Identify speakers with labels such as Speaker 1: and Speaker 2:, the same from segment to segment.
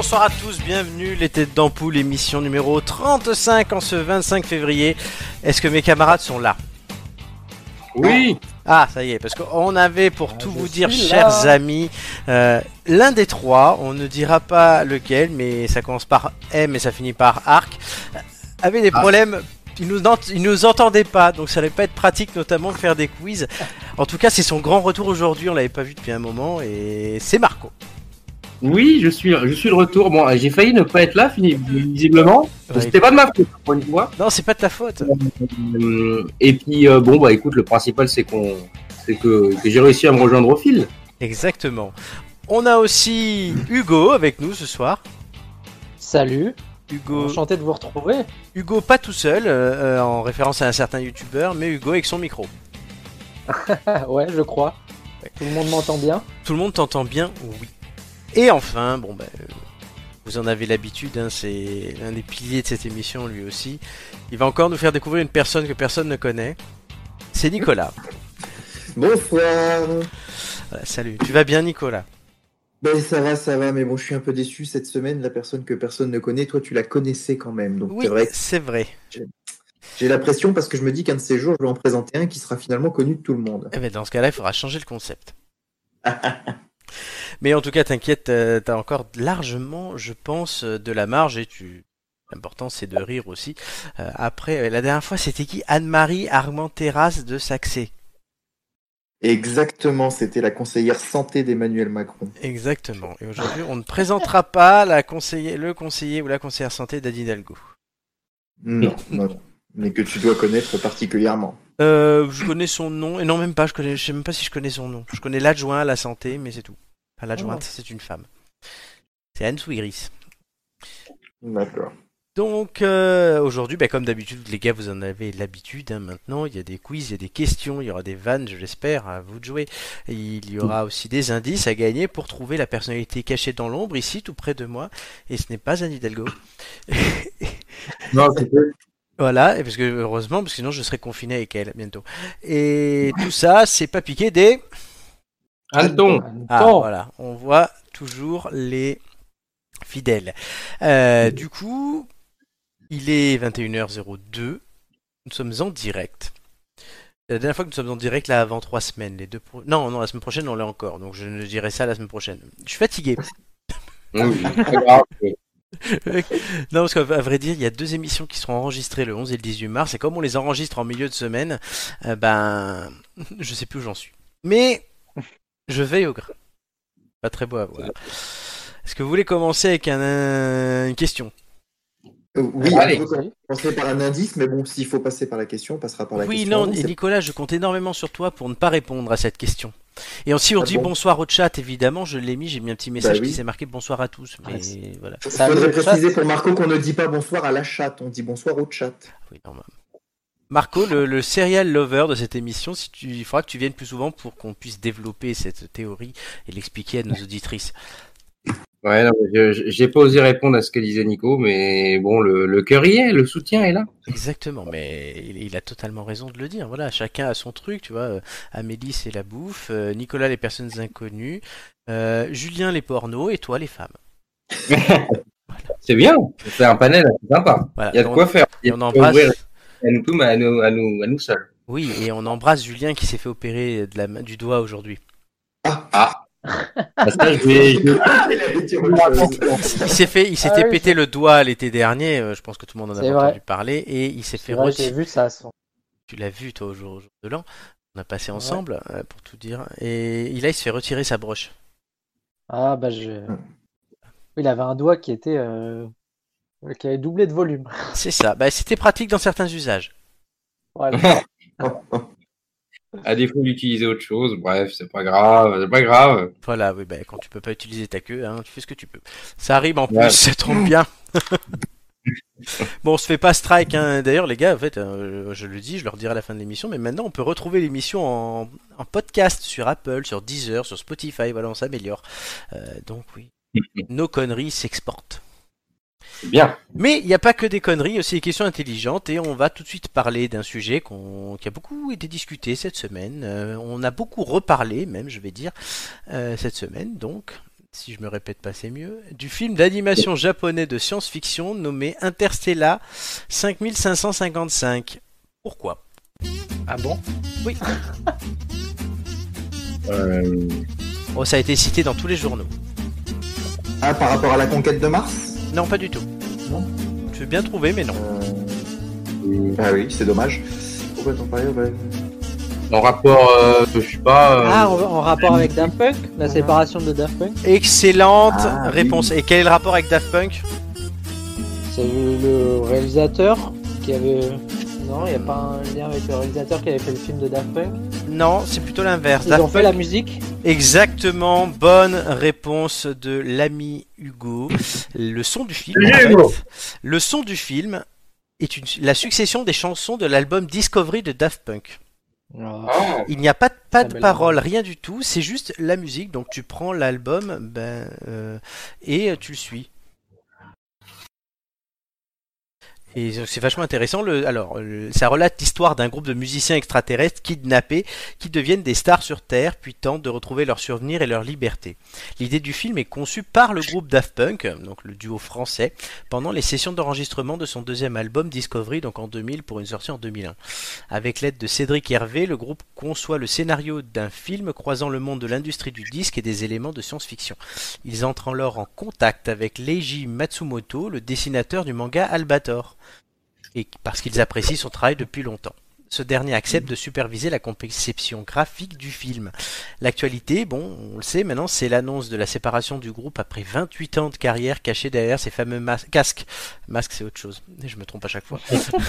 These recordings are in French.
Speaker 1: bonsoir à tous, bienvenue les têtes d'ampoule, émission numéro 35 en ce 25 février. Est-ce que mes camarades sont là?
Speaker 2: Oui
Speaker 1: Ah, ça y est, parce qu'on avait pour tout
Speaker 3: je
Speaker 1: vous dire, chers amis, euh, l'un des trois, on ne dira pas lequel, mais ça commence par M et ça finit par Arc, euh, avait des
Speaker 2: Ah.
Speaker 1: problèmes. Il nous, il nous entendait pas, donc ça allait pas être pratique, notamment de faire des quiz. En tout cas, c'est son grand retour aujourd'hui, on l'avait pas vu depuis un moment, et c'est Marco.
Speaker 2: Oui, je suis, je suis de retour. Bon, j'ai failli ne pas être là, fini- visiblement.
Speaker 1: Ouais.
Speaker 2: C'était pas de ma faute, pour une fois.
Speaker 1: Non, c'est pas de ta faute.
Speaker 2: Euh, Et puis, euh, bon, bah écoute, le principal, c'est qu'on, c'est que, que j'ai réussi à me rejoindre au fil.
Speaker 1: Exactement. On a aussi Hugo avec nous ce soir.
Speaker 3: Salut,
Speaker 1: Hugo,
Speaker 3: enchanté de vous retrouver.
Speaker 1: Hugo pas tout seul, euh, euh, en référence à un certain youtubeur, mais Hugo avec son micro.
Speaker 3: ouais, je crois. Tout le monde m'entend bien.
Speaker 1: Tout le monde t'entend bien Oui. Et enfin, bon bah, euh, vous en avez l'habitude, hein, c'est l'un des piliers de cette émission lui aussi. Il va encore nous faire découvrir une personne que personne ne connaît. C'est Nicolas.
Speaker 4: Bonsoir.
Speaker 1: Voilà, salut. Tu vas bien Nicolas?
Speaker 4: Ben ça va, ça va, mais bon, je suis un peu déçu cette semaine. La personne que personne ne connaît, toi, tu la connaissais quand même. Donc
Speaker 1: Oui,
Speaker 4: c'est vrai que
Speaker 1: c'est vrai.
Speaker 4: j'ai la pression parce que je me dis qu'un de ces jours, je vais en présenter un qui sera finalement connu de tout le monde.
Speaker 1: Eh ben, dans ce cas-là, il faudra changer le concept. Mais en tout cas, t'inquiète, euh, t'as encore largement, je pense, euh, de la marge et tu. L'important, c'est de rire aussi. Euh, après, la dernière fois, c'était qui? Anne-Marie Armenteras de Saxé.
Speaker 4: Exactement, c'était la conseillère santé d'Emmanuel Macron.
Speaker 1: Exactement. Et aujourd'hui, on ne présentera pas la conseiller, le conseiller ou la conseillère santé d'Adi Hidalgo.
Speaker 4: Non, non, non. Mais que tu dois connaître particulièrement.
Speaker 1: Euh, je connais son nom, et non, même pas, je connais, je sais même pas si je connais son nom. Je connais l'adjoint à la santé, mais c'est tout. Enfin, l'adjointe,
Speaker 3: Oh.
Speaker 1: c'est une femme. C'est Anne Swigris.
Speaker 4: D'accord.
Speaker 1: Donc euh, aujourd'hui, bah, comme d'habitude, les gars, vous en avez l'habitude. hein, maintenant, il y a des quiz, il y a des questions, il y aura des vannes, je l'espère, à vous de jouer. Et il y aura aussi des indices à gagner pour trouver la personnalité cachée dans l'ombre, ici, tout près de moi. Et ce n'est pas Anne Hidalgo.
Speaker 2: Non, c'était,
Speaker 1: voilà, et parce que heureusement, parce que sinon je serais confiné avec elle bientôt. Et tout ça, c'est pas piqué des.
Speaker 2: Anton.
Speaker 1: Ah,
Speaker 3: Anton.
Speaker 1: voilà, on voit toujours les fidèles. Euh, du coup, il est 21h02. Nous sommes en direct. La dernière fois que nous sommes en direct, là, avant trois semaines. Les deux pro- Non, non, la semaine prochaine, on l'est encore. Donc, je ne dirai ça la semaine prochaine. Je suis fatigué.
Speaker 2: Oui,
Speaker 1: non, parce qu'à vrai dire, il y a deux émissions qui seront enregistrées le 11 et le 18 mars. Et comme on les enregistre en milieu de semaine, euh, ben, je sais plus où j'en suis. Mais je veille au grain. Pas très beau à voir. Est-ce que vous voulez commencer avec un, un- une question?
Speaker 4: Euh, oui,
Speaker 2: Allez.
Speaker 4: on peut commencer par un indice, mais bon, s'il faut passer par la question, on passera par la
Speaker 1: Oui,
Speaker 4: question.
Speaker 1: non,
Speaker 4: avant,
Speaker 1: et
Speaker 4: c'est-
Speaker 1: Nicolas, je compte énormément sur toi pour ne pas répondre à cette question. Et aussi, on
Speaker 4: Ah
Speaker 1: dit
Speaker 4: bon
Speaker 1: bonsoir au chat, évidemment, je l'ai mis, j'ai mis un petit message
Speaker 4: Bah oui.
Speaker 1: qui s'est marqué bonsoir à tous. Mais
Speaker 3: Ah,
Speaker 1: voilà.
Speaker 4: Il
Speaker 3: Salut,
Speaker 4: faudrait préciser pour Marco qu'on ne dit pas bonsoir à la chatte, on dit bonsoir au chat.
Speaker 1: Oui, normal. Marco, le, le serial lover de cette émission, si tu, il faudra que tu viennes plus souvent pour qu'on puisse développer cette théorie et l'expliquer à nos auditrices.
Speaker 2: Ouais, non, mais je- j'ai pas osé répondre à ce que disait Nico, mais bon, le, le cœur y est, le soutien est là.
Speaker 1: Exactement, mais il, il a totalement raison de le dire. Voilà, chacun a son truc, tu vois. Euh, Amélie, c'est la bouffe. euh, Nicolas, les personnes inconnues. euh, Julien, les pornos. Et toi, les femmes.
Speaker 2: C'est bien, c'est un panel sympa.
Speaker 1: Voilà.
Speaker 2: Il y a de
Speaker 1: on-
Speaker 2: quoi faire. Il
Speaker 1: et
Speaker 2: y a
Speaker 1: on
Speaker 2: de quoi
Speaker 1: embrasse.
Speaker 2: ouvrir à nous, tous, à nous, à nous, à nous seuls.
Speaker 1: Oui, et on embrasse Julien qui s'est fait opérer de la main, du doigt aujourd'hui.
Speaker 2: Ah, ça, je vais, je vais-
Speaker 4: Il.
Speaker 1: Il s'est fait, il s'était
Speaker 3: Ah oui,
Speaker 1: pété le doigt l'été dernier. euh, je pense que tout le monde en a entendu
Speaker 3: vrai.
Speaker 1: parler. Et il s'est fait
Speaker 3: vrai,
Speaker 1: retirer.
Speaker 3: j'ai vu ça. son-
Speaker 1: Tu l'as vu toi au jour, au jour de l'an. On a passé ensemble euh, pour tout dire. Et là, il se fait retirer sa broche.
Speaker 3: Ah bah je. Il avait un doigt qui était euh, qui avait doublé de volume.
Speaker 1: C'est ça. Bah, c'était pratique dans certains usages.
Speaker 3: Voilà.
Speaker 2: à défaut d'utiliser autre chose, bref, c'est pas grave, c'est pas grave.
Speaker 1: Voilà, oui, bah, quand tu peux pas utiliser ta queue, hein, tu fais ce que tu peux. Ça arrive en plus, ça tombe bien. bon, on se fait pas strike, hein. D'ailleurs, les gars, en fait, euh, je le dis, je leur dirai à la fin de l'émission, mais maintenant, on peut retrouver l'émission en, en podcast sur Apple, sur Deezer, sur Spotify. Voilà, on s'améliore. Euh, donc, oui, nos conneries s'exportent.
Speaker 2: Bien.
Speaker 1: Mais il n'y a pas que des conneries, il y a aussi des questions intelligentes et on va tout de suite parler d'un sujet qu'on- qui a beaucoup été discuté cette semaine. Euh, on a beaucoup reparlé, même, je vais dire, euh, cette semaine. Donc, si je me répète pas c'est mieux, du film d'animation japonais de science-fiction nommé Interstellar 5555. Pourquoi?
Speaker 3: Ah bon?
Speaker 1: Oui.
Speaker 2: Euh,
Speaker 1: Oh, ça a été cité dans tous les journaux.
Speaker 4: Ah, par rapport à la conquête de Mars?
Speaker 1: Non, pas du tout.
Speaker 4: Non.
Speaker 1: Tu veux bien trouver, mais non.
Speaker 4: Euh, Bah oui, c'est dommage. Pourquoi t'en parlais ouais.
Speaker 2: en rapport, euh, je sais pas. euh,
Speaker 3: Ah, en, en rapport avec Daft Punk La séparation de Daft Punk
Speaker 1: Excellente
Speaker 4: Ah, oui.
Speaker 1: réponse. Et quel est le rapport avec Daft Punk?
Speaker 3: C'est le réalisateur qui avait. Non, il n'y a pas un lien avec le réalisateur qui avait fait le film de Daft Punk.
Speaker 1: Non, c'est plutôt l'inverse.
Speaker 3: Ils
Speaker 1: Daft
Speaker 3: ont fait
Speaker 1: Punk-
Speaker 3: la musique
Speaker 1: Exactement, bonne réponse de l'ami Hugo. Le son du film, en
Speaker 2: Salut, Hugo.
Speaker 1: fait, le son du film est une- la succession des chansons de l'album Discovery de Daft Punk.
Speaker 3: Ah.
Speaker 1: Il n'y a pas, de- pas de paroles, rien du tout, c'est juste la musique. Donc tu prends l'album ben, euh, et tu le suis. C'est vachement intéressant. Alors, ça relate l'histoire d'un groupe de musiciens extraterrestres kidnappés qui deviennent des stars sur Terre, puis tentent de retrouver leurs souvenirs et leur liberté. L'idée du film est conçue par le groupe Daft Punk, donc le duo français, pendant les sessions d'enregistrement de son deuxième album Discovery, donc en 2000 pour une sortie en 2001. Avec l'aide de Cédric Hervé, le groupe conçoit le scénario d'un film croisant le monde de l'industrie du disque et des éléments de science-fiction. Ils entrent alors en contact avec Leiji Matsumoto, le dessinateur du manga Albator, et parce qu'ils apprécient son travail depuis longtemps. Ce dernier accepte de superviser la conception graphique du film. L'actualité, bon, on le sait maintenant, c'est l'annonce de la séparation du groupe après 28 ans de carrière cachée derrière ces fameux mas- casques. Masque, c'est autre chose. Je me trompe à chaque fois.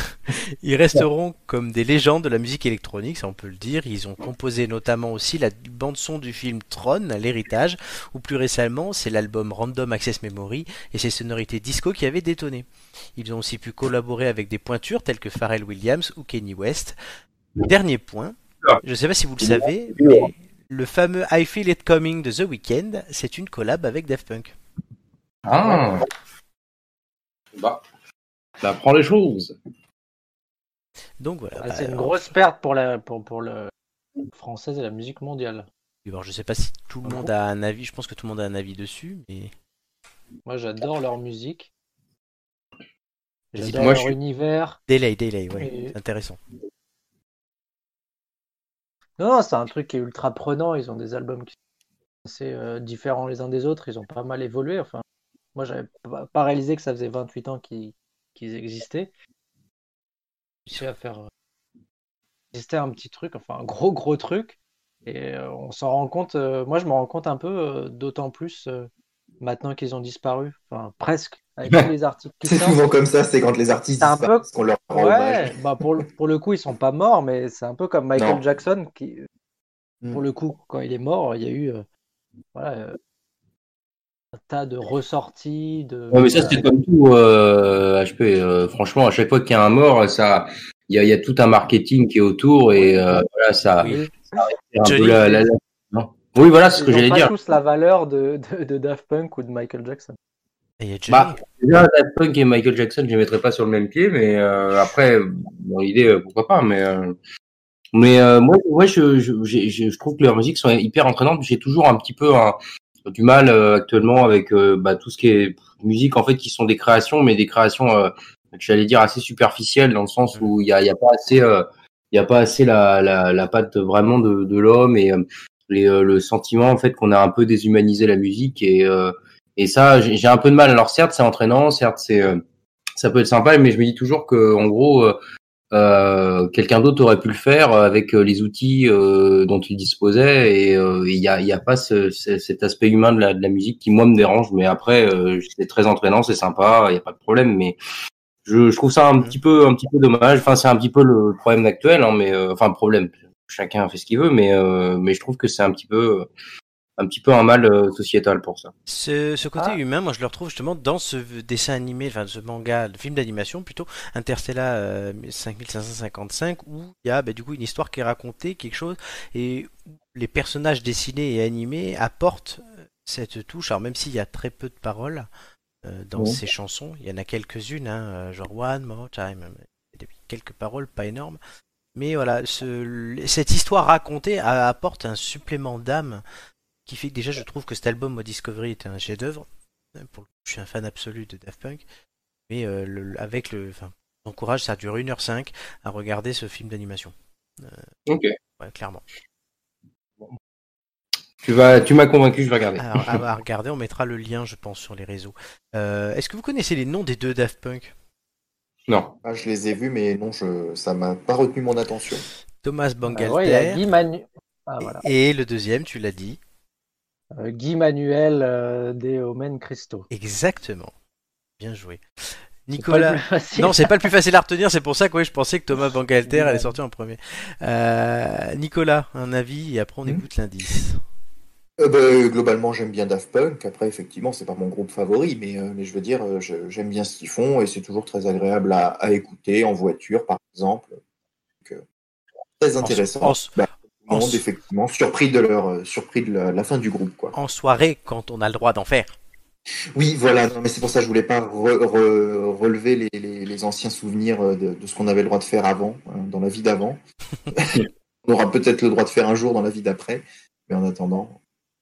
Speaker 1: Ils resteront comme des légendes de la musique électronique, ça on peut le dire. Ils ont composé notamment aussi la bande son du film Tron, l'héritage, ou plus récemment, c'est l'album Random Access Memory et ses sonorités disco qui avaient détonné. Ils ont aussi pu collaborer avec des pointures telles que Pharrell Williams ou Kenny West. Dernier point, je ne sais pas si vous le savez, mais le fameux I Feel It Coming de The Weeknd, c'est une collab avec Daft Punk.
Speaker 2: ah. Bah, ça apprend les choses.
Speaker 1: Donc voilà.
Speaker 3: Ah,
Speaker 1: bah,
Speaker 3: C'est une
Speaker 1: alors,
Speaker 3: grosse perte pour la pour, pour le française et la musique mondiale.
Speaker 1: alors, je sais pas si tout le monde a un avis, je pense que tout le monde a un avis dessus, mais
Speaker 3: Moi, j'adore leur musique. J'adore leur
Speaker 2: je
Speaker 3: univers.
Speaker 1: Delay, Delay, ouais,
Speaker 3: Et-
Speaker 1: intéressant.
Speaker 3: Non, c'est un truc qui est ultra prenant. Ils ont des albums qui sont assez euh, différents les uns des autres. Ils ont pas mal évolué. Enfin, moi, j'avais pas, réalisé que ça faisait 28 ans qu'ils existaient. J'ai à faire euh, exister un petit truc, enfin un gros gros truc. Et euh, on s'en rend compte. euh, moi, je me rends compte un peu, euh, d'autant plus euh, maintenant qu'ils ont disparu. Enfin, presque. Avec tous les articles qui
Speaker 4: C'est souvent comme ça, c'est quand les artistes
Speaker 3: C'est un peu-
Speaker 4: disparaissent qu'on leur rend hommage.
Speaker 3: Ouais, bah pour le, pour le coup, ils sont pas morts, mais c'est un peu comme Michael
Speaker 4: Non.
Speaker 3: Jackson qui,
Speaker 4: Mm.
Speaker 3: pour le coup, quand il est mort, il y a eu euh, voilà, euh, un tas de ressorties, de.
Speaker 2: Ouais, mais ça, c'est comme tout, euh, HP. euh, franchement, à chaque fois qu'il y a un mort, ça, il y a, il y a tout un marketing qui est autour et euh, voilà, ça.
Speaker 1: Oui.
Speaker 2: peu la- la- la- non. Oui, voilà, c'est ce
Speaker 3: Ils
Speaker 2: que j'allais
Speaker 3: pas
Speaker 2: dire.
Speaker 3: tous la valeur de, de, de Daft Punk ou de Michael Jackson.
Speaker 1: Et il y a Johnny.
Speaker 2: Bah, déjà, Daft Punk et Michael Jackson, je les mettrais pas sur le même pied, mais euh, après, dans l'idée, euh, pourquoi pas, mais euh, mais euh, moi, ouais, je, je, je, je trouve que leurs musiques sont hyper entraînantes. J'ai toujours un petit peu un- du mal euh, actuellement avec euh, bah, tout ce qui est musique, en fait, qui sont des créations, mais des créations, euh, j'allais dire assez superficielles, dans le sens où il y a, y a pas assez, euh, il y a pas assez la, la, la patte vraiment de, de l'homme et euh, le sentiment en fait qu'on a un peu déshumanisé la musique et euh, et ça, j'ai un peu de mal. Alors certes, c'est entraînant, certes, c'est euh, ça peut être sympa, mais je me dis toujours que en gros, euh, euh, quelqu'un d'autre aurait pu le faire avec euh, les outils euh, dont il disposait, et euh, il y a, il y a pas ce, ce- cet aspect humain de la, de la musique qui moi me dérange. Mais après, euh, c'est très entraînant, c'est sympa, il y a pas de problème. Mais je, je trouve ça un petit peu, un petit peu dommage. Enfin, c'est un petit peu le problème actuel, hein, mais euh, enfin le problème. Chacun fait ce qu'il veut, mais euh, mais je trouve que c'est un petit peu un petit peu un mal euh, sociétal pour ça.
Speaker 1: Ce, ce côté
Speaker 3: Ah.
Speaker 1: humain, moi je le retrouve justement dans ce dessin animé, enfin ce manga, le film d'animation plutôt, Interstellar euh, 5555, où il y a bah, du coup une histoire qui est racontée, quelque chose, et où les personnages dessinés et animés apportent euh, cette touche, alors même s'il y a très peu de paroles euh, dans
Speaker 2: Bon.
Speaker 1: ces chansons, il y en a quelques-unes, hein, euh, genre One More Time, quelques paroles pas énormes, mais voilà, ce, cette histoire racontée a- apporte un supplément d'âme qui fait que déjà je trouve que cet album Mod Discovery était un chef-d'œuvre. Euh, Pour le coup, je suis un fan absolu de Daft Punk. Mais euh, le- avec le. Enfin, j'encourage, ça dure 1h05 à regarder ce film d'animation.
Speaker 2: Ok.
Speaker 1: Ouais, clairement.
Speaker 2: Tu vas, tu m'as convaincu, je vais regarder.
Speaker 1: Alors, à, à regarder, on mettra le lien, je pense, sur les réseaux. Euh, Est-ce que vous connaissez les noms des deux Daft Punk?
Speaker 2: Non.
Speaker 4: Ah, je les ai vus, mais non, je... ça m'a pas retenu mon attention.
Speaker 1: Thomas
Speaker 3: Ah
Speaker 1: Bangalter
Speaker 3: ouais, il y a Guy, Manu- ah, voilà.
Speaker 1: et le deuxième, tu l'as dit.
Speaker 3: Euh, Guy Manuel euh, des Omen Christo.
Speaker 1: Exactement. Bien joué. Nicolas. Non, c'est pas le plus facile à retenir, c'est pour ça que ouais, je pensais que Thomas Bangalter allait sortir en premier. Euh, Nicolas, un avis et après on
Speaker 4: Hmm.
Speaker 1: écoute l'indice.
Speaker 4: Euh, bah, globalement, j'aime bien Daft Punk. Après, effectivement, c'est pas mon groupe favori, mais, euh, mais je veux dire, je- j'aime bien ce qu'ils font et c'est toujours très agréable à, à écouter en voiture, par exemple. Donc, euh, très intéressant.
Speaker 1: en-
Speaker 4: Bah, effectivement, surpris de leur, euh, surpris de la, la fin du groupe, quoi.
Speaker 1: En soirée, quand on a le droit d'en faire.
Speaker 4: Oui, voilà. Non, mais c'est pour ça que je voulais pas re- re- relever les, les- les anciens souvenirs euh, de, de ce qu'on avait le droit de faire avant, hein, dans la vie d'avant. on aura peut-être le droit de faire un jour dans la vie d'après, mais en attendant,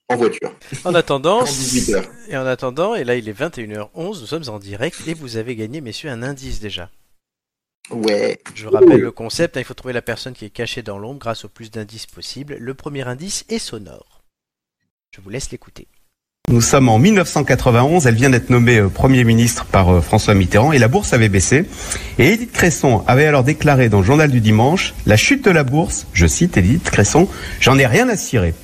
Speaker 4: en voiture.
Speaker 1: En attendant,
Speaker 4: 18 heures.
Speaker 1: et en attendant, et là il est 21h11, nous sommes en direct et vous avez gagné, messieurs, un indice déjà.
Speaker 4: Ouais.
Speaker 1: Je rappelle le concept, hein, il faut trouver la personne qui est cachée dans l'ombre grâce au plus d'indices possible. Le premier indice est sonore. Je vous laisse l'écouter.
Speaker 5: Nous sommes en 1991, elle vient d'être nommée euh, Premier ministre par euh, François Mitterrand et la bourse avait baissé. Et Edith Cresson avait alors déclaré dans le journal du dimanche, la chute de la bourse, je cite Edith Cresson, j'en ai rien à cirer.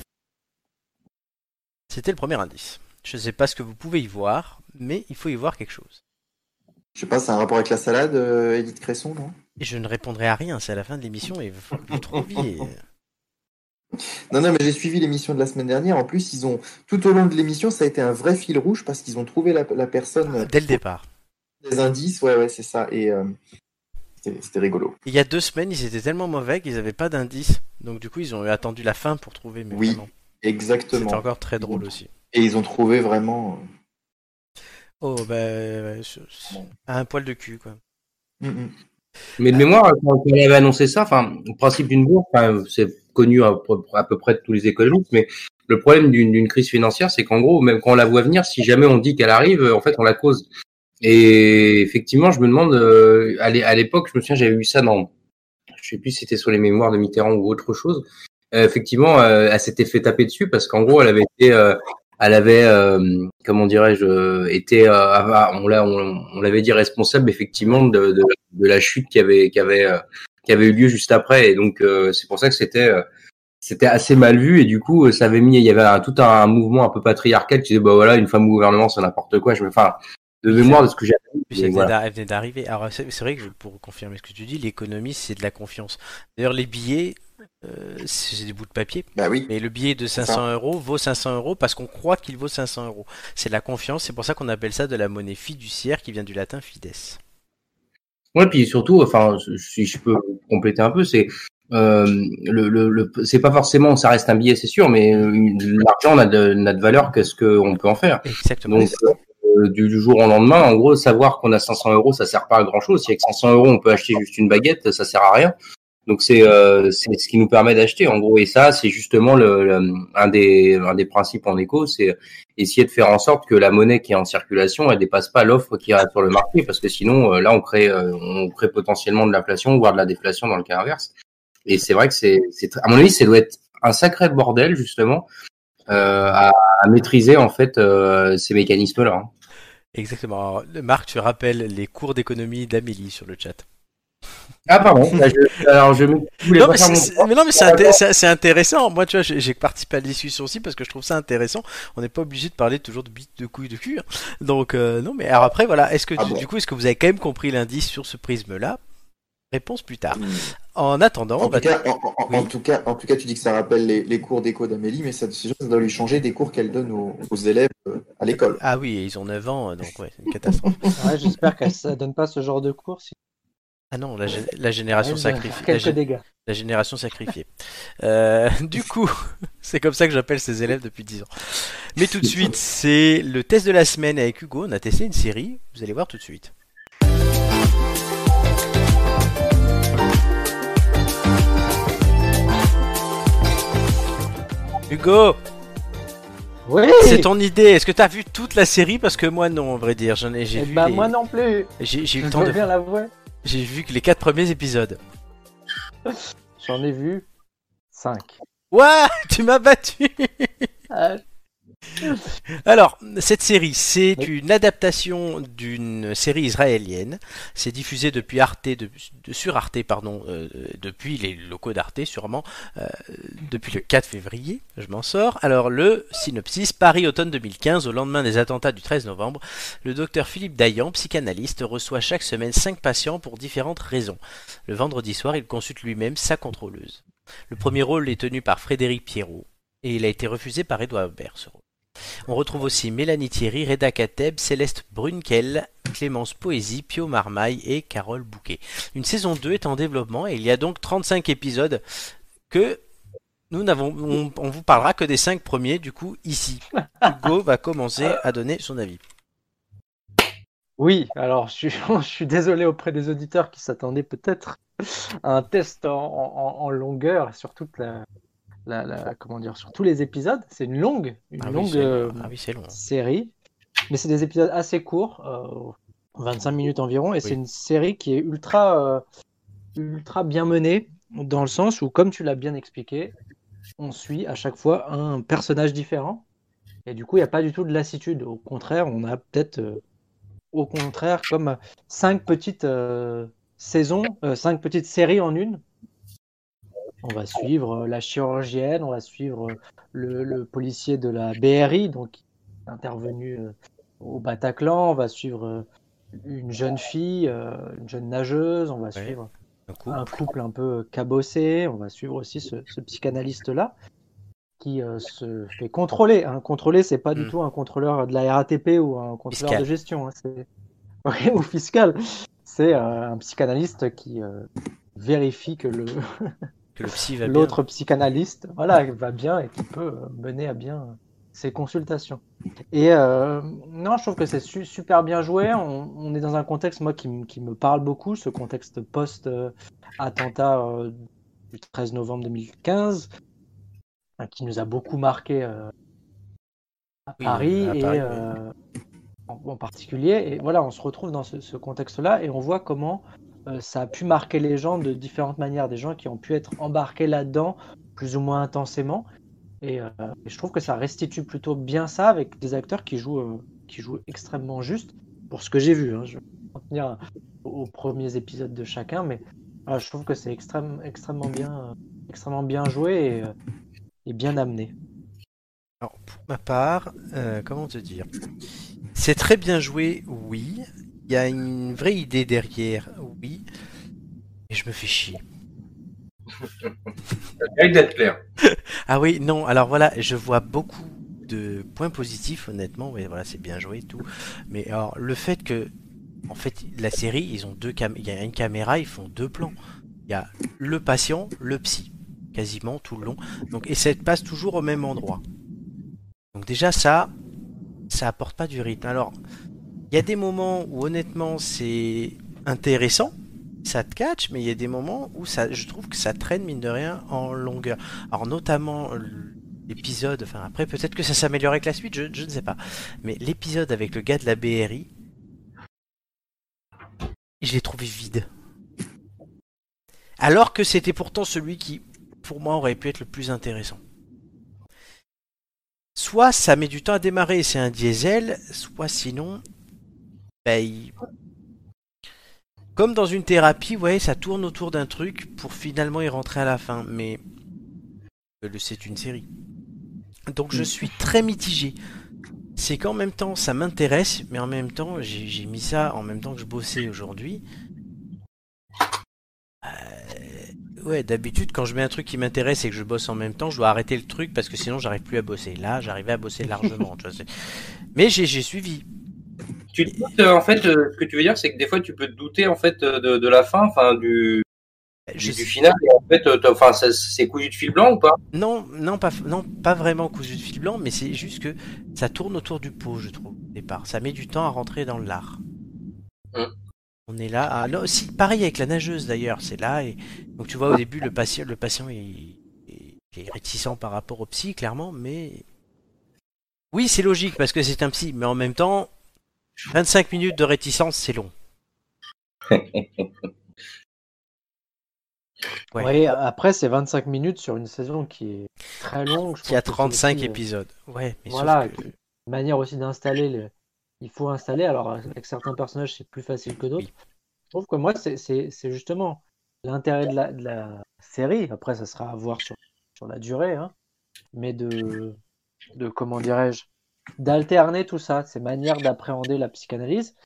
Speaker 1: C'était le premier indice. Je ne sais pas ce que vous pouvez y voir, mais il faut y voir quelque chose.
Speaker 4: Je sais pas, c'est un rapport avec la salade, euh, Edith Cresson, non?
Speaker 1: Et je ne répondrai à rien, c'est à la fin de l'émission et il falloir que vous trouviez.
Speaker 4: Non, non, mais j'ai suivi l'émission de la semaine dernière. En plus, ils ont tout au long de l'émission, ça a été un vrai fil rouge parce qu'ils ont trouvé la, la personne euh,
Speaker 1: Dès le départ.
Speaker 4: des indices. Ouais, ouais, c'est ça. Et euh, c'était rigolo.
Speaker 1: Il y a deux semaines, ils étaient tellement mauvais qu'ils n'avaient pas d'indice. Donc du coup, ils ont attendu la fin pour trouver. Mais
Speaker 4: Oui,
Speaker 1: vraiment, C'était
Speaker 4: Exactement.
Speaker 1: encore très drôle aussi.
Speaker 4: Et ils ont trouvé vraiment.
Speaker 1: Oh, bah, ouais, je- je- à un poil de cul, quoi.
Speaker 4: euh, mm, mm.
Speaker 2: Mais de mémoire, quand on avait annoncé ça, enfin, le principe d'une bourse, enfin, c'est connu à peu, à peu près de tous les économistes, mais le problème d'une d'une crise financière, c'est qu'en gros, même quand on la voit venir, si jamais on dit qu'elle arrive, en fait, on la cause. Et effectivement, je me demande, euh, à l'é- à l'époque, je me souviens, j'avais vu ça dans, je sais plus si c'était sur les mémoires de Mitterrand ou autre chose. Euh, effectivement, euh, elle s'était fait taper dessus parce qu'en gros, elle avait été, euh, elle avait, euh, comment dirais-je, euh, été, euh, ah, on l'a, on, on l'avait dit responsable effectivement de, de, de la chute qui avait, qui avait, euh, qui avait eu lieu juste après. Et donc, euh, c'est pour ça que c'était, c'était assez mal vu. Et du coup, ça avait mis, il y avait un- tout un, mouvement un peu patriarcal qui disait, bah voilà, une femme au gouvernement, c'est n'importe quoi. Je me, enfin, de mémoire de ce que j'avais.
Speaker 1: Puis
Speaker 2: vu,
Speaker 1: elle
Speaker 2: voilà.
Speaker 1: venait d'ar- elle venait d'arriver. Alors c'est vrai que je- pour confirmer ce que tu dis, l'économie c'est de la confiance. D'ailleurs les billets, euh, c'est des bouts de papier.
Speaker 4: Bah oui.
Speaker 1: Mais le billet de 500 euros vaut 500 euros parce qu'on croit qu'il vaut 500 euros. C'est de la confiance, c'est pour ça qu'on appelle ça de la monnaie fiduciaire qui vient du latin fides.
Speaker 2: Ouais, puis surtout, enfin, si je peux compléter un peu, c'est euh, le, le, le- c'est pas forcément, ça reste un billet, c'est sûr, mais l'argent n'a de, n'a de valeur que ce qu'on peut en faire.
Speaker 1: Exactement.
Speaker 2: Donc, euh, du, du jour au lendemain, en gros, savoir qu'on a 500 euros, ça sert pas à grand chose. Si avec 500 euros, on peut acheter juste une baguette, ça sert à rien. Donc, c'est euh, c'est ce qui nous permet d'acheter, en gros. Et ça, c'est justement le, le- un, des, un des principes en éco, c'est essayer de faire en sorte que la monnaie qui est en circulation, elle dépasse pas l'offre qui est sur le marché, parce que sinon, euh, là, on crée, euh, on crée potentiellement de l'inflation, voire de la déflation dans le cas inverse. Et c'est vrai que c'est, à mon avis, ça doit être un sacré bordel, justement, euh, à, maîtriser, en fait, euh, ces mécanismes-là. hein.
Speaker 1: Exactement. Alors, Marc, tu rappelles les cours d'économie d'Amélie sur le chat.
Speaker 2: Ah, pardon. Je, alors, je, me- je voulais
Speaker 1: Non
Speaker 2: pas
Speaker 1: mais,
Speaker 2: faire mon
Speaker 1: mais non, mais c'est, inté- c'est- c'est intéressant. Moi, tu vois, j'ai, j'ai participé à la discussion aussi parce que je trouve ça intéressant. On n'est pas obligé de parler toujours de bites, de couilles, de cul. hein. Donc, euh, non, mais alors après, voilà. Est-ce que
Speaker 4: Ah
Speaker 1: du,
Speaker 4: bon
Speaker 1: du coup, est-ce que vous avez quand même compris l'indice sur ce prisme-là? Réponse plus tard.
Speaker 4: Mm.
Speaker 1: En attendant,
Speaker 4: En
Speaker 1: bah,
Speaker 4: tout, cas, en, en- en
Speaker 1: oui.
Speaker 4: tout cas, en tout cas, tu dis que ça rappelle les, les cours d'éco d'Amélie, mais ça, ça doit lui changer des cours qu'elle donne aux, aux élèves euh, à l'école.
Speaker 1: ah oui, ils ont 9 ans, euh, donc ouais, c'est une catastrophe.
Speaker 3: Ouais, J'espère qu'elle ne donne pas ce genre de cours. sinon
Speaker 1: Ah non, la, gé- la génération sacrifiée. La,
Speaker 3: dégâts.
Speaker 1: la génération sacrifiée. Euh, du coup, c'est comme ça que j'appelle ces élèves depuis 10 ans. Mais tout de suite, c'est le test de la semaine avec Hugo. On a testé une série. Vous allez voir tout de suite. Hugo,
Speaker 3: Oui
Speaker 1: C'est ton idée. Est-ce que t'as vu toute la série? Parce que moi non, à vrai dire. J'en ai, j'ai
Speaker 3: Eh
Speaker 1: vu.
Speaker 3: bah,
Speaker 1: les-
Speaker 3: moi non plus
Speaker 1: J'ai j'ai eu le temps de.
Speaker 3: bien l'avouer.
Speaker 1: J'ai vu que les quatre premiers épisodes.
Speaker 3: J'en ai vu 5.
Speaker 1: Ouah, tu m'as battu. Alors, cette série, c'est
Speaker 3: Oui.
Speaker 1: une adaptation d'une série israélienne. C'est diffusé depuis Arte, de, de- sur Arte, pardon, euh, depuis les locaux d'Arte, sûrement, euh, depuis le 4 février. Je m'en sors. Alors, le synopsis Paris, automne 2015, au lendemain des attentats du 13 novembre, le docteur Philippe Dayan, psychanalyste, reçoit chaque semaine 5 patients pour différentes raisons. Le vendredi soir, il consulte lui-même sa contrôleuse. Le premier rôle est tenu par Frédéric Pierrot et il a été refusé par Edouard Aubert ce rôle. On retrouve aussi Mélanie Thierry, Reda Kateb, Céleste Brunkel, Clémence Poésie, Pio Marmaille et Carole Bouquet. Une saison 2 est en développement et il y a donc 35 épisodes que nous n'avons on, vous parlera que des 5 premiers du coup ici. Hugo va commencer à donner son avis.
Speaker 3: Oui, alors je suis, désolé auprès des auditeurs qui s'attendaient peut-être à un test en, en- en longueur sur toute la, la- la- comment dire, sur tous les épisodes. C'est une longue, une
Speaker 1: Ah
Speaker 3: longue euh,
Speaker 1: ah oui, c'est long.
Speaker 3: série, mais c'est des épisodes assez courts, euh, 25 minutes environ, et c'est une série qui est ultra, euh, ultra bien menée dans le sens où, comme tu l'as bien expliqué, on suit à chaque fois un personnage différent, et du coup, il n'y a pas du tout de lassitude. Au contraire, on a peut-être, euh, au contraire, comme cinq petites euh, saisons, euh, cinq petites séries en une. On va suivre euh, la chirurgienne, on va suivre euh, le, le policier de la BRI, donc qui est intervenu euh, au Bataclan, on va suivre une jeune fille, une jeune nageuse, on va
Speaker 1: Ouais.
Speaker 3: suivre
Speaker 1: Un coup.
Speaker 3: un couple un peu cabossé, on va suivre aussi ce, ce psychanalyste-là qui euh, se fait contrôler. Un contrôler, c'est pas du
Speaker 1: Mm.
Speaker 3: tout un contrôleur de la RATP ou un contrôleur
Speaker 1: Fiscal.
Speaker 3: de gestion, hein, Ouais, ou fiscal. C'est euh, un psychanalyste qui euh, vérifie que le
Speaker 1: Que le psy va bien.
Speaker 3: l'autre psychanalyste voilà, va bien et qui peut euh, mener à bien ses consultations. Et euh, non, je trouve que c'est su- super bien joué. On, on est dans un contexte, moi, qui, me parle beaucoup, ce contexte post-attentat euh, du 13 novembre 2015, hein, qui nous a beaucoup marqué euh, à
Speaker 1: Oui,
Speaker 3: Paris, et euh, en, en particulier. Et voilà, on se retrouve dans ce, ce contexte-là et on voit comment euh, ça a pu marquer les gens de différentes manières, des gens qui ont pu être embarqués là-dedans plus ou moins intensément. Et, euh, je trouve que ça restitue plutôt bien ça avec des acteurs qui jouent, euh, qui jouent extrêmement juste pour ce que j'ai vu. hein. Je vais en tenir aux premiers épisodes de chacun, mais je trouve que c'est extrême, extrêmement bien, euh, extrêmement bien joué et, euh, et bien amené.
Speaker 1: Alors, pour ma part, euh, comment te dire? C'est très bien joué, oui. Il y a une vraie idée derrière, oui. Et je me fais chier.
Speaker 2: D'être clair.
Speaker 1: Ah oui, non, alors voilà, je vois beaucoup de points positifs, honnêtement. Oui, voilà, c'est bien joué et tout. Mais alors, le fait que, en fait, la série, ils ont deux cam il y a une caméra, ils font deux plans. Il y a le patient, le psy, quasiment tout le long. Donc, et ça passe toujours au même endroit. Donc déjà, ça, ça apporte pas du rythme. Alors, il y a des moments où honnêtement c'est intéressant, ça te catch, mais il y a des moments où ça, je trouve que ça traîne mine de rien en longueur. Alors notamment l'épisode, enfin après peut-être que ça s'améliore avec la suite, je, je ne sais pas. Mais l'épisode avec le gars de la BRI, je l'ai trouvé vide. Alors que c'était pourtant celui qui, pour moi, aurait pu être le plus intéressant. Soit ça met du temps à démarrer, c'est un diesel, soit sinon, comme dans une thérapie, ouais, ça tourne autour d'un truc pour finalement y rentrer à la fin. Mais le- c'est une série. Donc je suis très mitigé. C'est qu'en même temps, ça m'intéresse, mais en même temps, j'ai mis ça en même temps que je bossais aujourd'hui. Euh, ouais, d'habitude, quand je mets un truc qui m'intéresse et que je bosse en même temps, je dois arrêter le truc parce que sinon, j'arrive plus à bosser. Là, j'arrivais à bosser largement. tu vois, mais j'ai suivi.
Speaker 2: Tu doutes, euh, en fait, euh, ce que tu veux dire, c'est que des fois, tu peux te douter, en fait, euh, de, de la fin, enfin, du,
Speaker 1: Je
Speaker 2: du, final. Et en fait, enfin, c'est cousu de fil blanc ou pas?
Speaker 1: Non, non, pas, non, pas vraiment cousu de fil blanc, mais c'est juste que ça tourne autour du pot, je trouve, au départ. Ça met du temps à rentrer dans l'art.
Speaker 2: Hum.
Speaker 1: On est là. Ah, là aussi, pareil avec la nageuse d'ailleurs, c'est là. Et... Donc tu vois, au début, le patient, le patient est réticent par rapport au psy, clairement, mais Oui, c'est logique parce que c'est un psy, mais en même temps, 25 minutes de réticence, c'est long. Ouais.
Speaker 3: Après, c'est 25 minutes sur une saison qui est très longue. je
Speaker 1: Qui a
Speaker 3: pense que c'est
Speaker 1: 35
Speaker 3: aussi, euh,
Speaker 1: épisodes. Ouais, mais sauf
Speaker 3: Voilà,
Speaker 1: que-
Speaker 3: manière aussi d'installer. le- Il faut installer. Alors, avec certains personnages, c'est plus facile que d'autres.
Speaker 1: Oui.
Speaker 3: Je trouve que moi, c'est justement l'intérêt de la, de la série. Après, ça sera à voir sur, sur la durée. hein. Mais de, de comment dirais-je, d'alterner tout ça, ces manières d'appréhender la psychanalyse.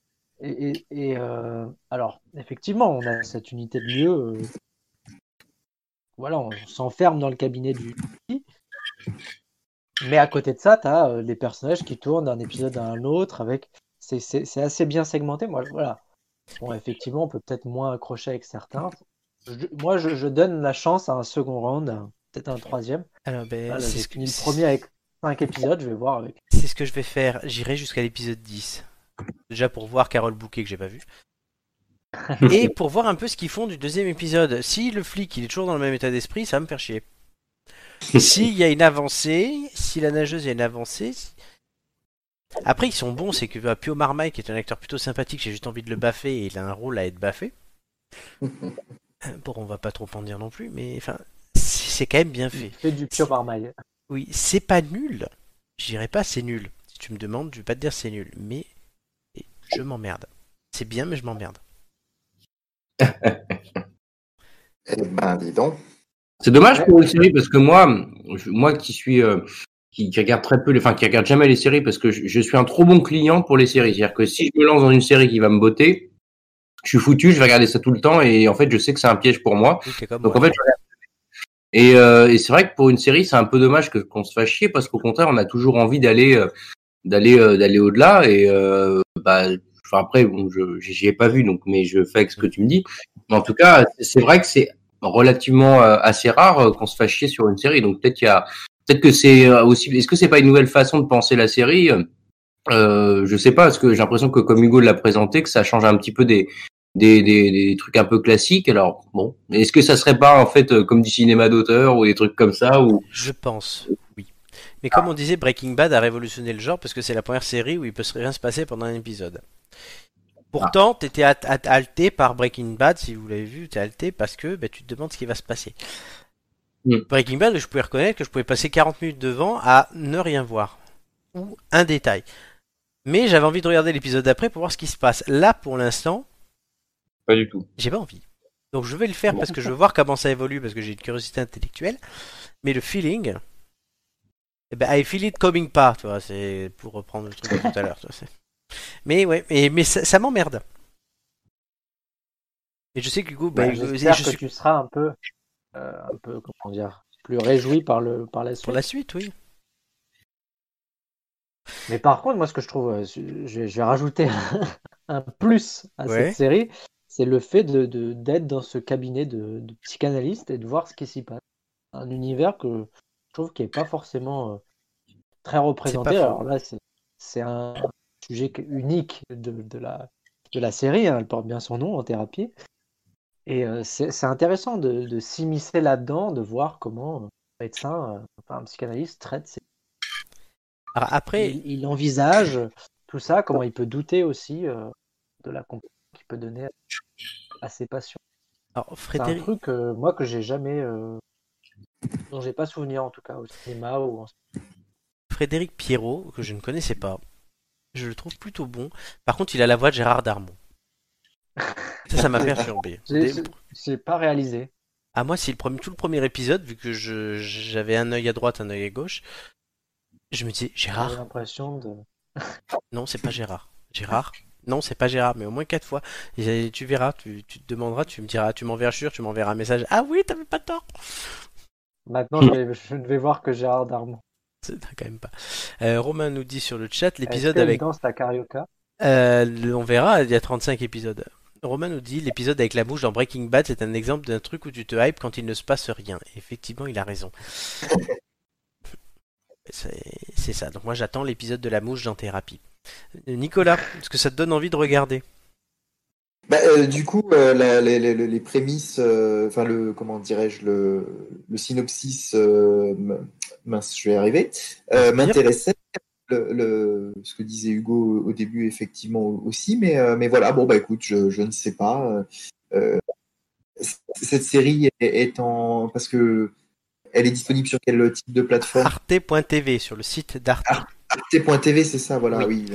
Speaker 3: Et, et- et, euh, alors, effectivement, on a cette unité de lieu. euh, voilà, on s'enferme dans le cabinet du. Mais à côté de ça, tu as les personnages qui tournent d'un épisode à un autre avec. C'est assez bien segmenté. Moi, voilà. Bon, effectivement, on peut peut-être moins accrocher avec certains. Je- moi, je, je donne la chance à un second round, peut-être un troisième.
Speaker 1: Alors, ben, c'est ce que-
Speaker 3: le premier avec cinq épisodes, je vais voir avec.
Speaker 1: C'est ce que je vais faire. J'irai jusqu'à l'épisode 10. Déjà pour voir Carole Bouquet que j'ai pas vu. Et pour voir un peu ce qu'ils font du deuxième épisode. Si le flic il est toujours dans le même état d'esprit, ça va me faire chier. S'il y a une avancée, si la nageuse il y a une avancée. si- Après ils sont bons, c'est que euh, Pio Marmaille qui est un acteur plutôt sympathique, j'ai juste envie de le baffer et il a un rôle à être baffé. Bon, on va pas trop en dire non plus, mais enfin, c'est c'est quand même bien fait.
Speaker 3: Fait du pure marmaille.
Speaker 1: Oui, c'est pas nul. Je dirais pas c'est nul. Si tu me demandes, je vais pas te dire c'est nul. Mais je m'emmerde. C'est bien, mais je m'emmerde.
Speaker 4: Eh ben, dis donc.
Speaker 2: C'est dommage pour une série parce que moi, je- moi qui suis, euh, qui, qui regarde très peu, les- enfin qui regarde jamais les séries parce que je, je suis un trop bon client pour les séries. C'est-à-dire que si je me lance dans une série qui va me botter, je suis foutu, je vais regarder ça tout le temps et en fait je sais que c'est un piège pour moi.
Speaker 1: Oui,
Speaker 2: Donc
Speaker 1: moi.
Speaker 2: en fait, je regarde. Et, euh, et c'est vrai que pour une série, c'est un peu dommage que qu'on se fasse chier parce qu'au contraire, on a toujours envie d'aller euh, d'aller euh, d'aller au-delà et euh, bah enfin, après bon, je j'y ai pas vu donc mais je fais avec ce que tu me dis. Mais en tout cas, c'est vrai que c'est relativement euh, assez rare qu'on se fasse chier sur une série. Donc peut-être qu'il y a peut-être que c'est aussi est-ce que c'est pas une nouvelle façon de penser la série? Euh, je sais pas, parce que j'ai l'impression que comme Hugo l'a présenté, que ça change un petit peu des, des, des, des trucs un peu classiques. Alors bon, est-ce que ça serait pas en fait euh, comme du cinéma d'auteur ou des trucs comme ça ou?
Speaker 1: Je pense, oui. Mais comme on disait, Breaking Bad a révolutionné le genre parce que c'est la première série où il peut rien se passer pendant un épisode. Pourtant, t'étais at- at- halté par Breaking Bad, si vous l'avez vu, t'es halté parce que bah, tu te demandes ce qui va se passer.
Speaker 2: Mm.
Speaker 1: Breaking Bad, je pouvais reconnaître que je pouvais passer 40 minutes devant à ne rien voir. Ou un détail. Mais j'avais envie de regarder l'épisode d'après pour voir ce qui se passe. Là, pour l'instant,
Speaker 2: pas du tout
Speaker 1: j'ai pas envie. Donc je vais le faire parce que je veux voir comment ça évolue, parce que j'ai une curiosité intellectuelle. Mais le feeling, eh ben, I feel it coming pas, tu vois, c'est pour reprendre le truc de tout à l'heure. tu vois, c'est- Mais ouais, mais, mais ça, ça m'emmerde. Et je sais que Hugo, bah,
Speaker 3: Ouais,
Speaker 1: Hugo-
Speaker 3: J'espère
Speaker 1: je
Speaker 3: que
Speaker 1: suis
Speaker 3: tu seras un peu, euh, un peu, comment dire, plus réjoui par le, par la suite.
Speaker 1: pour la suite, oui.
Speaker 3: Mais par contre, moi, ce que je trouve, euh, je vais, je vais rajouter un plus à
Speaker 1: Ouais.
Speaker 3: cette série, c'est le fait de- d'être dans ce cabinet de, de psychanalyste et de voir ce qui s'y passe. Un univers que je trouve qui n'est pas forcément euh, très représenté. Alors là, c'est, un sujet unique de, de la, de la série, hein, elle porte bien son nom en thérapie. Et euh, c'est, intéressant de, de s'immiscer là-dedans, de voir comment un médecin, euh, enfin un psychanalyste traite
Speaker 1: Alors après,
Speaker 3: il, il envisage tout ça, comment il peut douter aussi euh, de la qu'il peut donner à, ses patients.
Speaker 1: alors,
Speaker 3: C'est un
Speaker 1: Frédéric,
Speaker 3: truc, euh, moi, que j'ai jamais, euh, dont j'ai pas souvenir en tout cas au cinéma ou en...
Speaker 1: Frédéric Pierrot, que je ne connaissais pas, je le trouve plutôt bon. Par contre, il a la voix de Gérard Darmon. Ça, ça m'a perturbé.
Speaker 3: J'ai j'ai- j'ai pas réalisé.
Speaker 1: À moi, c'est le premier, tout le premier épisode, vu que j'avais un œil à droite, un œil à gauche. Je me
Speaker 3: J'avais
Speaker 1: Gérard
Speaker 3: l'impression de.
Speaker 1: Non, c'est pas Gérard. Gérard Non, c'est pas Gérard, mais au moins quatre fois. Et tu verras, tu, tu te demanderas, tu me diras, tu m'enverras tu m'enverras un message. Ah oui, t'avais pas tort
Speaker 3: Maintenant, je, vais, je ne vais voir que Gérard Darmon.
Speaker 1: C'est quand même pas. Euh, Romain nous dit sur le chat l'épisode avec.
Speaker 3: danse la carioca?
Speaker 1: Euh, on verra, il y a 35 épisodes. Romain nous dit l'épisode avec la mouche dans Breaking Bad, c'est un exemple d'un truc où tu te hype quand il ne se passe rien. Et effectivement, il a raison. C'est ça. Donc moi, j'attends l'épisode de la mouche dans Thérapie. Nicolas, est-ce que ça te donne envie de regarder
Speaker 4: Bah, euh, du coup, euh, la- les, prémices, euh, enfin le comment dirais-je le, le synopsis, mince, je vais y arriver, m'intéressait. le, le- ce que disait Hugo au début, effectivement aussi. Mais, mais voilà, bon, bah écoute, je, je ne sais pas. Cette série est, est en. Parce que elle est disponible sur quel type de plateforme
Speaker 1: Arte.tv sur le site d'Arte.
Speaker 4: Arte.tv, c'est ça, voilà,
Speaker 1: Oui.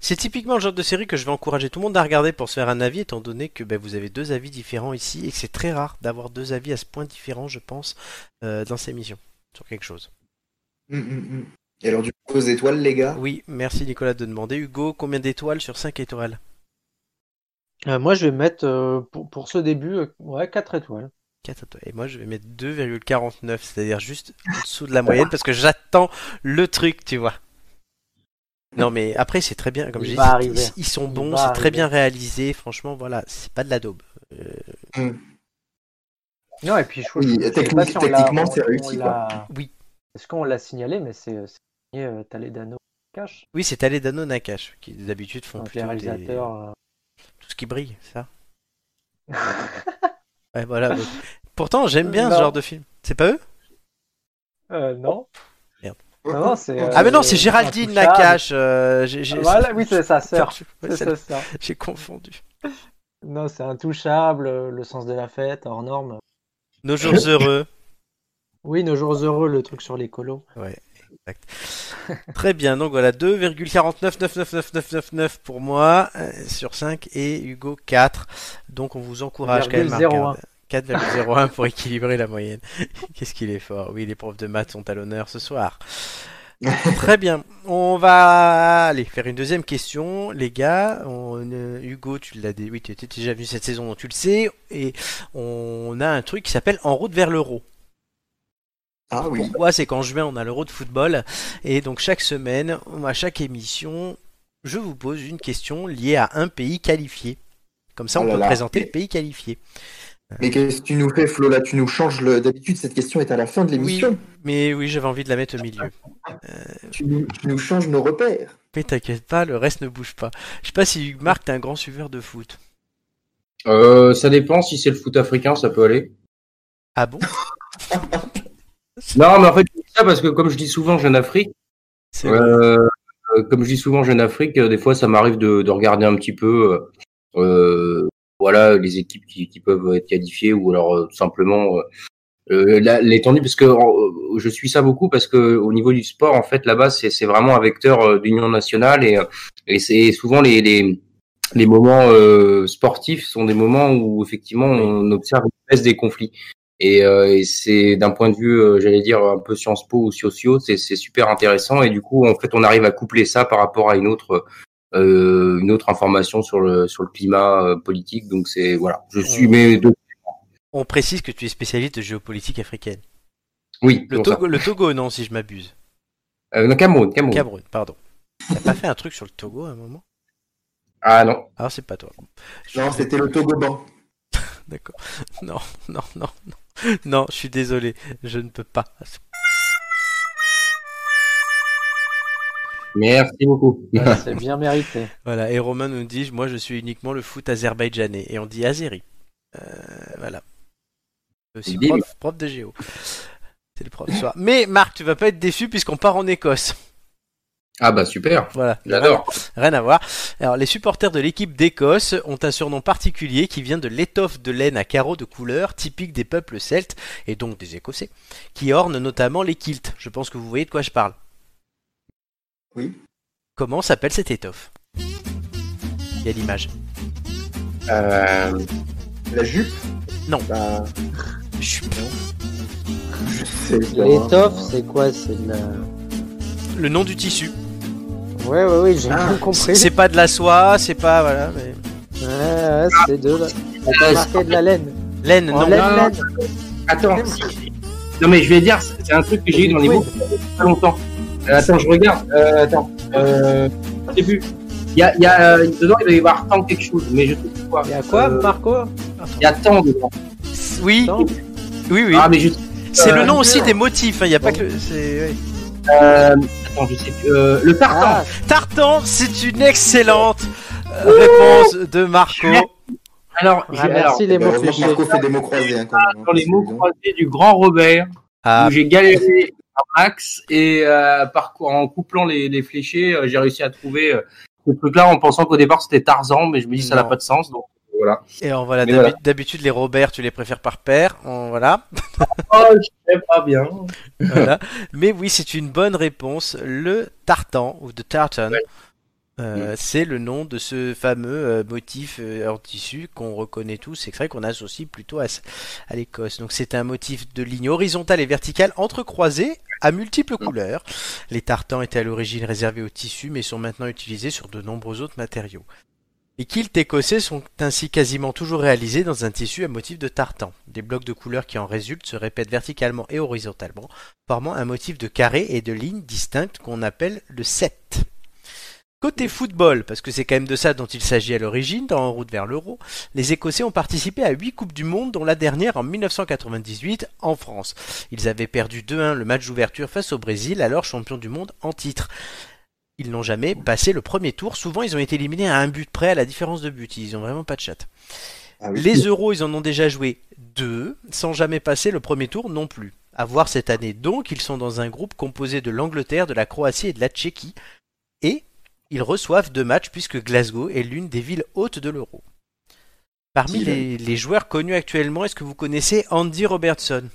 Speaker 1: C'est typiquement le genre de série que je vais encourager tout le monde à regarder pour se faire un avis, étant donné que ben, vous avez deux avis différents ici et que c'est très rare d'avoir deux avis à ce point différents, je pense, euh, dans ces émissions sur quelque chose.
Speaker 4: Hum, hum, hum. Et alors, du coup, aux étoiles, les gars?
Speaker 1: Oui, merci Nicolas de demander. Hugo, combien d'étoiles sur 5 étoiles?
Speaker 3: Euh, moi, je vais mettre euh, pour, pour ce début, euh, ouais, 4 étoiles.
Speaker 1: 4 étoiles. Et moi, je vais mettre 2,49, c'est-à-dire juste en dessous de la moyenne parce que j'attends le truc, tu vois. Non, mais après, c'est très bien. Comme j'ai dit, ils, ils sont bons, c'est très bien réalisé. Franchement, voilà, c'est pas de la daube. Euh,
Speaker 3: Non, et puis je,
Speaker 4: Oui,
Speaker 3: je
Speaker 4: technique-
Speaker 3: si
Speaker 4: techniquement, c'est réussi,
Speaker 1: Oui.
Speaker 3: Est-ce qu'on l'a signalé, mais c'est euh, Taledano Cash,
Speaker 1: Oui, c'est Taledano Nakash qui d'habitude font
Speaker 3: donc les
Speaker 1: plutôt des-
Speaker 3: réalisateurs. euh,
Speaker 1: tout ce qui brille, ça? Ouais, voilà. Pourtant, j'aime bien ce
Speaker 3: Non.
Speaker 1: genre de film. C'est pas eux?
Speaker 3: Euh, non. Non, non, c'est, euh,
Speaker 1: Ah, mais non, c'est Géraldine
Speaker 3: Intouchable.
Speaker 1: Nakache. euh, j'ai- j'ai-
Speaker 3: Voilà, oui, c'est sa sœur.
Speaker 1: Ouais,
Speaker 3: C'est
Speaker 1: celle-
Speaker 3: sa sœur.
Speaker 1: J'ai confondu.
Speaker 3: Non, c'est intouchable, euh, le sens de la fête, hors norme.
Speaker 1: Nos jours heureux.
Speaker 3: Oui, nos jours heureux, le truc sur les colos.
Speaker 1: Très bien, donc voilà, 2,49999999 pour moi euh, sur 5 et Hugo 4. Donc on vous encourage quand même à
Speaker 3: 4,01.
Speaker 1: regarder. 4,01 pour équilibrer la moyenne. Qu'est-ce qu'il est fort. Oui, les profs de maths sont à l'honneur ce soir. Très bien. On va aller faire une deuxième question, les gars. On, euh, Hugo, tu l'as dit, oui, tu étais déjà venu cette saison, donc tu le sais. Et on a un truc qui s'appelle En route vers l'euro.
Speaker 4: Ah oui.
Speaker 1: Pourquoi C'est qu'en juin, on a l'Euro de football. Et donc, chaque semaine, à chaque émission, je vous pose une question liée à un pays qualifié. Comme ça, on
Speaker 4: Oh là
Speaker 1: peut
Speaker 4: là.
Speaker 1: présenter le pays qualifié.
Speaker 4: Mais qu'est-ce que tu nous fais, Flo Là, tu nous changes le. D'habitude, cette question est à la fin de l'émission.
Speaker 1: Mais oui, j'avais envie de la mettre au milieu.
Speaker 4: Tu, nous, tu nous changes nos repères.
Speaker 1: Mais t'inquiète pas, le reste ne bouge pas. Je sais pas si Marc, t'es un grand suiveur de foot.
Speaker 2: Euh, ça dépend si c'est le foot africain, ça peut aller.
Speaker 1: Ah bon?
Speaker 2: Non, mais en fait, je dis ça parce que comme je dis souvent Jeune Afrique, euh, euh, comme je dis souvent Jeune Afrique, euh, des fois ça m'arrive de, de regarder un petit peu, euh, voilà, les équipes qui, qui peuvent être qualifiées ou alors euh, tout simplement l'étendue, parce que je suis ça beaucoup parce que au niveau du sport, en fait, là-bas, c'est c'est vraiment un vecteur d'union nationale et, et c'est souvent les, les les moments euh, sportifs sont des moments où effectivement on observe une baisse des conflits. Et, euh, et c'est d'un point de vue, euh, j'allais dire un peu Sciences Po ou sociaux, c'est c'est super intéressant. Et du coup, en fait, on arrive à coupler ça par rapport à une autre euh, une autre information sur le sur le climat euh, politique. Donc c'est voilà, je suis mais
Speaker 1: On précise que tu es spécialiste de géopolitique africaine.
Speaker 2: oui.
Speaker 1: Le
Speaker 2: ça.
Speaker 1: Togo, le Togo, non, si je m'abuse.
Speaker 2: Euh, non, Cameroun, Cameroun.
Speaker 1: Cameroun, pardon. T'as pas fait un truc sur le Togo à un moment?
Speaker 2: Ah non.
Speaker 1: Alors c'est pas toi. Je
Speaker 4: Non, c'était le toboggan.
Speaker 1: D'accord. Non, non, non, non. Non, je suis désolé. Je ne peux pas.
Speaker 2: Merci beaucoup.
Speaker 3: Ouais, c'est bien mérité.
Speaker 1: Voilà, et Romain nous dit Moi je suis uniquement le foot azerbaïdjanais. Et on dit Azeri. Euh, voilà. Aussi prof, prof de géo. C'est le prof soir. Mais Marc, tu vas pas être déçu puisqu'on part en Écosse.
Speaker 2: Ah bah super.
Speaker 1: Voilà.
Speaker 2: J'adore.
Speaker 1: Rien à voir. Alors, les supporters de l'équipe d'Écosse ont un surnom particulier qui vient de l'étoffe de laine à carreaux de couleur typique des peuples celtes et donc des Écossais, qui ornent notamment les kilts. Je pense que vous voyez de quoi je parle.
Speaker 4: Oui.
Speaker 1: Comment s'appelle cette étoffe? Il y a l'image.
Speaker 2: Euh,
Speaker 4: La jupe?
Speaker 1: Non.
Speaker 4: Bah, sais pas.
Speaker 3: L'étoffe, c'est quoi? C'est la...
Speaker 1: Le nom du tissu.
Speaker 3: Ouais, ouais, ouais, j'ai
Speaker 4: Ah,
Speaker 3: bien compris.
Speaker 1: C'est pas de la soie, c'est pas voilà, mais
Speaker 3: Ouais, ouais, c'est de la... C'est marqué de la laine.
Speaker 1: laine. Non.
Speaker 3: laine,
Speaker 2: non,
Speaker 3: laine.
Speaker 2: Attends. Non mais je vais dire, c'est un truc que j'ai eu dans les mots il y a pas longtemps. Euh, attends, je regarde. Euh, attends. Euh, début, il y a, il y a euh, dedans il doit y avoir tant quelque chose, mais je sais plus quoi.
Speaker 3: Il y a quoi,
Speaker 2: Euh,
Speaker 3: Marco
Speaker 2: Il y a tant dedans.
Speaker 1: Oui, oui, oui.
Speaker 2: Ah mais je.
Speaker 1: c'est le nom aussi des motifs. Il n'y a pas que. le- C'est. ouais.
Speaker 2: Euh, attends, je sais plus. Euh, le tartan.
Speaker 3: Ah,
Speaker 1: Tartan, c'est une excellente euh, réponse de Marco.
Speaker 2: Alors,
Speaker 3: Ah,
Speaker 2: j'ai- alors,
Speaker 3: merci les mots clichés.
Speaker 4: Marco fait des mots croisés. Hein, quand même, hein,
Speaker 2: dans les mots croisés du grand Robert,
Speaker 1: Ah,
Speaker 2: où j'ai galéré un max et euh, par, en couplant les, les fléchés, j'ai réussi à trouver ce truc-là en pensant qu'au départ c'était Tarzan, mais je me dis ça n'a pas de sens. Donc voilà.
Speaker 1: Et alors voilà, d'habitude les Robert, tu les préfères par paire, en- voilà.
Speaker 2: Oh, je sais pas bien.
Speaker 1: Voilà. Mais oui, c'est une bonne réponse. Le tartan ou de tartan,
Speaker 2: Ouais.
Speaker 1: euh, c'est le nom de ce fameux euh, motif euh, en tissu qu'on reconnaît tous c'est vrai qu'on associe plutôt à, l'Écosse. Donc c'est un motif de ligne horizontale et verticale entrecroisées à multiples couleurs. Les tartans étaient à l'origine réservés au tissu mais sont maintenant utilisés sur de nombreux autres matériaux. Les kilts écossais sont ainsi quasiment toujours réalisés dans un tissu à motif de tartan. Des blocs de couleurs qui en résultent se répètent verticalement et horizontalement, formant un motif de carré et de lignes distinctes qu'on appelle le set. Côté football, parce que c'est quand même de ça dont il s'agit à l'origine, dans En route vers l'euro, les Écossais ont participé à 8 Coupes du Monde, dont la dernière en 1998 en France. Ils avaient perdu 2-1 le match d'ouverture face au Brésil, alors champion du monde en titre. Ils n'ont jamais passé le premier tour, souvent ils ont été éliminés à un but près à la différence de but, ils ont vraiment pas de chat.
Speaker 4: Ah oui.
Speaker 1: Les euros, ils en ont déjà joué deux, sans jamais passer le premier tour non plus. À voir cette année donc, ils sont dans un groupe composé de l'Angleterre, de la Croatie et de la Tchéquie. Et ils reçoivent deux matchs puisque Glasgow est l'une des villes hautes de l'euro. Parmi les, les joueurs connus actuellement, est-ce que vous connaissez Andy Robertson?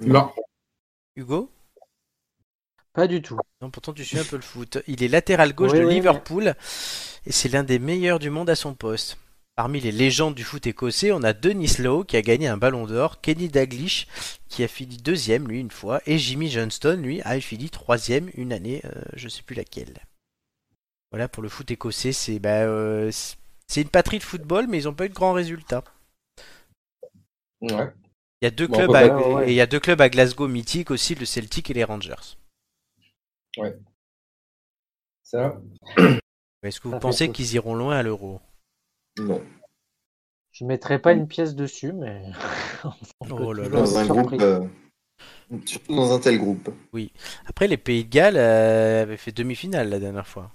Speaker 2: Non.
Speaker 1: Hugo?
Speaker 3: Pas du tout.
Speaker 1: Non, pourtant tu suis un peu le foot. Il est latéral gauche
Speaker 3: Oui,
Speaker 1: de
Speaker 3: oui,
Speaker 1: Liverpool et c'est l'un des meilleurs du monde à son poste. Parmi les légendes du foot écossais, on a Denis Lowe qui a gagné un ballon d'or, Kenny Dalglish qui a fini deuxième lui une fois, et Jimmy Johnston lui a fini troisième une année, euh, je sais plus laquelle. Voilà pour le foot écossais, c'est bah, euh, c'est- une patrie de football, mais ils n'ont pas eu de grands résultats.
Speaker 2: Ouais.
Speaker 1: Il y a deux clubs à,
Speaker 3: pas- ouais.
Speaker 1: et il y a deux clubs à Glasgow mythiques aussi, le Celtic et les Rangers.
Speaker 2: Ça.
Speaker 1: Est-ce que vous
Speaker 3: Ça fait
Speaker 1: pensez qu'ils iront loin à l'Euro?
Speaker 4: Non.
Speaker 3: Je mettrai pas une pièce dessus, mais.
Speaker 1: Oh là là.
Speaker 4: Dans un groupe, euh, surtout dans un tel groupe.
Speaker 1: Après, les Pays de Galles euh, avaient fait demi-finale la dernière fois.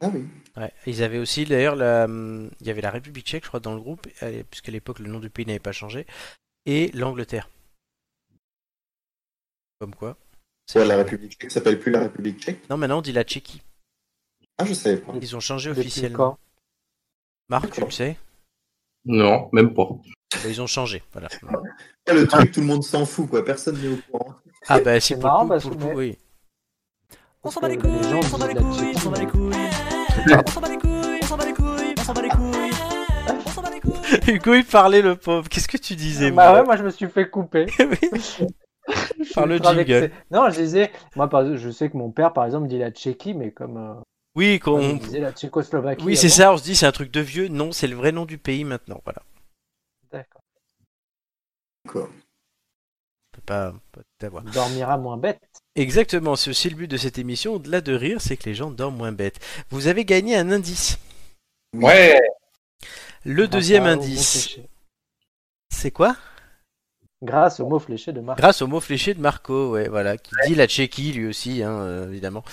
Speaker 4: Ah oui.
Speaker 1: Ouais. Ils avaient aussi, d'ailleurs, la... hum, il y avait la République tchèque, je crois, dans le groupe, euh, puisqu'à l'époque, le nom du pays n'avait pas changé, et l'Angleterre. Comme quoi. C'est-
Speaker 4: la République tchèque s'appelle plus la République tchèque.
Speaker 1: Non, maintenant, on dit la Tchéquie.
Speaker 4: Ah, je savais pas.
Speaker 1: Ils ont changé
Speaker 3: Depuis
Speaker 1: officiellement. Marc, tu le sais?
Speaker 2: Non, même pas.
Speaker 1: Bah, Ils ont changé, voilà.
Speaker 4: Ah, le truc, tout le monde s'en fout, quoi. Personne n'est au courant.
Speaker 1: Ah bah si,
Speaker 3: C'est
Speaker 1: pour le
Speaker 3: marrant
Speaker 1: coup,
Speaker 3: parce
Speaker 1: pour le
Speaker 3: que-
Speaker 1: coup, oui.
Speaker 6: On s'en bat les couilles, on s'en bat les couilles, on s'en bat les
Speaker 3: Tchéquie,
Speaker 6: couilles. On s'en bat les couilles, on s'en bat les couilles, on s'en bat les couilles. On s'en bat les couilles.
Speaker 1: Hugo, il parlait, le pauvre. Qu'est-ce que tu disais,
Speaker 3: Bah
Speaker 1: moi
Speaker 3: ouais, moi je me suis fait couper.
Speaker 1: Par le jingle.
Speaker 3: Non, je disais, moi par- je sais que mon père par exemple dit la Tchéquie, mais comme euh,
Speaker 1: Oui, qu'on...
Speaker 3: il disait la Tchécoslovaquie.
Speaker 1: oui c'est ça, on se dit c'est un truc de vieux. Non, c'est le vrai nom du pays maintenant, voilà.
Speaker 3: D'accord.
Speaker 4: D'accord.
Speaker 1: On peut pas, pas avoir.
Speaker 3: On dormira moins bête.
Speaker 1: Exactement, c'est aussi le but de cette émission, au-delà de rire, c'est que les gens dorment moins bêtes. Vous avez gagné un indice.
Speaker 2: Ouais.
Speaker 1: Le deuxième indice, c'est quoi?
Speaker 3: Grâce au mot fléché de Marc.
Speaker 1: Grâce au mot fléché de Marco, ouais, voilà, qui dit la Tchéquie lui aussi, hein, euh, évidemment.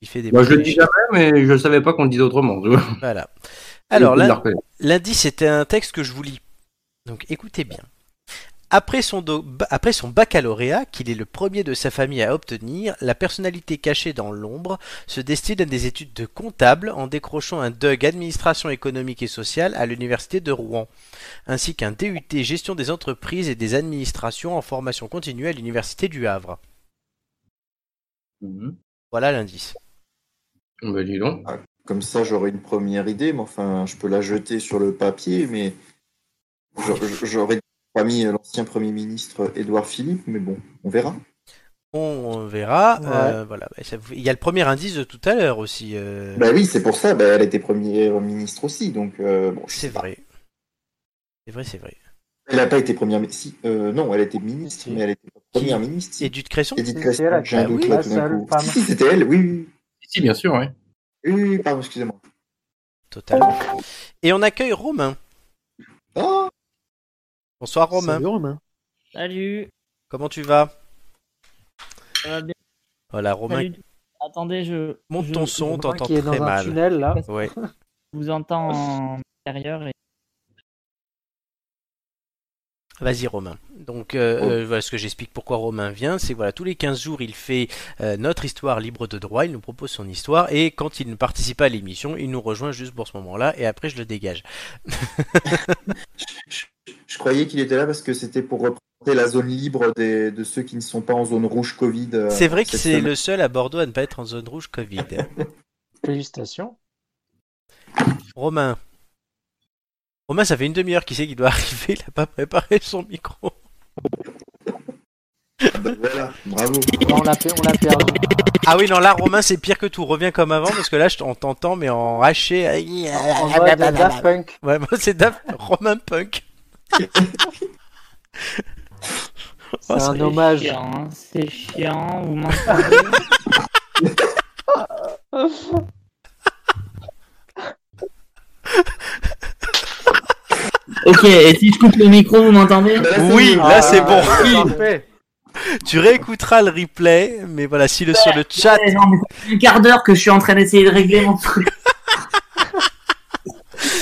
Speaker 1: Il fait des
Speaker 2: Moi,
Speaker 1: mots
Speaker 2: je le dis jamais, mais je savais pas qu'on le disait autrement.
Speaker 1: Voilà. Alors. L'indice c'était un texte que je vous lis. Donc écoutez bien. Après son, do- ba- après son baccalauréat, qu'il est le premier de sa famille à obtenir, la personnalité cachée dans l'ombre se destine à des études de comptable en décrochant un DUG Administration économique et sociale à l'université de Rouen, ainsi qu'un DUT Gestion des entreprises et des administrations en formation continue à l'université du Havre.
Speaker 2: Mhm.
Speaker 1: Voilà l'indice.
Speaker 2: Dis donc.
Speaker 4: Comme ça, j'aurais une première idée, mais enfin, je peux la jeter sur le papier, mais j'a- j'aurais pas mis l'ancien Premier ministre Édouard Philippe, mais bon, on verra.
Speaker 1: On verra.
Speaker 3: Ouais.
Speaker 1: euh, voilà. Bah, Il y a le premier indice de tout à l'heure aussi. euh,
Speaker 4: Bah oui, c'est pour ça, bah, elle était Premier ministre aussi, donc euh, bon,
Speaker 1: C'est vrai. C'est vrai, c'est vrai.
Speaker 4: Elle n'a pas été Première ministre. Si, euh, non, elle était ministre, mais elle était pas Première ministre. si.
Speaker 1: Edith Cresson
Speaker 4: Edith Cresson, j'ai un
Speaker 1: ah
Speaker 4: doute là tout d'un coup. Si, si, c'était elle, oui, oui.
Speaker 2: Si, bien sûr, oui.
Speaker 4: Oui, oui, oui, pardon, excusez-moi.
Speaker 1: Totalement. Et on accueille Romain.
Speaker 4: Oh,
Speaker 1: Bonsoir Romain.
Speaker 3: Salut, Romain.
Speaker 6: Salut.
Speaker 1: Comment tu vas?
Speaker 6: Ça va bien
Speaker 1: Voilà, Romain.
Speaker 6: Salut. Attendez, je.
Speaker 1: Monte
Speaker 6: je-
Speaker 1: ton son, on
Speaker 3: Romain
Speaker 1: t'entend
Speaker 3: qui est
Speaker 1: très
Speaker 3: dans un
Speaker 1: mal.
Speaker 3: tunnel là.
Speaker 1: Ouais.
Speaker 6: Je vous entends en extérieur et
Speaker 1: Vas-y Romain. Donc euh,
Speaker 4: Oh.
Speaker 1: euh, voilà ce que j'explique pourquoi Romain vient, c'est voilà tous les 15 jours il fait euh, notre histoire libre de droit, il nous propose son histoire et quand il ne participe pas à l'émission, il nous rejoint juste pour ce moment-là et après je le dégage.
Speaker 4: Je croyais qu'il était là parce que c'était pour représenter la zone libre des- de ceux qui ne sont pas en zone rouge Covid. euh,
Speaker 1: c'est vrai que c'est le seul à Bordeaux à ne pas être en zone rouge Covid.
Speaker 3: Félicitations.
Speaker 1: Romain. Romain, ça fait une demi-heure qu'il sait qu'il doit arriver, il n'a pas préparé son micro.
Speaker 4: Bah, voilà, bravo.
Speaker 3: On l'a fait- on l'a perdu.
Speaker 1: Ah oui, non, là, Romain, c'est pire que tout. Reviens comme avant, parce que là, je on t'entend, mais en haché.
Speaker 3: En mode Daft Punk.
Speaker 1: Ouais, moi, c'est Daft Romain Punk.
Speaker 3: C'est
Speaker 1: Oh,
Speaker 3: un hommage.
Speaker 7: chiant, hein, c'est chiant, vous m'entendez? Ok, et si je coupe le micro, vous m'entendez?
Speaker 4: Bah,
Speaker 1: Oui,
Speaker 4: mieux.
Speaker 1: là, c'est bon.
Speaker 3: Ah, parfait.
Speaker 1: Tu réécouteras le replay, mais voilà, si le sur le chat.
Speaker 7: Ouais, non, mais ça fait un quart d'heure que je suis en train d'essayer de régler mon truc.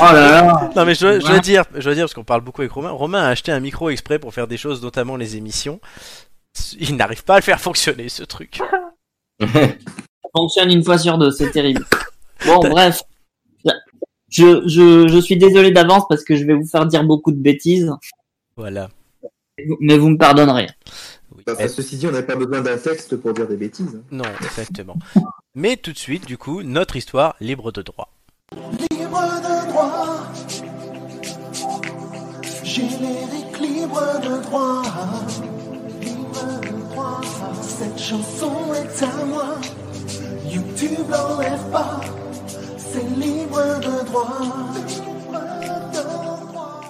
Speaker 7: Oh là là
Speaker 1: Non, mais je dois, je dois dire, je dois dire, parce qu'on parle beaucoup avec Romain. Romain a acheté un micro exprès pour faire des choses, notamment les émissions. Il n'arrive pas à le faire fonctionner, ce truc.
Speaker 7: Ça fonctionne une fois sur deux, c'est terrible. Bon, bref. Je, je, je suis désolé d'avance parce que je vais vous faire dire beaucoup de bêtises,
Speaker 1: Voilà.
Speaker 7: mais vous me pardonnerez.
Speaker 1: Oui.
Speaker 4: Bah, ceci dit, on n'avait pas besoin d'un texte pour dire des bêtises. hein.
Speaker 1: Non, exactement. Mais tout de suite, du coup, notre histoire libre de droit.
Speaker 6: Générique libre de droit. Libre de droit. Cette chanson est à moi. YouTube l'enlève pas. C'est libre de droit. Libre de droit.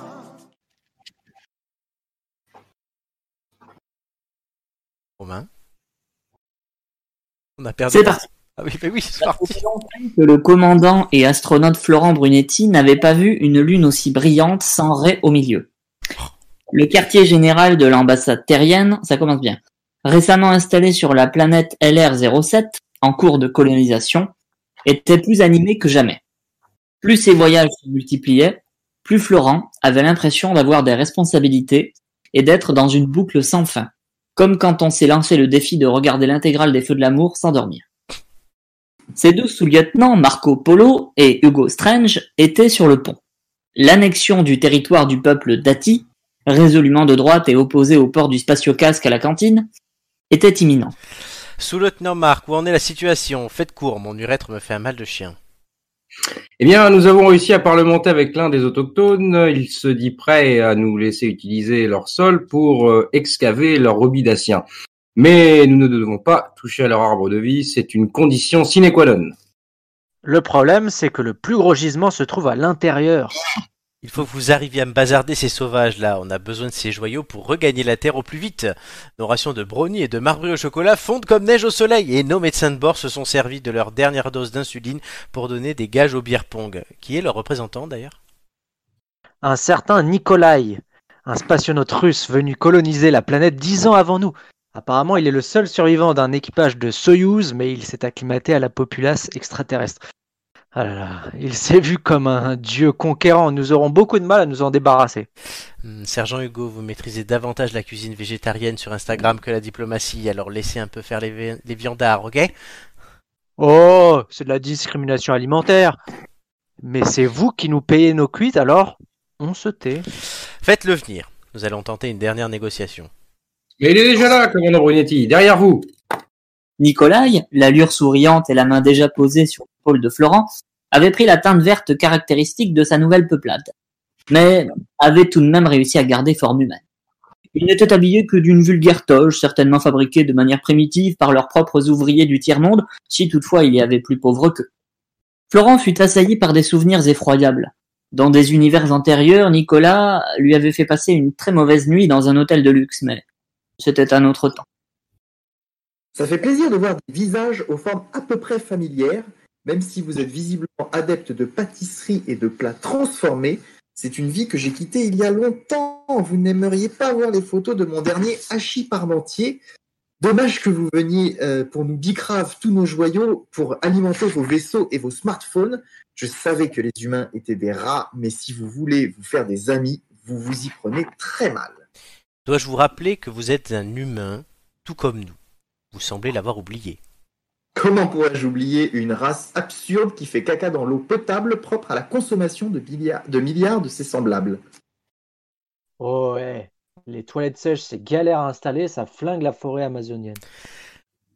Speaker 1: Romain On a perdu.
Speaker 7: C'est parti.
Speaker 1: Ah oui, bah oui, c'est parti.
Speaker 7: que le commandant et astronaute Florent Brunetti n'avait pas vu une lune aussi brillante sans raie au milieu. Le quartier général de l'ambassade terrienne, ça commence bien, récemment installé sur la planète LR07, en cours de colonisation, était plus animé que jamais. Plus ses voyages se multipliaient, plus Florent avait l'impression d'avoir des responsabilités et d'être dans une boucle sans fin, comme quand on s'est lancé le défi de regarder l'intégrale des Feux de l'amour sans dormir. Ces deux sous-lieutenants, Marco Polo et Hugo Strange, étaient sur le pont. L'annexion du territoire du peuple dati, résolument de droite et opposé au port du spatio-casque à la cantine, était imminente.
Speaker 1: Sous-lieutenant Marc, où en est la situation? Faites court, mon urètre me fait un mal de chien.
Speaker 2: Eh bien, nous avons réussi à parlementer avec l'un des autochtones. Il se dit prêt à nous laisser utiliser leur sol pour euh, excaver leur rubidacien. Mais nous ne devons pas toucher à leur arbre de vie, c'est une condition sine qua non.
Speaker 3: Le problème, c'est que le plus gros gisement se trouve à l'intérieur.
Speaker 1: Il faut que vous arriviez à me bazarder ces sauvages-là. On a besoin de ces joyaux pour regagner la terre au plus vite. Nos rations de brownie et de marbré au chocolat fondent comme neige au soleil et nos médecins de bord se sont servis de leur dernière dose d'insuline pour donner des gages au beer pong. Qui est leur représentant d'ailleurs?
Speaker 3: Un certain Nikolai, un spationaute russe venu coloniser la planète dix ans avant nous. Apparemment, il est le seul survivant d'un équipage de Soyouz, mais il s'est acclimaté à la populace extraterrestre. Ah là là, il s'est vu comme un dieu conquérant. Nous aurons beaucoup de mal à nous en débarrasser.
Speaker 1: Hmm, Sergent Hugo, vous maîtrisez davantage la cuisine végétarienne sur Instagram que la diplomatie, alors laissez un peu faire les, les viandards, ok?
Speaker 3: Oh, c'est de la discrimination alimentaire. Mais c'est vous qui nous payez nos cuites, alors on se tait.
Speaker 1: Faites-le venir. Nous allons tenter une dernière négociation.
Speaker 2: Il est déjà là, commandant Brunetti, derrière vous.
Speaker 7: Nikolai, l'allure souriante et la main déjà posée sur l'épaule de Florent, avait pris la teinte verte caractéristique de sa nouvelle peuplade, mais avait tout de même réussi à garder forme humaine. Il n'était habillé que d'une vulgaire toge, certainement fabriquée de manière primitive par leurs propres ouvriers du tiers-monde, si toutefois il y avait plus pauvre qu'eux. Florent fut assailli par des souvenirs effroyables. Dans des univers antérieurs, Nicolas lui avait fait passer une très mauvaise nuit dans un hôtel de luxe, mais c'était un autre temps.
Speaker 4: Ça fait plaisir de voir des visages aux formes à peu près familières, même si vous êtes visiblement adepte de pâtisserie et de plats transformés. C'est une vie que j'ai quittée il y a longtemps. Vous n'aimeriez pas voir les photos de mon dernier hachis parmentier. Dommage que vous veniez euh, pour nous bicrave tous nos joyaux pour alimenter vos vaisseaux et vos smartphones. Je savais que les humains étaient des rats, mais si vous voulez vous faire des amis, vous vous y prenez très mal.
Speaker 1: Dois-je vous rappeler que vous êtes un humain, tout comme nous? Vous semblez l'avoir oublié.
Speaker 4: Comment pourrais-je oublier une race absurde qui fait caca dans l'eau potable propre à la consommation de, milliards de ses semblables?
Speaker 3: Oh ouais, les toilettes sèches, c'est galère à installer, ça flingue la forêt amazonienne.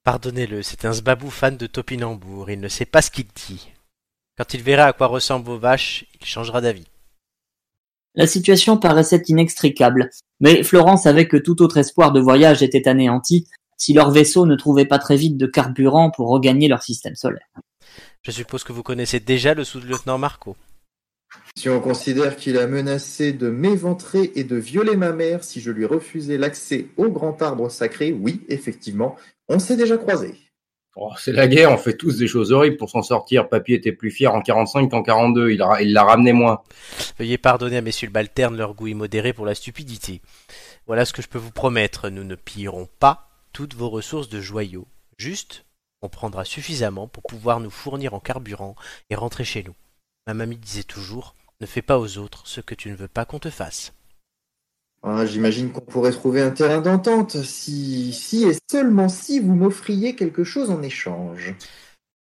Speaker 1: Pardonnez-le, c'est un zbabou fan de topinambour, il ne sait pas ce qu'il dit. Quand il verra à quoi ressemblent vos vaches, il changera d'avis.
Speaker 7: La situation paraissait inextricable, mais Florent savait que tout autre espoir de voyage était anéanti si leur vaisseau ne trouvait pas très vite de carburant pour regagner leur système solaire.
Speaker 1: Je suppose que vous connaissez déjà le sous-lieutenant Marco.
Speaker 4: Si on considère qu'il a menacé de m'éventrer et de violer ma mère si je lui refusais l'accès au grand arbre sacré, oui, effectivement, on s'est déjà croisés.
Speaker 2: Oh, c'est la guerre, on fait tous des choses horribles pour s'en sortir. Papy était plus fier en 45 qu'en 42, il l'a ramené moins.
Speaker 1: Veuillez pardonner à messieurs le Balterne leur goût immodéré pour la stupidité. Voilà ce que je peux vous promettre, nous ne pillerons pas toutes vos ressources de joyaux. Juste, on prendra suffisamment pour pouvoir nous fournir en carburant et rentrer chez nous. Ma mamie disait toujours, ne fais pas aux autres ce que tu ne veux pas qu'on te fasse.
Speaker 4: Ah, J'imagine qu'on pourrait trouver un terrain d'entente si, si et seulement si vous m'offriez quelque chose en échange.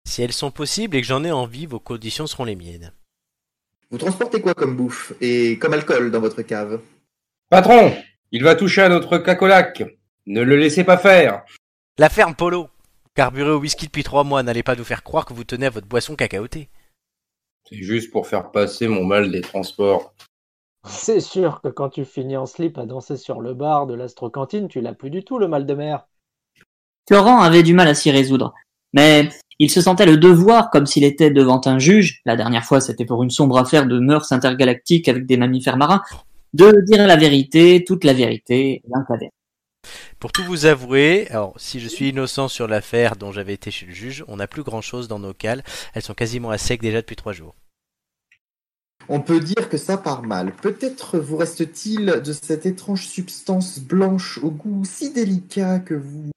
Speaker 1: Si elles sont possibles et que j'en ai envie, vos conditions seront les miennes.
Speaker 4: Vous transportez quoi comme bouffe et comme alcool dans votre cave?
Speaker 2: Patron, il va toucher à notre cacolac. Ne le laissez pas faire.
Speaker 1: La ferme Polo Carburé au whisky depuis trois mois, n'allez pas nous faire croire que vous tenez à votre boisson cacaotée.
Speaker 2: C'est juste pour faire passer mon mal des transports.
Speaker 3: C'est sûr que quand tu finis en slip à danser sur le bar de l'astrocantine, tu l'as plus du tout le mal de mer.
Speaker 7: Florent avait du mal à s'y résoudre, mais il se sentait le devoir comme s'il était devant un juge, la dernière fois c'était pour une sombre affaire de mœurs intergalactiques avec des mammifères marins, de dire la vérité, toute la vérité, vérité.
Speaker 1: Pour tout vous avouer, alors si je suis innocent sur l'affaire dont j'avais été chez le juge, on n'a plus grand chose dans nos cales, elles sont quasiment à sec déjà depuis trois jours.
Speaker 4: On peut dire que ça part mal. Peut-être vous reste-t-il de cette étrange substance blanche au goût si délicat que vous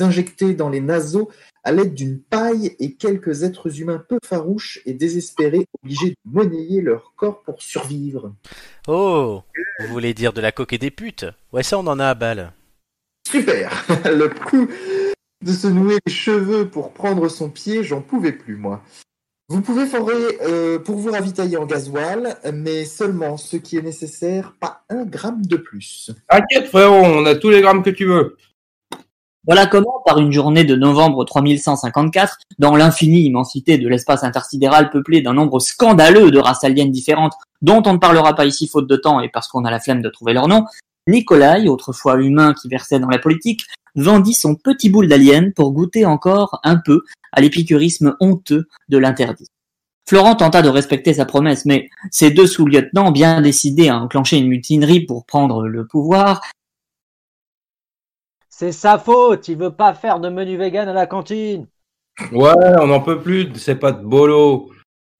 Speaker 4: injectez dans les naseaux à l'aide d'une paille et quelques êtres humains peu farouches et désespérés obligés de monnayer leur corps pour survivre.
Speaker 1: Oh Vous voulez dire de la coque et des putes? Ouais, ça on en a à balle.
Speaker 4: Super Le coup de se nouer les cheveux pour prendre son pied, j'en pouvais plus, moi. Vous pouvez forer euh, pour vous ravitailler en gasoil, mais seulement ce qui est nécessaire, pas un gramme de plus.
Speaker 2: T'inquiète frérot, on a tous les grammes que tu veux.
Speaker 7: Voilà comment, par une journée de novembre 3154, dans l'infinie immensité de l'espace intersidéral peuplé d'un nombre scandaleux de races aliens différentes, dont on ne parlera pas ici faute de temps et parce qu'on a la flemme de trouver leur nom, Nikolai, autrefois humain qui versait dans la politique, vendit son petit boule d'alien pour goûter encore un peu à l'épicurisme honteux de l'interdit. Florent tenta de respecter sa promesse, mais ses deux sous-lieutenants, bien décidés à enclencher une mutinerie pour prendre le pouvoir,
Speaker 3: C'est sa faute, il veut pas faire de menu vegan à la cantine.
Speaker 2: Ouais, on n'en peut plus, c'est pas de bolo.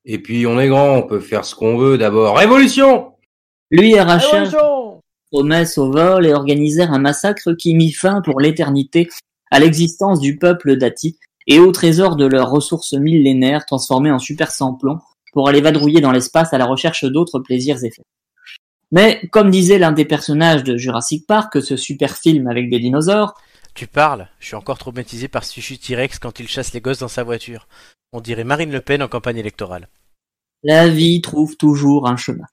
Speaker 2: Et puis on est grand, on peut faire ce qu'on veut d'abord. Révolution
Speaker 7: lui arrachèrent
Speaker 3: Révolution
Speaker 7: promesse au vol et organisèrent un massacre qui mit fin pour l'éternité à l'existence du peuple dati et au trésor de leurs ressources millénaires transformées en super samplons pour aller vadrouiller dans l'espace à la recherche d'autres plaisirs et faits. Mais, comme disait l'un des personnages de Jurassic Park, ce super film avec des dinosaures,
Speaker 1: Tu parles Je suis encore traumatisé par Sushi T-Rex quand il chasse les gosses dans sa voiture. On dirait Marine Le Pen en campagne électorale.
Speaker 7: la vie trouve toujours un chemin.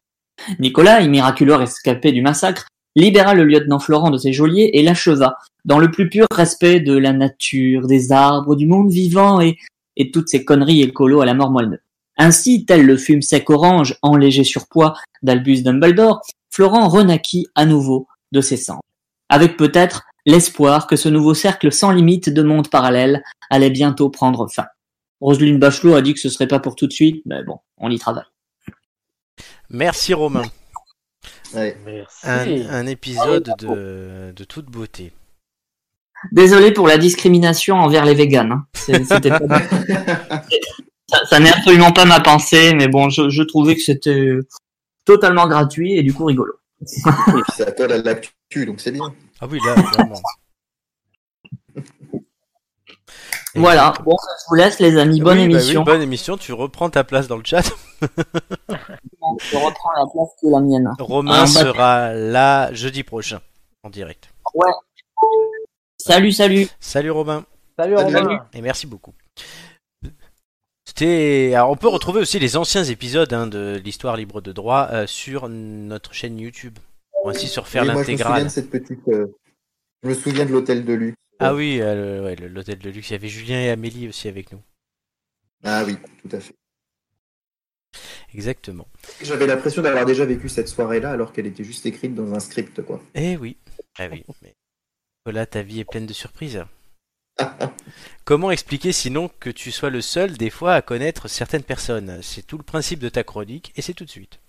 Speaker 7: Nicolas, miraculeux rescapé du massacre, libéra le lieutenant Florent de ses geôliers et l'acheva, dans le plus pur respect de la nature, des arbres, du monde vivant et, et toutes ces conneries écolo à la mort moelle. Ainsi, tel le fume sec orange en léger surpoids d'Albus Dumbledore, Florent renaquit à nouveau de ses cendres. Avec peut-être l'espoir que ce nouveau cercle sans limite de mondes parallèles allait bientôt prendre fin. Roselyne Bachelot a dit que ce serait pas pour tout de suite, mais bon, on y travaille.
Speaker 1: Merci Romain.
Speaker 4: Ouais.
Speaker 3: Merci.
Speaker 1: Un, un épisode de, de toute beauté.
Speaker 7: Désolé pour la discrimination envers les véganes. hein. C'est- c'était pas- ça ça n'est absolument pas ma pensée, mais bon, je, je trouvais que c'était totalement gratuit et du coup rigolo.
Speaker 4: Et puis ça colle à l'actu, donc c'est bien.
Speaker 1: Ah oui, là, vraiment.
Speaker 7: Voilà, bon, je vous laisse les amis, bonne
Speaker 1: Oui, bah oui,
Speaker 7: émission.
Speaker 1: bonne émission. Tu reprends ta place dans le chat.
Speaker 7: Je reprends la place qui est la mienne.
Speaker 1: Romain
Speaker 7: Ah, bah-
Speaker 1: sera là jeudi prochain en direct.
Speaker 7: Salut, salut.
Speaker 1: Salut Romain
Speaker 3: Salut
Speaker 4: Salut.
Speaker 3: Romain.
Speaker 1: et merci beaucoup. C'était. Alors, on peut retrouver aussi les anciens épisodes hein, de l'histoire libre de droit euh, sur notre chaîne YouTube. On va ainsi se refaire
Speaker 4: Oui, moi, je me souviens
Speaker 1: l'intégrale.
Speaker 4: de cette petite. euh, Je me souviens de l'hôtel de luxe.
Speaker 1: Ah oui, euh, ouais, l'hôtel de luxe. Il y avait Julien et Amélie aussi avec nous.
Speaker 4: Ah oui, tout à fait.
Speaker 1: Exactement.
Speaker 4: J'avais l'impression d'avoir déjà vécu cette soirée-là alors qu'elle était juste écrite dans un script, quoi.
Speaker 1: Eh oui. Ah oui. Mais... Voilà, ta vie est pleine de surprises. Comment expliquer sinon que tu sois le seul des fois à connaître certaines personnes? C'est tout le principe de ta chronique et c'est tout de suite.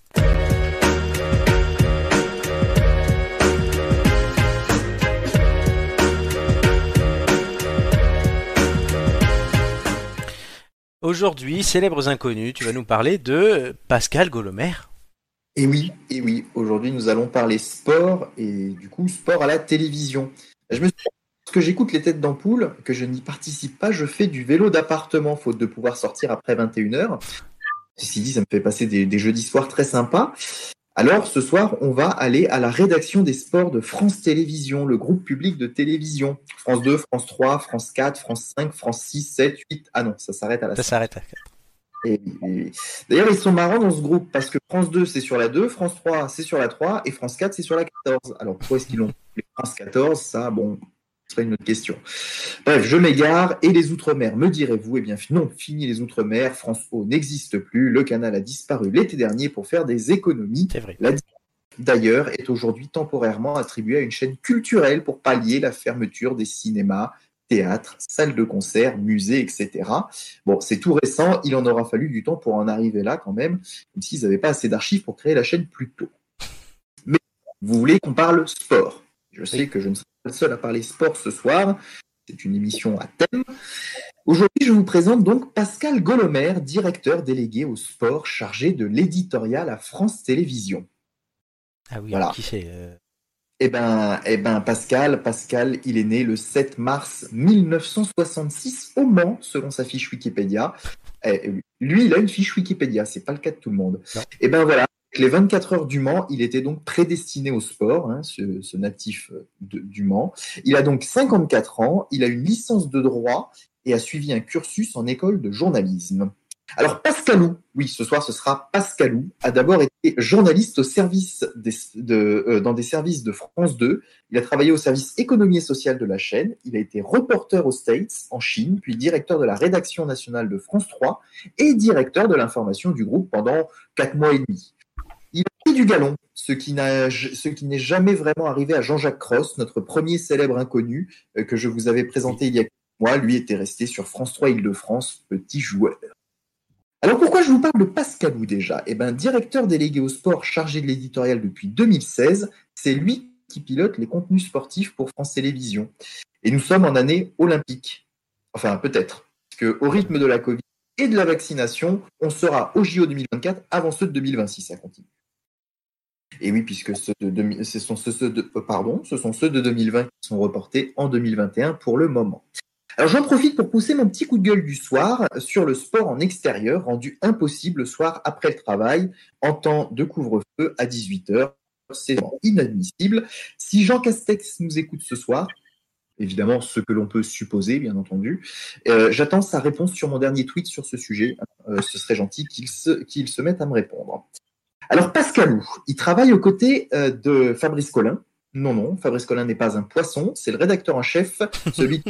Speaker 1: Aujourd'hui, célèbres inconnus, tu vas nous parler de Pascal Golomer.
Speaker 4: Et oui, et oui, aujourd'hui nous allons parler sport et du coup sport à la télévision. Je me suis que j'écoute les têtes d'ampoule, que je n'y participe pas, je fais du vélo d'appartement faute de pouvoir sortir après 21h. Ceci dit, ça me fait passer des, des jeudis soirs très sympas. Alors ce soir, on va aller à la rédaction des sports de France Télévisions, le groupe public de télévision. France 2, France 3, France 4, France 5, France 6, 7, 8. Ah non, ça s'arrête à la
Speaker 1: Ça s'arrête. à-
Speaker 4: et- et- D'ailleurs, ils sont marrants dans ce groupe parce que France 2, c'est sur la 2, France 3, c'est sur la 3 et France 4, c'est sur la 14. Alors, pourquoi est-ce qu'ils l'ont France 14 Ça, bon, ce serait une autre question. Bref, je m'égare. Et les Outre-mer, me direz-vous? Eh bien, non, fini les Outre-mer. France O n'existe plus. Le canal a disparu l'été dernier pour faire des économies.
Speaker 1: C'est vrai.
Speaker 4: D'ailleurs, est aujourd'hui temporairement attribué à une chaîne culturelle pour pallier la fermeture des cinémas, théâtres, salles de concert, musées, etc. Bon, c'est tout récent, il en aura fallu du temps pour en arriver là quand même, même s'ils n'avaient pas assez d'archives pour créer la chaîne plus tôt. Mais vous voulez qu'on parle sport Je sais
Speaker 1: Oui.
Speaker 4: que je ne serai le seul à parler sport ce soir, c'est une émission à thème. Aujourd'hui, je vous présente donc Pascal Golomer, directeur délégué au sport chargé de l'éditorial à France Télévisions.
Speaker 1: Ah oui,
Speaker 4: Voilà.
Speaker 1: qui c'est euh,
Speaker 4: Eh ben, eh ben, Pascal, Pascal, il est né le 7 mars 1966 au Mans, selon sa fiche Wikipédia. Eh, lui, il a une fiche Wikipédia, c'est pas le cas de tout le monde.
Speaker 1: Non.
Speaker 4: Eh ben voilà, les 24 heures du Mans, il était donc prédestiné au sport, hein, ce, natif euh, du Mans. Il a donc 54 ans, il a une licence de droit et a suivi un cursus en école de journalisme. Alors Pascalou, oui, ce soir ce sera Pascalou, a d'abord été journaliste au service des- de, euh, dans des services de France 2. Il a travaillé au service économie et sociale de la chaîne. Il a été reporter aux States, en Chine, puis directeur de la rédaction nationale de France 3 et directeur de l'information du groupe pendant quatre mois et demi. Du galon, ce qui n'est jamais vraiment arrivé à Jean-Jacques Cross, notre premier célèbre inconnu euh, que je vous avais présenté il y a quelques mois. Lui était resté sur France 3 Île-de-France, petit joueur. Alors pourquoi je vous parle de Pascalou déjà Eh bien, directeur délégué au sport chargé de l'éditorial depuis 2016, c'est lui qui pilote les contenus sportifs pour France Télévisions. Et nous sommes en année olympique. Enfin, peut-être. Parce que au rythme de la Covid et de la vaccination, on sera au JO 2024 avant ceux de 2026, ça continue. Et oui, puisque ce, sont ceux, de, pardon, ce sont ceux de 2020 qui sont reportés en 2021 pour le moment. Alors j'en profite pour pousser mon petit coup de gueule du soir sur le sport en extérieur, rendu impossible le soir après le travail, en temps de couvre-feu à 18h. C'est inadmissible. Si Jean Castex nous écoute ce soir, évidemment ce que l'on peut supposer, bien entendu, euh, j'attends sa réponse sur mon dernier tweet sur ce sujet. Euh, ce serait gentil qu'il se mette à me répondre. Alors Pascalou, il travaille aux côtés euh, de Fabrice Collin. Non, non, Fabrice Collin n'est pas un poisson, c'est le rédacteur en chef, celui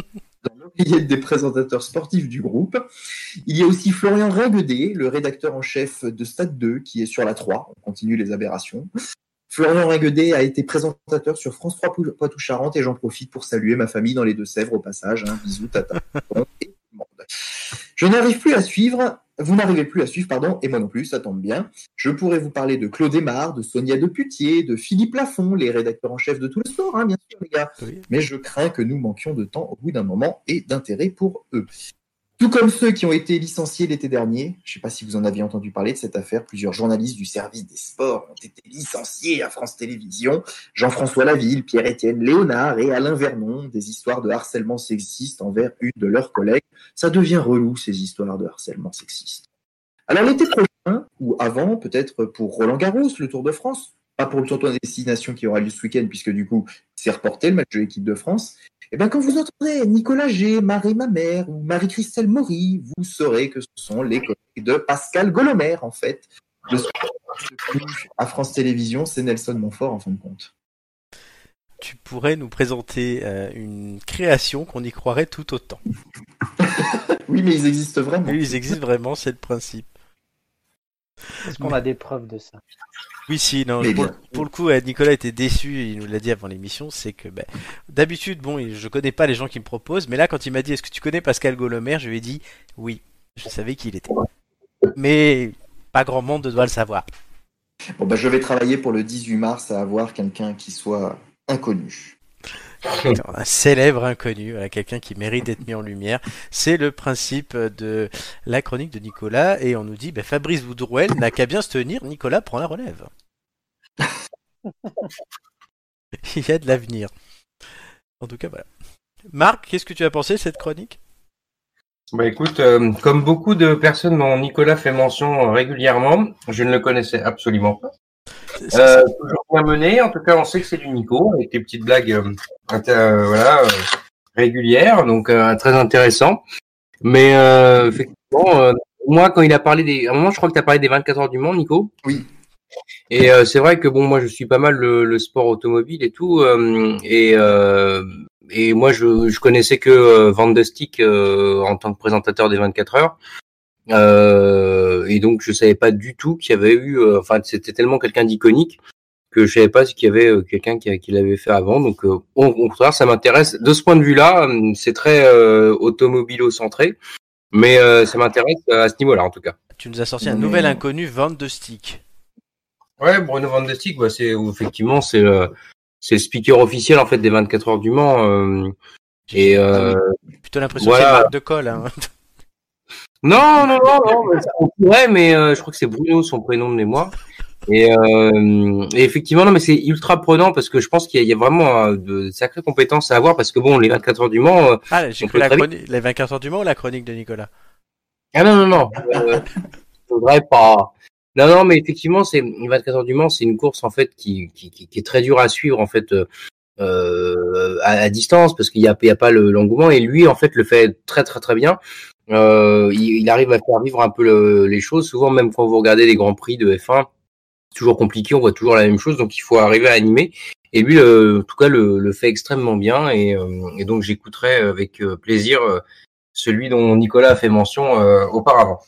Speaker 4: dans l'oreillette des présentateurs sportifs du groupe. Il y a aussi Florian Raguedet, le rédacteur en chef de Stade 2, qui est sur la 3. On continue les aberrations. Florian Raguedet a été présentateur sur France 3 Pou- Poitou-Charentes et j'en profite pour saluer ma famille dans les Deux-Sèvres au passage. hein. Bisous, tata. Je n'arrive plus à suivre, vous n'arrivez plus à suivre, pardon, et moi non plus, ça tombe bien. Je pourrais vous parler de Claude Aymar, de Sonia Deputier, de Philippe Lafont, les rédacteurs en chef de tout le sport, hein, bien sûr, les gars
Speaker 1: Oui.
Speaker 4: mais je crains que nous manquions de temps au bout d'un moment et d'intérêt pour eux. Tout comme ceux qui ont été licenciés l'été dernier. Je ne sais pas si vous en aviez entendu parler de cette affaire. Plusieurs journalistes du service des sports ont été licenciés à France Télévisions. Jean-François Laville, Pierre-Étienne Léonard et Alain Vernon. Des histoires de harcèlement sexiste envers une de leurs collègues. Ça devient relou, ces histoires de harcèlement sexiste. Alors l'été prochain, ou avant, peut-être pour Roland Garros, le Tour de France, pas pour le Tour de destination qui aura lieu ce week-end, puisque du coup, c'est reporté le match de l'équipe de France. Et bien, quand vous entendrez Nicolas G, Marie Mamère ou Marie-Christelle Maury, vous saurez que ce sont les collègues de Pascal Golomer, en fait. Le à France Télévisions, c'est Nelson Montfort, en fin de compte.
Speaker 1: Tu pourrais nous présenter euh, une création qu'on y croirait tout autant.
Speaker 4: oui, mais ils existent vraiment.
Speaker 1: Oui, ils existent vraiment, c'est le principe.
Speaker 3: Est-ce qu'on a des preuves de ça?
Speaker 1: Oui, si, non. Pour, pour, le coup, Nicolas était déçu, il nous l'a dit avant l'émission, c'est que ben, d'habitude, bon, je connais pas les gens qui me proposent, mais là, quand il m'a dit est-ce que tu connais Pascal Golomer, je lui ai dit oui, je savais qui il était. Mais pas grand monde doit le savoir.
Speaker 4: Bon, ben, je vais travailler pour le 18 mars à avoir quelqu'un qui soit inconnu.
Speaker 1: un célèbre inconnu, quelqu'un qui mérite d'être mis en lumière. C'est le principe de la chronique de Nicolas. Et on nous dit, ben, Fabrice Boudrouel n'a qu'à bien se tenir, Nicolas prend la relève. Il y a de l'avenir. En tout cas, voilà. Marc, qu'est-ce que tu as pensé de cette chronique?
Speaker 2: Bah écoute, euh, comme beaucoup de personnes dont Nicolas fait mention régulièrement, je ne le connaissais absolument pas. Euh, toujours bien mené. En tout cas, on sait que c'est du Nico avec des petites blagues euh, euh, voilà, régulières, donc très intéressant. Mais effectivement, moi, quand il a parlé des, à un moment, je crois que tu as parlé des 24 heures du monde, Nico?
Speaker 4: Oui.
Speaker 2: Et c'est vrai que bon, moi, je suis pas mal le, sport automobile et tout, et et moi, je, je connaissais que Van de Stick en tant que présentateur des 24 heures. Euh, et donc je savais pas du tout qu'il y avait eu, euh, enfin c'était tellement quelqu'un d'iconique que je savais pas qu'il y avait euh, quelqu'un qui, qui l'avait fait avant. Donc au contraire, ça m'intéresse. De ce point de vue-là, c'est très automobilo-centré, mais ça m'intéresse à ce niveau-là en tout cas.
Speaker 1: Tu nous as sorti un nouvel inconnu, Van de Stick.
Speaker 2: Ouais, Bruno Van de Stick, bah, c'est effectivement c'est c'est le speaker officiel en fait des 24 heures du Mans. et
Speaker 1: ah plutôt l'impression que c'est Marc de Colle. Hein.
Speaker 2: Non, non, non, non, mais on pourrait, mais euh, je crois que c'est Bruno, son prénom de mémoire. Et, euh, et effectivement, non, mais c'est ultra prenant parce que je pense qu'il y, y, a vraiment euh, de sacrées compétences à avoir parce que bon, les 24 heures du Mans. Euh,
Speaker 1: ah, j'ai cru la chronique, les 24 heures du Mans ou la chronique de Nicolas?
Speaker 2: Ah non, non, non, euh, faudrait pas. Non, non, mais effectivement, c'est les 24 heures du Mans, c'est une course en fait qui, qui, qui, est très dure à suivre en fait. Euh, à, à, distance parce qu'il n'y a, y a pas l'engouement et lui en fait le fait très très très bien euh, il, arrive à faire vivre un peu les choses. Souvent, même quand vous regardez les grands prix de F1, c'est toujours compliqué, on voit toujours la même chose, donc il faut arriver à animer. Et lui, en tout cas, le, fait extrêmement bien, et, euh, donc j'écouterai avec euh, plaisir celui dont Nicolas a fait mention auparavant.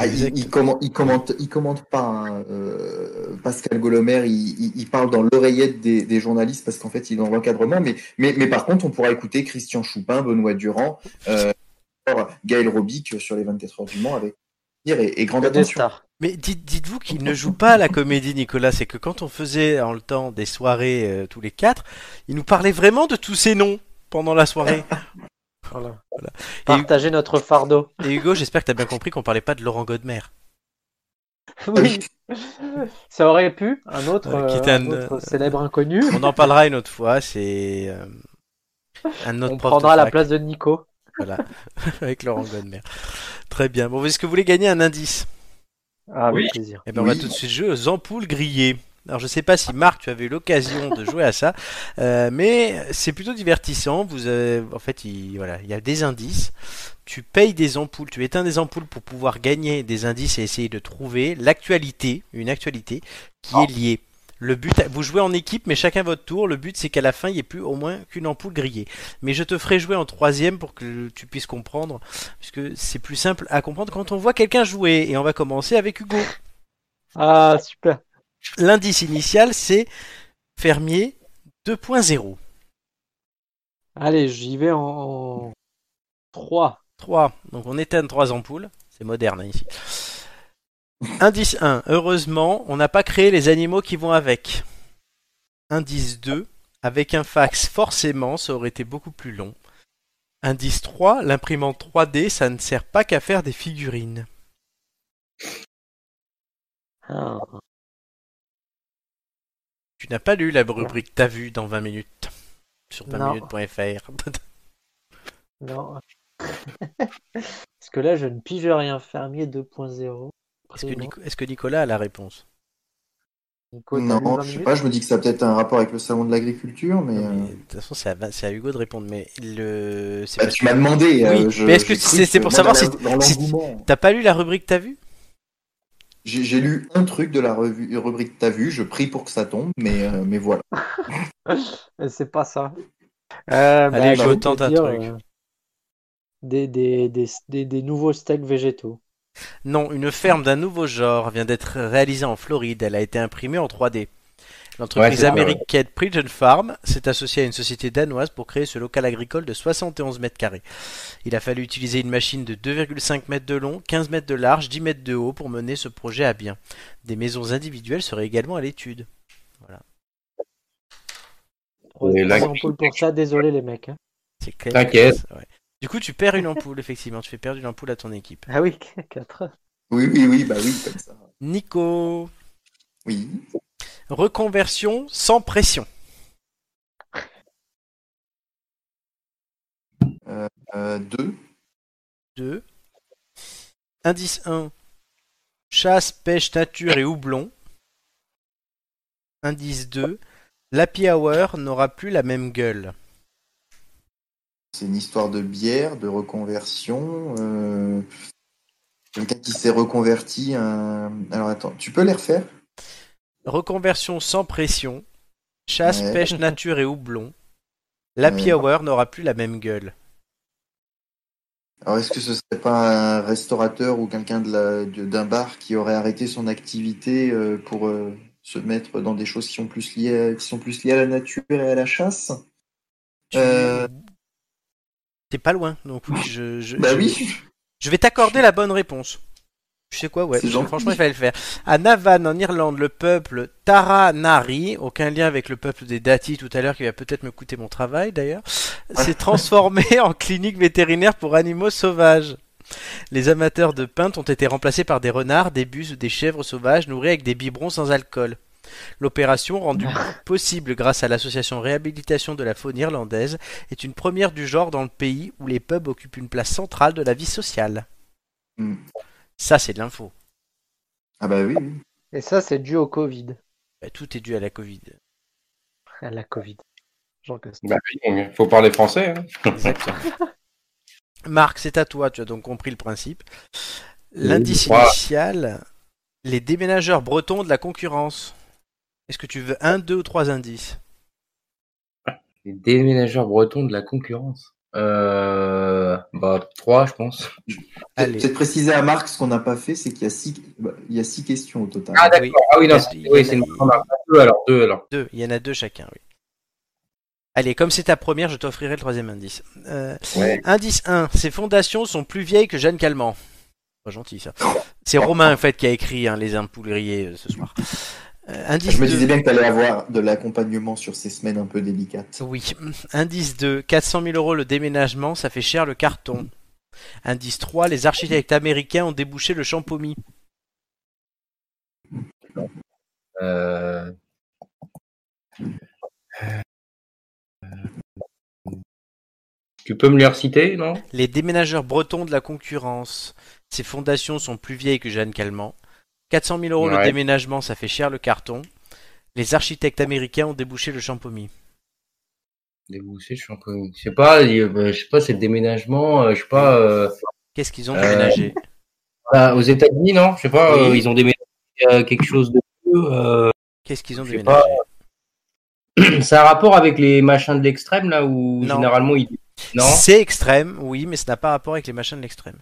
Speaker 4: Ah, il, commente, il, commente, il commente pas. Hein, Pascal Golomer, il, parle dans l'oreillette des, journalistes parce qu'en fait, il est dans l'encadrement. Mais, mais, mais par contre, on pourra écouter Christian Choupin, Benoît Durand, Gaël Robic sur les 24 heures du Mans avec et, et grande attention.
Speaker 1: Mais dites, dites-vous qu'il ne joue pas à la comédie, Nicolas. C'est que quand on faisait en le temps des soirées euh, tous les quatre, il nous parlait vraiment de tous ces noms pendant la soirée.
Speaker 3: voilà. Partager notre fardeau.
Speaker 1: Et Hugo, j'espère que tu as bien compris qu'on parlait pas de Laurent Godmer.
Speaker 3: Oui. Ça aurait pu, un autre, euh, qui un, autre célèbre inconnu.
Speaker 1: On en parlera une autre fois, c'est euh,
Speaker 3: un autre On prendra la place de Nico.
Speaker 1: Voilà, avec Laurent Godmer. Très bien. Bon, est-ce que vous voulez gagner un indice?
Speaker 3: Ah, oui. plaisir.
Speaker 1: Eh ben, on va tout de suite jouer aux ampoules grillées. Alors, je sais pas si Marc, tu avais eu l'occasion de jouer à ça, euh, mais c'est plutôt divertissant. Vous avez, en fait, il, voilà, il y a des indices. Tu payes des ampoules, tu éteins des ampoules pour pouvoir gagner des indices et essayer de trouver l'actualité, une actualité qui est liée. Le but, vous jouez en équipe, mais chacun votre tour. Le but, c'est qu'à la fin, il n'y ait plus au moins qu'une ampoule grillée. Mais je te ferai jouer en troisième pour que tu puisses comprendre, puisque c'est plus simple à comprendre quand on voit quelqu'un jouer. Et on va commencer avec Hugo.
Speaker 3: Ah, super.
Speaker 1: L'indice initial, c'est fermier 2.0.
Speaker 3: Allez, j'y vais en 3.
Speaker 1: 3. Donc on éteint trois ampoules. C'est moderne hein, ici. Indice 1. Heureusement, on n'a pas créé les animaux qui vont avec. Indice 2. Avec un fax, forcément, ça aurait été beaucoup plus long. Indice 3, l'imprimante 3D, ça ne sert pas qu'à faire des figurines.
Speaker 3: Ah.
Speaker 1: Tu n'as pas lu la rubrique T'as vu dans 20 minutes sur
Speaker 3: Non.
Speaker 1: 20minutes.fr.
Speaker 3: Non. Parce que là, je ne pige rien. Fermier 2.0.
Speaker 1: Est-ce que. Nico- Nicolas a la réponse?
Speaker 3: Nico,
Speaker 4: Non,
Speaker 3: 20
Speaker 4: je sais pas, je me dis que ça a peut-être un rapport avec le salon de l'agriculture, mais. Euh,
Speaker 1: mais De toute façon, c'est à, Hugo de répondre. Mais le...
Speaker 4: bah, tu m'as demandé.
Speaker 1: Oui,
Speaker 4: euh, je-
Speaker 1: mais est-ce que c'est- pour savoir si- T'as pas lu la rubrique T'as vu?
Speaker 4: J'ai lu un truc de la revue, rubrique T'as vu, je prie pour que ça tombe, mais, euh, mais voilà.
Speaker 3: Mais C'est pas ça. Euh,
Speaker 1: Allez,
Speaker 3: je vais te
Speaker 1: tente un
Speaker 3: dire,
Speaker 1: truc.
Speaker 3: euh, des, des, des, des, des nouveaux steaks végétaux.
Speaker 1: Non, une ferme d'un nouveau genre vient d'être réalisée en Floride. Elle a été imprimée en 3D.
Speaker 2: Ouais,
Speaker 1: L'entreprise
Speaker 2: ouais.
Speaker 1: américaine Pigeon Farm s'est associée à une société danoise pour créer ce local agricole de 71 mètres carrés. Il a fallu utiliser une machine de 2,5 mètres de long, 15 mètres de large, 10 mètres de haut pour mener ce projet à bien. Des maisons individuelles seraient également à l'étude.
Speaker 2: Et là-
Speaker 3: pour ça, désolé les mecs. hein.
Speaker 1: C'est clair.
Speaker 2: T'inquiète.
Speaker 1: Ouais. Du coup, tu perds une ampoule, effectivement. Tu fais perdre une ampoule à ton équipe.
Speaker 3: Ah oui, 4.
Speaker 4: Oui, oui, oui, bah oui, comme ça.
Speaker 1: Nico,
Speaker 4: Oui.
Speaker 1: reconversion sans pression.
Speaker 4: Euh, deux.
Speaker 1: 2. Indice 1. Chasse, pêche, nature et houblon. Indice 2. L'happy hour n'aura plus la même gueule.
Speaker 4: C'est une histoire de bière, de reconversion. euh, Quelqu'un qui s'est reconverti. un- Alors attends, tu peux les refaire?
Speaker 1: Reconversion sans pression. Chasse,
Speaker 4: Ouais.
Speaker 1: pêche, nature et houblon. L'happy
Speaker 4: Ouais.
Speaker 1: hour n'aura plus la même gueule.
Speaker 4: Alors est-ce que ce serait pas un restaurateur ou quelqu'un d'un bar qui aurait arrêté son activité euh, pour euh, se mettre dans des choses qui sont plus liées à, qui sont plus liées à la nature et à la chasse?
Speaker 1: Tu-
Speaker 4: Euh.
Speaker 1: T'es pas loin, donc oui, je, je,
Speaker 4: Bah
Speaker 1: je-
Speaker 4: oui.
Speaker 1: je vais t'accorder la bonne réponse. Tu sais quoi, ouais, franchement, il fallait le faire. À Navan, en Irlande, le peuple Taranari, aucun lien avec le peuple des Dati tout à l'heure, qui va peut-être me coûter mon travail d'ailleurs, s'est transformé en clinique vétérinaire pour animaux sauvages. Les amateurs de pinte ont été remplacés par des renards, des bus ou des chèvres sauvages nourris avec des biberons sans alcool. L'opération, rendue possible grâce à l'association Réhabilitation de la faune irlandaise, est une première du genre dans le pays où les pubs occupent une place centrale de la vie sociale.
Speaker 4: Hmm.
Speaker 1: Ça, c'est de l'info.
Speaker 4: Ah bah oui.
Speaker 3: Et ça, c'est dû au Covid.
Speaker 1: Bah, tout est dû à la Covid.
Speaker 3: À la Covid.
Speaker 2: Bah oui, faut parler français. hein.
Speaker 1: Exactement. Marc, c'est à toi, tu as donc compris le principe. L'indice
Speaker 2: Voilà.
Speaker 1: initial, les déménageurs bretons de la concurrence. Est-ce que tu veux un, deux ou trois indices?
Speaker 2: Les déménageurs bretons de la concurrence. Euh, bah, trois, je pense.
Speaker 1: Allez.
Speaker 4: Peut-être préciser à Marc ce qu'on n'a pas fait, c'est qu'il y a six, bah, il y a six questions au total.
Speaker 2: Ah, d'accord.
Speaker 1: Oui.
Speaker 2: Ah oui,
Speaker 1: Il y a-
Speaker 2: non, c'est oui,
Speaker 1: a-
Speaker 2: une deux alors, deux alors.
Speaker 1: Deux, il y en a deux chacun, oui. Allez, comme c'est ta première, je t'offrirai le troisième indice. Euh,
Speaker 2: Ouais.
Speaker 1: Indice 1. Ces fondations sont plus vieilles que Jeanne Calment. Pas gentil ça. C'est Romain en fait qui a écrit hein, Les Impouleriers euh, ce soir. Euh, indice
Speaker 4: Je me
Speaker 1: 2.
Speaker 4: disais bien que tu allais avoir de l'accompagnement sur ces semaines un peu délicates.
Speaker 1: Oui. Indice 2. 400 000 euros le déménagement, ça fait cher le carton. Indice 3. Les architectes américains ont débouché le champomis.
Speaker 2: Euh... Tu peux me les reciter, non?
Speaker 1: Les déménageurs bretons de la concurrence. Ces fondations sont plus vieilles que Jeanne Calment. 400 000 euros le déménagement, ça fait cher le carton. Les architectes américains ont débouché le champomis.
Speaker 2: Débouché, peu... Je sais pas, euh, je sais pas, c'est le déménagement, euh, je sais pas, euh,
Speaker 1: Qu'est-ce qu'ils ont
Speaker 2: Euh,
Speaker 1: déménagé
Speaker 2: bah, aux États-Unis, non? Je sais pas,
Speaker 1: Oui.
Speaker 2: euh, ils ont déménagé euh, quelque chose de euh,
Speaker 1: Qu'est-ce qu'ils ont
Speaker 2: je
Speaker 1: déménagé?
Speaker 2: C'est un rapport avec les machins de l'extrême, là, où
Speaker 1: Non.
Speaker 2: généralement ils. Non?
Speaker 1: C'est extrême, oui, mais ça n'a pas rapport avec les machins de l'extrême.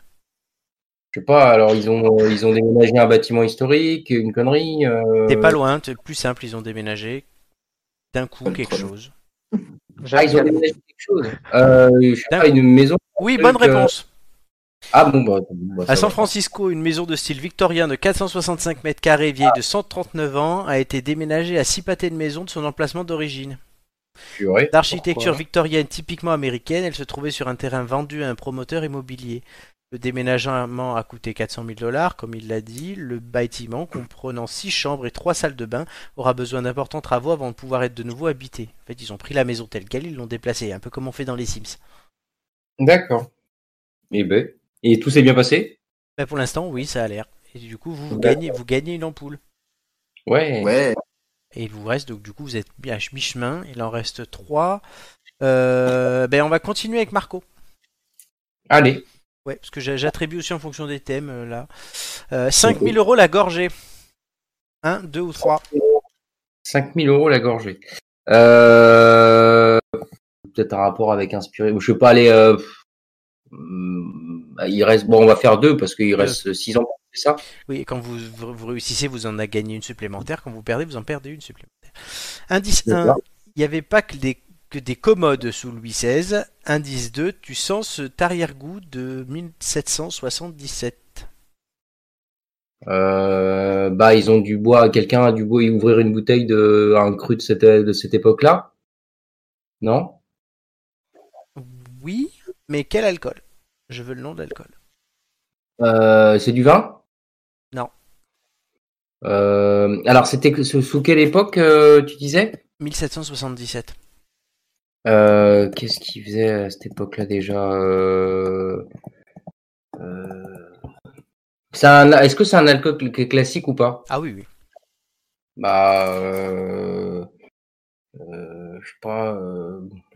Speaker 2: Je sais pas, alors ils ont, ils ont déménagé un bâtiment historique, une connerie. euh,
Speaker 1: T'es pas loin, c'est plus simple, ils ont déménagé d'un coup
Speaker 4: Pas le
Speaker 1: quelque
Speaker 4: problème.
Speaker 1: chose.
Speaker 2: Ah, ils ont déménagé quelque chose. Euh, je sais
Speaker 1: D'un
Speaker 2: pas, une maison.
Speaker 1: Oui,
Speaker 2: truc,
Speaker 1: bonne
Speaker 2: euh,
Speaker 1: réponse.
Speaker 2: Ah bon, bah. bah,
Speaker 1: À San
Speaker 2: va.
Speaker 1: Francisco, une maison de style victorien de 465 mètres carrés, vieille de 139 ans, a été déménagée à six pâtés de maison de son emplacement d'origine. D'architecture victorienne typiquement américaine, elle se trouvait sur un terrain vendu à un promoteur immobilier. Le déménagement a coûté 400 000 dollars, comme il l'a dit. Le bâtiment, comprenant 6 chambres et 3 salles de bain, aura besoin d'importants travaux avant de pouvoir être de nouveau habité. En fait, ils ont pris la maison telle quelle, ils l'ont déplacée, un peu comme on fait dans les Sims.
Speaker 2: D'accord. Et ben. Et tout s'est bien passé?
Speaker 1: Ben, pour l'instant, oui, ça a l'air. Et du coup, vous, vous gagnez, vous gagnez une ampoule.
Speaker 2: Ouais.
Speaker 4: Ouais,
Speaker 1: Et il vous reste, donc du coup, vous êtes bien à mi-chemin. Il en reste 3. ben, on va continuer avec Marco.
Speaker 2: Allez.
Speaker 1: Ouais, parce que j'a- j'attribue aussi en fonction des thèmes, euh, là. Euh, 5000 euros la gorgée. 1, 2 ou 3
Speaker 2: 5000 euros la gorgée. Euh... Peut-être un rapport avec inspiré. Je vais pas aller. Euh... Il reste. Bon, on va faire deux parce qu'il reste 6 ans. C'est ça
Speaker 1: Oui, et quand vous, réussissez, vous en avez gagné une supplémentaire. Quand vous perdez, vous en perdez une supplémentaire. Indice 1,
Speaker 2: D'accord.
Speaker 1: il n'y avait pas que des, que des commodes sous Louis XVI. Indice 2, tu sens cet arrière-goût de 1777.
Speaker 2: Euh, bah, ils ont du bois. Quelqu'un a du bois et ouvrir une bouteille de un cru de cette de cette époque-là? Non?
Speaker 1: Oui, mais quel alcool? Je veux le nom de l'alcool.
Speaker 2: euh, C'est du vin?
Speaker 1: Non.
Speaker 2: Euh, alors, c'était sous sous quelle époque tu disais?
Speaker 1: 1777.
Speaker 2: Euh, Qu'est-ce qu'ils faisaient à cette époque-là déjà euh... euh, un- Est-ce que c'est un alcool cl- classique ou pas?
Speaker 1: Ah oui, oui.
Speaker 2: Bah, je sais pas.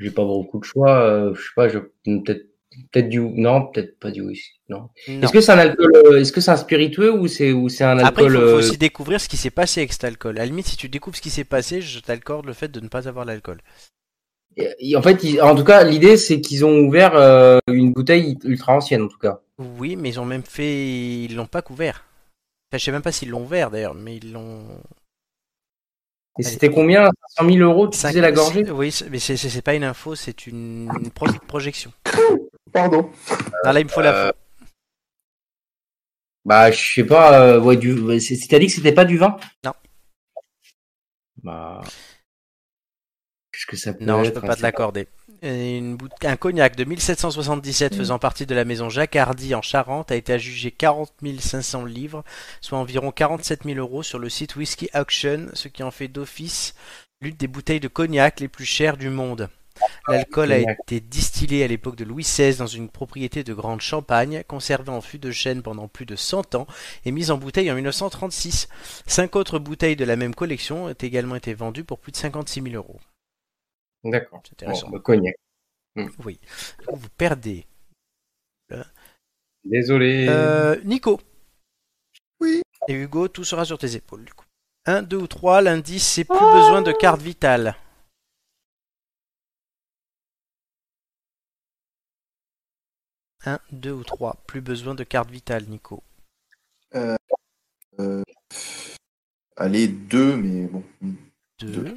Speaker 2: J'ai pas beaucoup de choix. je sais pas. Je... Peut-être, peut-être du. Non, peut-être pas du whisky. Non.
Speaker 1: Non.
Speaker 2: Est-ce que c'est un alcool Est-ce que c'est un spiritueux ou c'est ou c'est un
Speaker 1: Après, il
Speaker 2: alcool
Speaker 1: faut, faut aussi découvrir ce qui s'est passé avec cet alcool. À la limite, si tu découvres ce qui s'est passé, je t'accorde le fait de ne pas avoir l'alcool.
Speaker 2: En fait, ils- en tout cas, l'idée c'est qu'ils ont ouvert euh, une bouteille ultra ancienne, en tout cas.
Speaker 1: Oui, mais ils ont même fait. Ils l'ont pas couvert. Enfin, je sais même pas s'ils l'ont ouvert d'ailleurs, mais ils l'ont.
Speaker 2: Et c'était combien? 100 000 euros, tu
Speaker 1: Cinq-
Speaker 2: disais la gorgée?
Speaker 1: Oui, mais c'est- pas une info, c'est une, une pro- projection.
Speaker 4: pardon.
Speaker 1: Non, là, il me faut la
Speaker 2: Euh, Bah, je sais pas. Euh, ouais, du. ouais, c'est- T'as dit que c'était pas du vin?
Speaker 1: Non.
Speaker 2: Bah. Qu'est-ce que ça peut
Speaker 1: Non, je
Speaker 2: être
Speaker 1: peux pas te l'accorder. Et Une bout- Un cognac de 1777
Speaker 4: Mm.
Speaker 1: faisant partie de la maison Jacques Hardy en Charente a été adjugé 40 500 livres, soit environ 47 000 euros sur le site Whisky Auction, ce qui en fait d'office l'une des bouteilles de cognac les plus chères du monde. L'alcool a été distillé à l'époque de Louis XVI dans une propriété de Grande Champagne, conservé en fût de chêne pendant plus de 100 ans et mis en bouteille en 1936. Cinq autres bouteilles de la même collection ont également été vendues pour plus de 56 000 euros.
Speaker 2: D'accord.
Speaker 1: C'est intéressant.
Speaker 2: Bon, bah, cognac.
Speaker 1: Oui. Du coup, vous perdez.
Speaker 2: Désolé.
Speaker 1: Euh, Nico.
Speaker 4: Oui.
Speaker 1: Et Hugo, tout sera sur tes épaules du coup. 1, 2 ou 3, l'indice, c'est plus besoin de carte vitale. Un, deux ou trois. Plus besoin de carte vitale, Nico.
Speaker 4: Euh, allez, deux, mais bon.
Speaker 1: 2.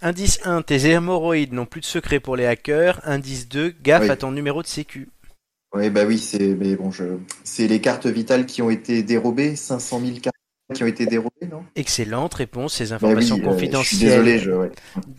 Speaker 1: Indice 1, tes hémorroïdes n'ont plus de secret pour les hackers. Indice 2, gaffe
Speaker 4: Oui.
Speaker 1: à ton numéro de sécu.
Speaker 4: Oui, bah oui, c'est mais bon, je... c'est les cartes vitales qui ont été dérobées, 500 000 cartes qui ont été dérobées, non?
Speaker 1: Excellente réponse, ces
Speaker 4: Bah
Speaker 1: informations
Speaker 4: oui, euh,
Speaker 1: confidentielles.
Speaker 4: Je suis désolé, je... ouais.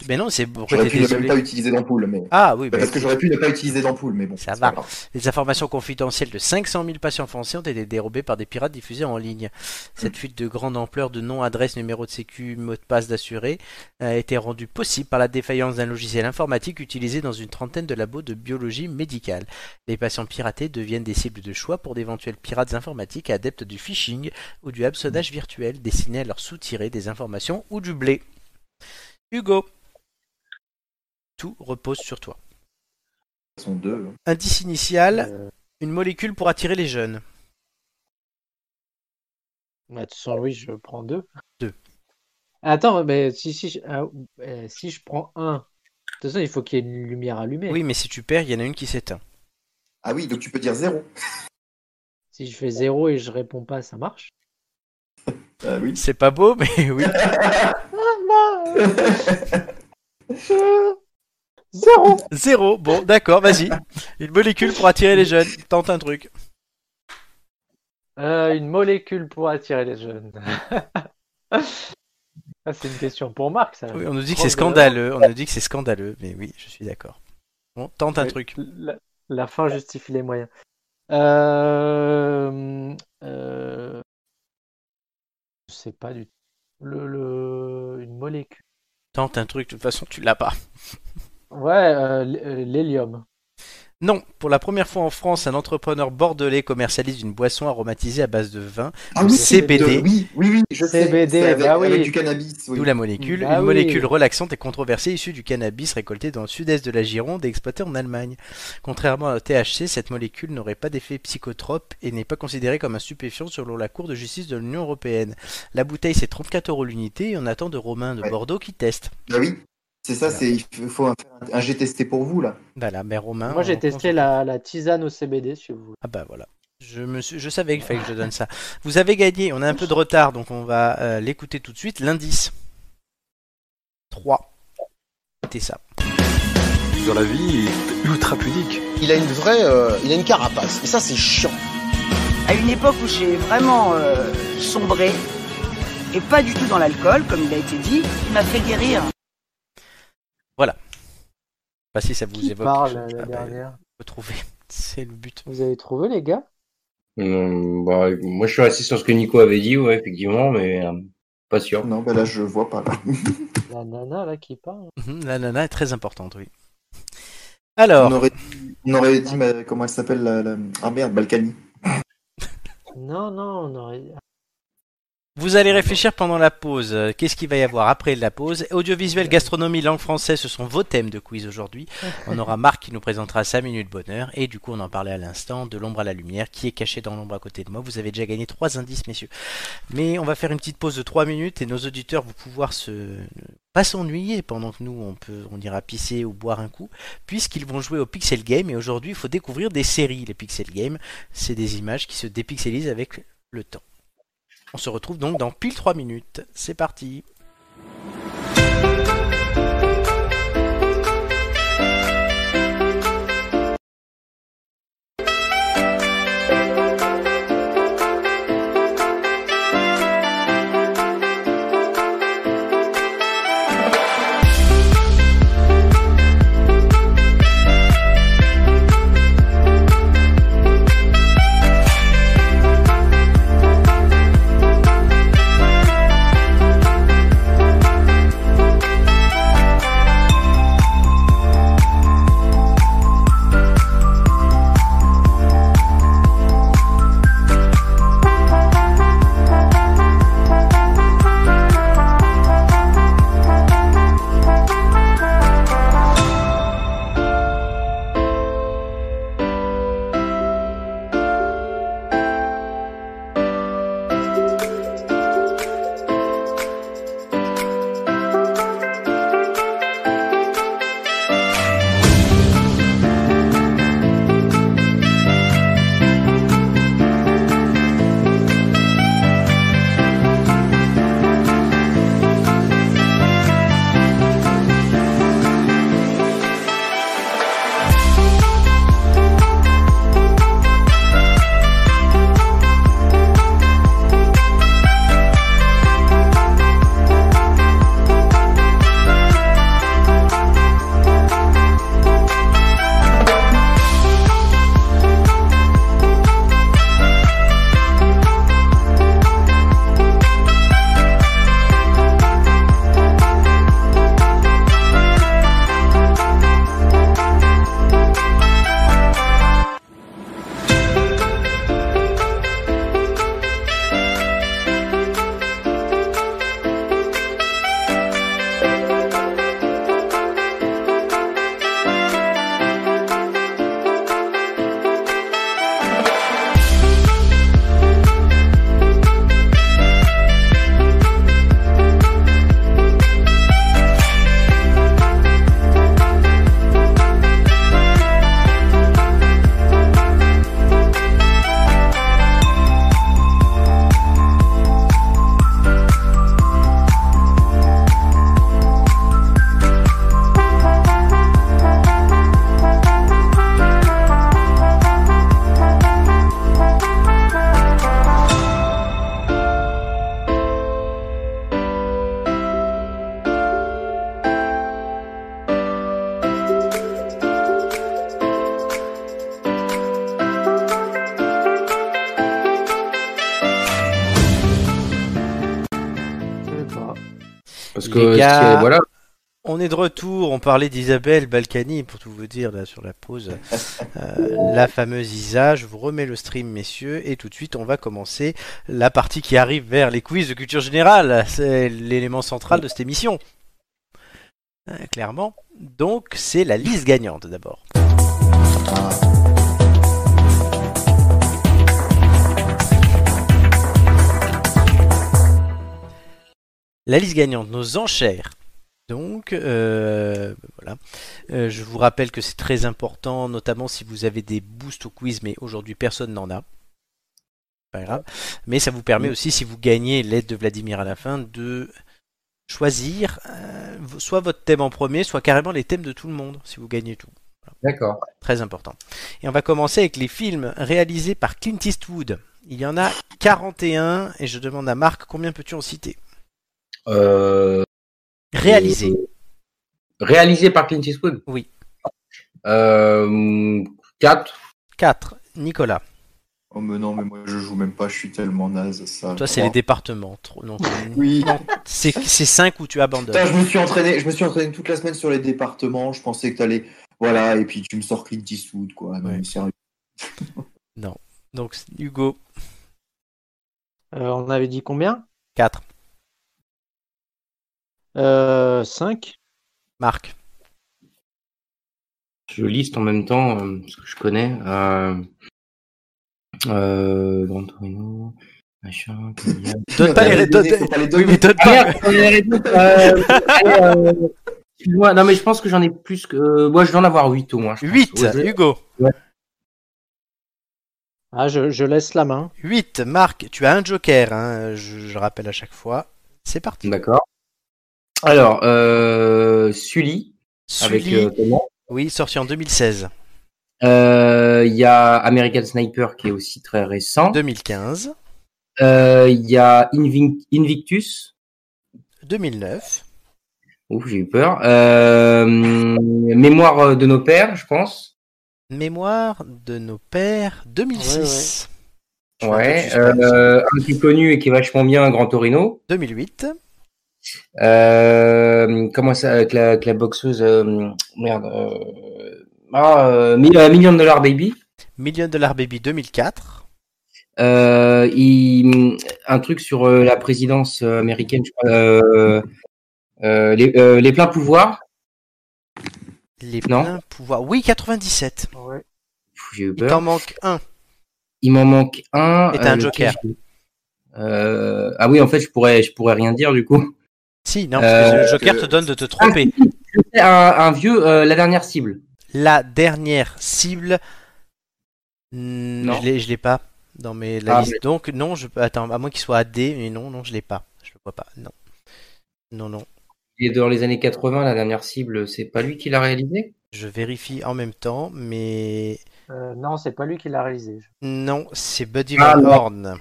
Speaker 1: Mais non, c'est pourquoi
Speaker 4: j'aurais pu ne même pas utiliser d'ampoule, mais
Speaker 1: Ah oui, bah,
Speaker 4: parce que j'aurais pu ne pas utiliser d'ampoule, mais bon.
Speaker 1: Ça va. Les informations confidentielles de 500 000 patients français ont été dérobées par des pirates diffusés en ligne. Cette fuite de grande ampleur de nom, adresse, numéro de sécu, mot de passe d'assuré a été rendue possible par la défaillance d'un logiciel informatique utilisé dans une trentaine de labos de biologie médicale. Les patients piratés deviennent des cibles de choix pour d'éventuels pirates informatiques adeptes du phishing ou du hameçonnage virtuel destinés à leur soutirer des informations ou du blé. Hugo, tout repose sur toi.
Speaker 4: Sont deux. hein.
Speaker 1: Indice initial,
Speaker 3: Euh,
Speaker 1: une molécule pour attirer les jeunes.
Speaker 3: bah, de toute façon, oui, je prends deux.
Speaker 1: Deux.
Speaker 3: Attends, mais si, si, je, ah, euh, si je prends un, de toute façon, il faut qu'il y ait une lumière allumée.
Speaker 1: Oui, mais si tu perds, il y en a une qui s'éteint.
Speaker 4: Ah oui, donc tu peux dire zéro.
Speaker 3: Si je fais zéro et je réponds pas, ça marche.
Speaker 4: Ah oui.
Speaker 1: C'est pas beau, mais oui.
Speaker 3: Zéro
Speaker 1: Zéro. Bon, d'accord, vas-y. Une molécule pour attirer les jeunes. Tente un truc.
Speaker 3: Euh, Une molécule pour attirer les jeunes. Ah, c'est une question pour Marc, ça.
Speaker 1: Oui, on nous dit que c'est scandaleux. On nous dit que c'est scandaleux, mais oui, je suis d'accord. Bon, tente un
Speaker 3: Oui,
Speaker 1: truc.
Speaker 3: La, la fin justifie les moyens. Euh, euh, sais pas du tout. Le, le- une molécule.
Speaker 1: Tente un truc. De toute façon, tu l'as pas.
Speaker 3: Ouais, euh, euh, l'hélium.
Speaker 1: Non, pour la première fois en France, un entrepreneur bordelais commercialise une boisson aromatisée à base de vin,
Speaker 4: Ah oui,
Speaker 1: CBD.
Speaker 4: de- oui, oui, oui, je sais.
Speaker 3: CBD,
Speaker 4: c'est avec,
Speaker 3: bah oui.
Speaker 4: avec du cannabis. oui.
Speaker 1: d'où la molécule,
Speaker 3: Bah
Speaker 1: une
Speaker 3: oui.
Speaker 1: molécule relaxante et controversée issue du cannabis récolté dans le sud-est de la Gironde et exploité en Allemagne. Contrairement au THC, cette molécule n'aurait pas d'effet psychotrope et n'est pas considérée comme un stupéfiant selon la Cour de justice de l'Union européenne. La bouteille c'est 34 euros l'unité et on attend de Romain de
Speaker 4: Ouais.
Speaker 1: Bordeaux qui teste.
Speaker 4: Ah oui, c'est ça, c'est il faut un, un G testé pour vous là.
Speaker 1: Voilà, mais Romain.
Speaker 3: Moi, j'ai testé la, la tisane au CBD, si vous voulez.
Speaker 1: Ah bah voilà. Je, me suis... je savais qu'il fallait que je donne ça. Vous avez gagné, on a un peu de retard, donc on va euh, l'écouter tout de suite. L'indice. 3. C'était ça.
Speaker 8: Dans la vie, il est ultra pudique.
Speaker 9: Il a une vraie, euh, il a une carapace. Et ça, c'est chiant.
Speaker 10: à une époque où j'ai vraiment euh, sombré, et pas du tout dans l'alcool, comme il a été dit, il m'a fait guérir.
Speaker 1: Pas si ça vous
Speaker 3: Qui
Speaker 1: évoque.
Speaker 3: parle la
Speaker 1: Ah bah,
Speaker 3: dernière?
Speaker 1: trouver. C'est le but.
Speaker 3: Vous avez trouvé, les gars?
Speaker 2: Hum, bah, moi, je suis resté sur ce que Nico avait dit, ouais, effectivement, mais euh, pas sûr.
Speaker 4: Non, bah là je vois pas là.
Speaker 3: La nana, là, qui parle.
Speaker 1: Mhm, La nana est très importante, oui. Alors,
Speaker 4: On aurait, on aurait dit mais comment elle s'appelle la, la- Ah merde, Balkany.
Speaker 3: Non, non, on aurait...
Speaker 1: vous allez réfléchir pendant la pause. Euh, Qu'est-ce qu'il va y avoir après la pause Audiovisuel, gastronomie, langue française, ce sont vos thèmes de quiz aujourd'hui. On aura Marc qui nous présentera sa minute bonheur. Et du coup, on en parlait à l'instant de l'ombre à la lumière qui est caché dans l'ombre à côté de moi. Vous avez déjà gagné trois indices, messieurs. Mais on va faire une petite pause de trois minutes et nos auditeurs vont pouvoir se pas s'ennuyer pendant que nous on peut on ira pisser ou boire un coup puisqu'ils vont jouer au pixel game et aujourd'hui il faut découvrir des séries les pixel games c'est des images qui se dépixelisent avec le temps on se retrouve donc dans pile 3 minutes. C'est parti Les
Speaker 2: si-
Speaker 1: gars,
Speaker 2: voilà.
Speaker 1: On est de retour, on parlait d'Isabelle Balkany, pour tout vous dire, là, sur la pause. Euh, la fameuse Isa, je vous remets le stream, messieurs, et tout de suite, on va commencer la partie qui arrive vers les quiz de culture générale. C'est l'élément central de cette émission. Euh, clairement. Donc, c'est la liste gagnante, d'abord. La liste gagnante, nos enchères. Donc, euh, voilà. Euh, je vous rappelle que c'est très important, notamment si vous avez des boosts au quiz, mais aujourd'hui personne n'en a. Pas grave. Mais ça vous permet aussi, si vous gagnez l'aide de Vladimir à la fin, de choisir euh, soit votre thème en premier, soit carrément les thèmes de tout le monde, si vous gagnez tout.
Speaker 2: D'accord.
Speaker 1: Très important. Et on va commencer avec les films réalisés par Clint Eastwood. Il y en a 41 et je demande à Marc combien peux-tu en citer?
Speaker 2: Euh,
Speaker 1: Réalisés.
Speaker 2: réalisé par Clint Eastwood
Speaker 1: Oui.
Speaker 2: Euh, 4.
Speaker 1: 4. Nicolas.
Speaker 4: Oh mais non, mais moi je joue même pas, je suis tellement naze ça.
Speaker 1: Toi, c'est les départements. Trop- non,
Speaker 4: Oui.
Speaker 1: c'est c'est 5 où tu abandonnes.
Speaker 4: Putain, je me suis entraîné, je me suis entraîné toute la semaine sur les départements. Je pensais que t'allais, voilà, et puis tu me sors Clint Eastwood, quoi. Non,
Speaker 1: Ouais. Donc, Hugo,
Speaker 3: Euh, on avait dit combien?
Speaker 1: 4.
Speaker 3: Euh, 5
Speaker 1: Marc,
Speaker 2: Je liste en même temps, euh, ce que je connais. Euh, euh, Torino, machin.
Speaker 1: Donne pas les donne- Oui, mais donne
Speaker 2: Ah
Speaker 1: pas.
Speaker 2: Euh, euh, excuse-moi. non mais je pense que j'en ai plus que. euh, moi je dois en avoir 8 au moins. je pense.
Speaker 1: 8.
Speaker 2: Ouais, je-
Speaker 1: Hugo.
Speaker 3: Ah, je, je laisse la main.
Speaker 1: 8. Marc, tu as un joker, hein, je, je rappelle à chaque fois. C'est parti.
Speaker 2: D'accord. Alors, euh, Sully, avec
Speaker 1: Sully,
Speaker 2: euh,
Speaker 1: oui, sorti en 2016.
Speaker 2: Euh, Il y a American Sniper qui est aussi très récent.
Speaker 1: 2015.
Speaker 2: Euh, Il y a Invictus.
Speaker 1: 2009.
Speaker 2: Ouf, j'ai eu peur. Euh, Mémoire de nos pères, je pense.
Speaker 1: Mémoire de nos pères. 2006. Je fais un peu de
Speaker 2: Ouais.
Speaker 1: suspense.
Speaker 2: Euh, un qui est connu et qui est vachement bien, Grand Torino.
Speaker 1: 2008.
Speaker 2: Euh, comment ça, avec la, avec la boxeuse, euh, merde, euh, ah, euh, euh, Million Dollar Baby.
Speaker 1: Million Dollar Baby 2004.
Speaker 2: Euh, il, un truc sur euh, la présidence américaine, je crois, euh, euh, les, euh, les pleins pouvoirs.
Speaker 1: Les
Speaker 2: Non.
Speaker 1: pleins pouvoirs. Oui, 97.
Speaker 3: Ouais.
Speaker 2: Pff, J'ai eu
Speaker 1: Il t'en manque un.
Speaker 2: Il m'en manque un.
Speaker 1: Et t'as un joker.
Speaker 2: je- Euh, ah oui, en fait, je pourrais, je pourrais rien dire du coup.
Speaker 1: Si, non, parce que
Speaker 2: Euh,
Speaker 1: le Joker te donne de te tromper.
Speaker 2: Je sais, un, un vieux, euh, la dernière cible.
Speaker 1: La dernière cible. Hmm,
Speaker 2: Non.
Speaker 1: Je l'ai, je l'ai pas dans mes la
Speaker 2: Ah,
Speaker 1: liste. Donc non, je attends, à moins qu'il soit AD, mais non, non, je l'ai pas. Je le vois pas. Non. Non, non.
Speaker 2: Il est dans les années 80, la dernière cible. C'est pas lui qui l'a réalisé?
Speaker 1: Je vérifie en même temps, mais
Speaker 3: Euh, non, c'est pas lui qui l'a réalisé.
Speaker 1: non, c'est Buddy
Speaker 2: Ah,
Speaker 1: Van
Speaker 2: non.
Speaker 1: Horn.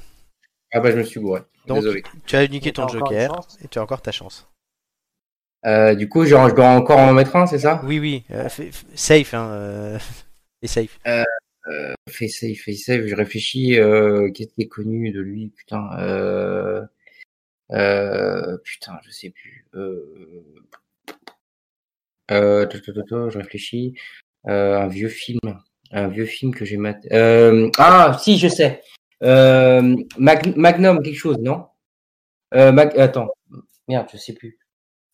Speaker 2: Ah bah je me suis gouré.
Speaker 1: Donc,
Speaker 2: Désolé.
Speaker 1: Tu as niqué ton Joker et tu as encore ta chance.
Speaker 2: Euh, du coup, genre, je dois encore en mettre un, c'est ça?
Speaker 1: Oui, oui, euh, fais- fais- safe, hein. Euh... fais safe.
Speaker 2: euh, Fais safe, fais safe. Je réfléchis. Euh, Qu'est-ce qui est connu de lui? Putain. Euh, euh, putain, je sais plus. Euh, euh, je réfléchis. Euh, un vieux film. Un vieux film que j'ai maté. Euh, ah, si, je sais. Euh, Mag- Magnum, quelque chose, non? Euh, Mag- Attends. Merde, je sais plus.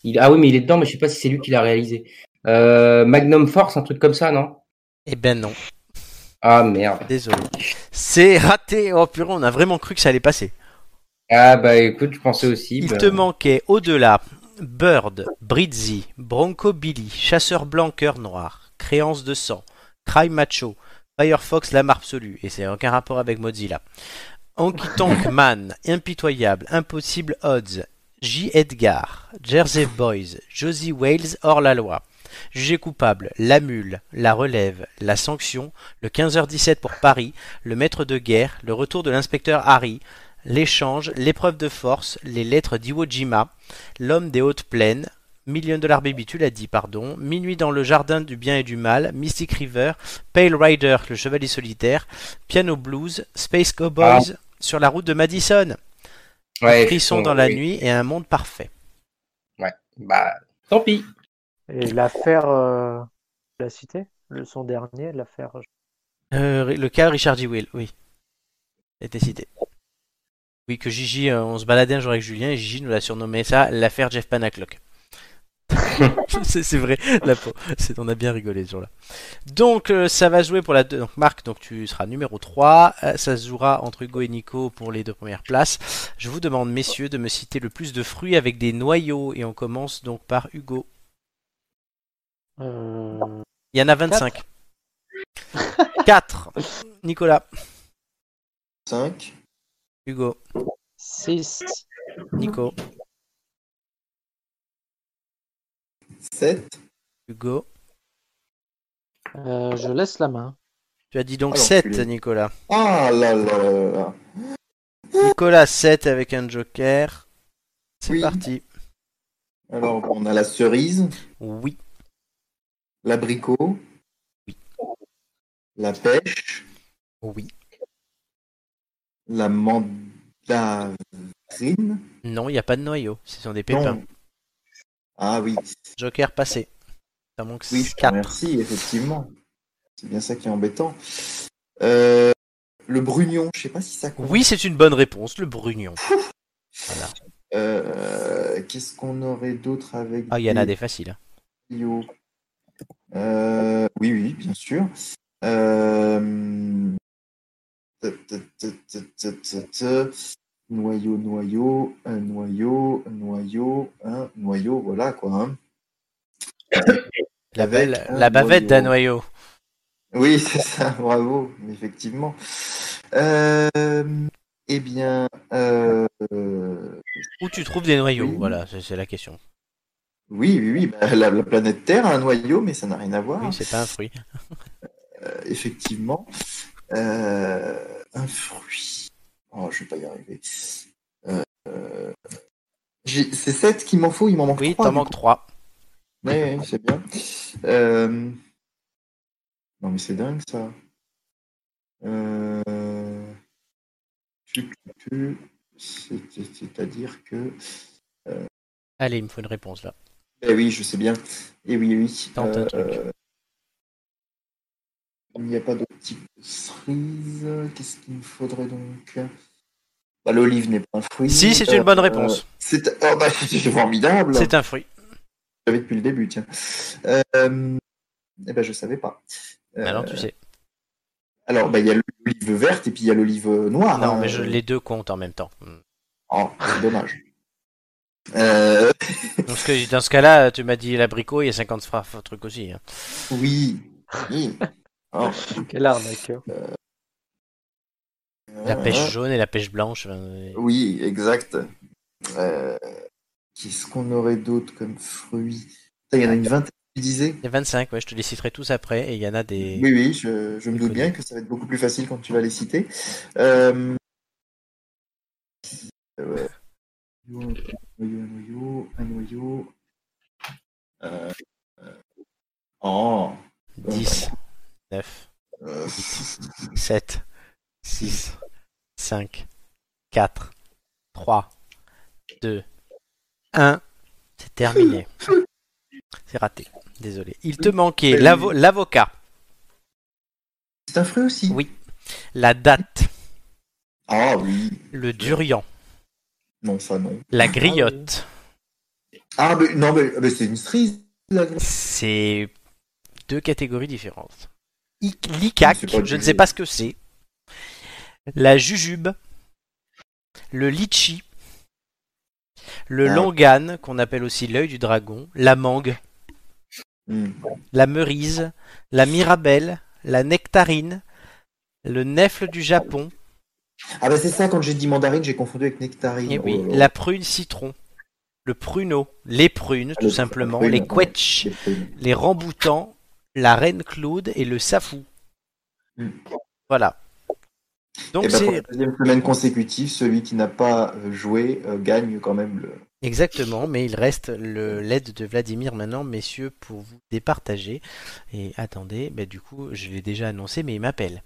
Speaker 2: Il... Ah oui, mais il est dedans, mais je sais pas si c'est lui qui l'a réalisé. Euh, Magnum Force, un truc comme ça, non?
Speaker 1: Eh ben non,
Speaker 2: Ah merde.
Speaker 1: désolé. C'est raté. Oh purée, on a vraiment cru que ça allait passer.
Speaker 2: Ah bah écoute, je pensais aussi.
Speaker 1: Il
Speaker 2: bah,
Speaker 1: te manquait au-delà Bird, Brizzy, Bronco Billy, Chasseur blanc cœur noir, Créance de sang, Cry Macho, Firefox l'âme absolue, et c'est aucun rapport avec Mozilla. Honky Tonk Man, Impitoyable, Impossible Odds, J. Edgar, Jersey Boys, Josie Wales hors la loi. Jugé coupable, La Mule, La Relève, La Sanction, le 15h17 pour Paris, Le Maître de Guerre, Le Retour de l'inspecteur Harry, L'échange, l'épreuve de force, les lettres d'Iwo Jima, l'homme des hautes plaines, Million Dollar Baby, tu l'as dit, pardon, Minuit dans le jardin du bien et du mal, Mystic River, Pale Rider, le chevalier solitaire, Piano Blues, Space Cowboys, Sur la route de Madison,
Speaker 2: ouais,
Speaker 1: Frisson dans la
Speaker 2: oui.
Speaker 1: nuit et Un monde parfait.
Speaker 2: Bah, tant pis.
Speaker 3: Et l'affaire, euh, la cité, le son dernier, l'affaire.
Speaker 1: Euh, le cas Richard G. Will, oui. Était cité. Oui, que Gigi, euh, on se baladait un jour avec Julien et Gigi nous l'a surnommé ça l'affaire Jeff Panaclock. c'est vrai, la peau. C'est, on a bien rigolé ce jour-là. Donc, euh, ça va jouer pour la deux. Donc, Marc, donc tu seras numéro 3. Euh, ça se jouera entre Hugo et Nico pour les deux premières places. Je vous demande, messieurs, de me citer le plus de fruits avec des noyaux. Et on commence donc par Hugo.
Speaker 3: Euh,
Speaker 1: Il y en a 25. 4. Nicolas.
Speaker 4: 5.
Speaker 1: Hugo.
Speaker 3: 6.
Speaker 1: Nico.
Speaker 4: 7.
Speaker 1: Hugo.
Speaker 3: Euh, je laisse la main.
Speaker 1: Tu as dit donc
Speaker 4: Ah,
Speaker 1: 7,
Speaker 4: l'enculé.
Speaker 1: Nicolas.
Speaker 4: Ah là là là là.
Speaker 1: Nicolas 7 avec un joker. C'est
Speaker 4: Oui.
Speaker 1: parti.
Speaker 4: Alors, on a la cerise,
Speaker 1: Oui.
Speaker 4: l'abricot,
Speaker 1: Oui.
Speaker 4: la pêche,
Speaker 1: Oui.
Speaker 4: la mandarine.
Speaker 1: Non, il n'y a pas de noyau. Ce sont des pépins.
Speaker 4: Non. Ah oui,
Speaker 1: Joker passé. Ça manque
Speaker 4: oui, je te
Speaker 1: 4.
Speaker 4: remercie, effectivement. C'est bien ça qui est embêtant. Euh, le brugnon, je sais pas si ça compte.
Speaker 1: Oui, c'est une bonne réponse, le brugnon. Voilà.
Speaker 4: Euh, Qu'est-ce qu'on aurait d'autre avec
Speaker 1: Ah, il y en a des faciles.
Speaker 4: Euh, oui, oui, bien sûr. Euh... Noyau, noyau, un noyau, un noyau, un noyau, voilà quoi. hein.
Speaker 1: La, belle- la bavette d'un
Speaker 4: noyau. Oui, c'est ça, bravo, effectivement. Euh, eh bien, euh,
Speaker 1: Où tu trouves des noyaux
Speaker 4: Oui.
Speaker 1: Voilà, c'est la question.
Speaker 4: oui, oui, oui, bah, la, la planète Terre a un noyau, mais ça n'a rien à voir.
Speaker 1: Oui, c'est pas un fruit.
Speaker 4: Euh, effectivement. Un fruit. Oh, je vais pas y arriver. Euh, c'est 7 qu'il m'en faut, il m'en manque
Speaker 1: Oui,
Speaker 4: 3.
Speaker 1: t'en manques 3.
Speaker 4: Ouais, ouais, c'est bien. Euh, Non, mais c'est dingue ça. Euh... C'est-à-dire que.
Speaker 1: Allez, il me faut une réponse là.
Speaker 4: Eh oui, je sais bien. Et oui, oui.
Speaker 1: Tente un truc.
Speaker 4: Euh, Il n'y a pas d'autre type de cerise. Qu'est-ce qu'il me faudrait donc? Bah, L'olive n'est pas un fruit.
Speaker 1: Si, c'est une bonne réponse.
Speaker 4: C'est oh, bah, c'est formidable.
Speaker 1: C'est un fruit.
Speaker 4: J'avais depuis le début, tiens. Euh... Eh ben, je savais pas. Euh,
Speaker 1: Alors tu sais.
Speaker 4: Alors, bah, il y a l'olive verte et puis il y a l'olive noire.
Speaker 1: Non,
Speaker 4: hein.
Speaker 1: mais je, les deux comptent en même temps.
Speaker 4: Oh, c'est dommage. Euh,
Speaker 1: Parce que dans ce cas-là, tu m'as dit l'abricot, il y a 50 fra- trucs aussi. hein.
Speaker 4: Oui. oui. Oh.
Speaker 3: Quel arnaqueur.
Speaker 1: La pêche
Speaker 4: Euh,
Speaker 1: jaune et la pêche blanche. euh,
Speaker 4: Oui, exact. Euh, Qu'est-ce qu'on aurait d'autre comme fruits Il y en a une vingtaine, tu disais?
Speaker 1: Il y a 25, ouais, je te les citerai tous après. Et il y en a des.
Speaker 4: Oui, oui, je, je me doute bien que ça va être beaucoup plus facile quand tu vas les citer. Euh... ouais. Un noyau, un noyau, un noyau. Euh... euh, Oh.
Speaker 1: 10, 9,
Speaker 4: Euh,
Speaker 1: 7, 6, 5, 4, 3, 2, 1. C'est terminé. C'est raté. Désolé. Il te manquait l'avo- l'avocat,
Speaker 4: C'est un fruit aussi.
Speaker 1: Oui. la date,
Speaker 4: Ah oui.
Speaker 1: le durian,
Speaker 4: Non, ça non.
Speaker 1: la griotte.
Speaker 4: Ah, mais non, mais, mais c'est une cerise. la.
Speaker 1: C'est deux catégories différentes. L'ICAC, je ne sais pas ce que c'est. La jujube, le litchi, le
Speaker 4: Ah.
Speaker 1: longan, qu'on appelle aussi l'œil du dragon, la mangue,
Speaker 4: Hmm.
Speaker 1: la meurise, la mirabelle, la nectarine, le nèfle du Japon,
Speaker 4: Ah bah c'est ça, quand j'ai dit mandarine, j'ai confondu avec nectarine.
Speaker 1: et oui,
Speaker 4: Oh
Speaker 1: la prune citron, le pruneau, les prunes
Speaker 4: Ah,
Speaker 1: tout
Speaker 4: le-
Speaker 1: simplement,
Speaker 4: prune,
Speaker 1: les
Speaker 4: ouais.
Speaker 1: quetch,
Speaker 4: Les
Speaker 1: les ramboutans, la reine Claude et le safou.
Speaker 4: Hmm.
Speaker 1: Voilà. Donc
Speaker 4: bah, pour
Speaker 1: c'est
Speaker 4: la deuxième semaine consécutive, celui qui n'a pas euh, joué euh, gagne quand même le.
Speaker 1: exactement, mais il reste le l'aide de Vladimir maintenant, messieurs, pour vous départager. Et attendez, bah, du coup, je l'ai déjà annoncé, mais il m'appelle.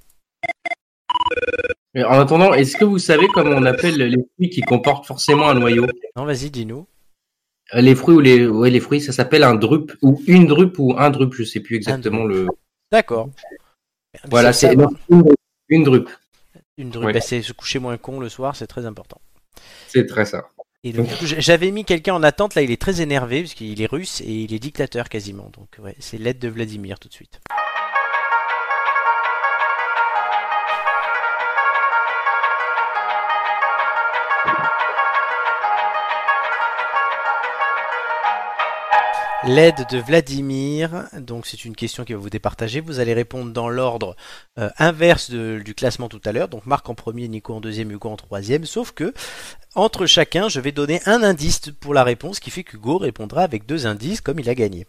Speaker 2: En attendant, est-ce que vous savez comment on appelle les fruits qui comportent forcément un noyau?
Speaker 1: Non, vas-y, dis-nous.
Speaker 2: Les fruits ou les, ouais, les fruits, ça s'appelle un drupe ou une drupe ou un drupe, je sais plus exactement le.
Speaker 1: D'accord.
Speaker 2: Voilà, c'est une, une drupe.
Speaker 1: une drupe.
Speaker 2: Ouais.
Speaker 1: Bah, c'est se coucher moins con le soir, c'est très important.
Speaker 2: C'est très ça.
Speaker 1: Et donc, j'avais mis quelqu'un en attente, là il est très énervé, parce qu'il est russe et il est dictateur quasiment. Donc ouais, c'est l'aide de Vladimir tout de suite. L'aide de Vladimir, donc c'est une question qui va vous départager. Vous allez répondre dans l'ordre euh, inverse de- du classement tout à l'heure. Donc Marc en premier, Nico en deuxième, Hugo en troisième. Sauf que entre chacun, je vais donner un indice pour la réponse, qui fait qu'Hugo répondra avec deux indices comme il a gagné.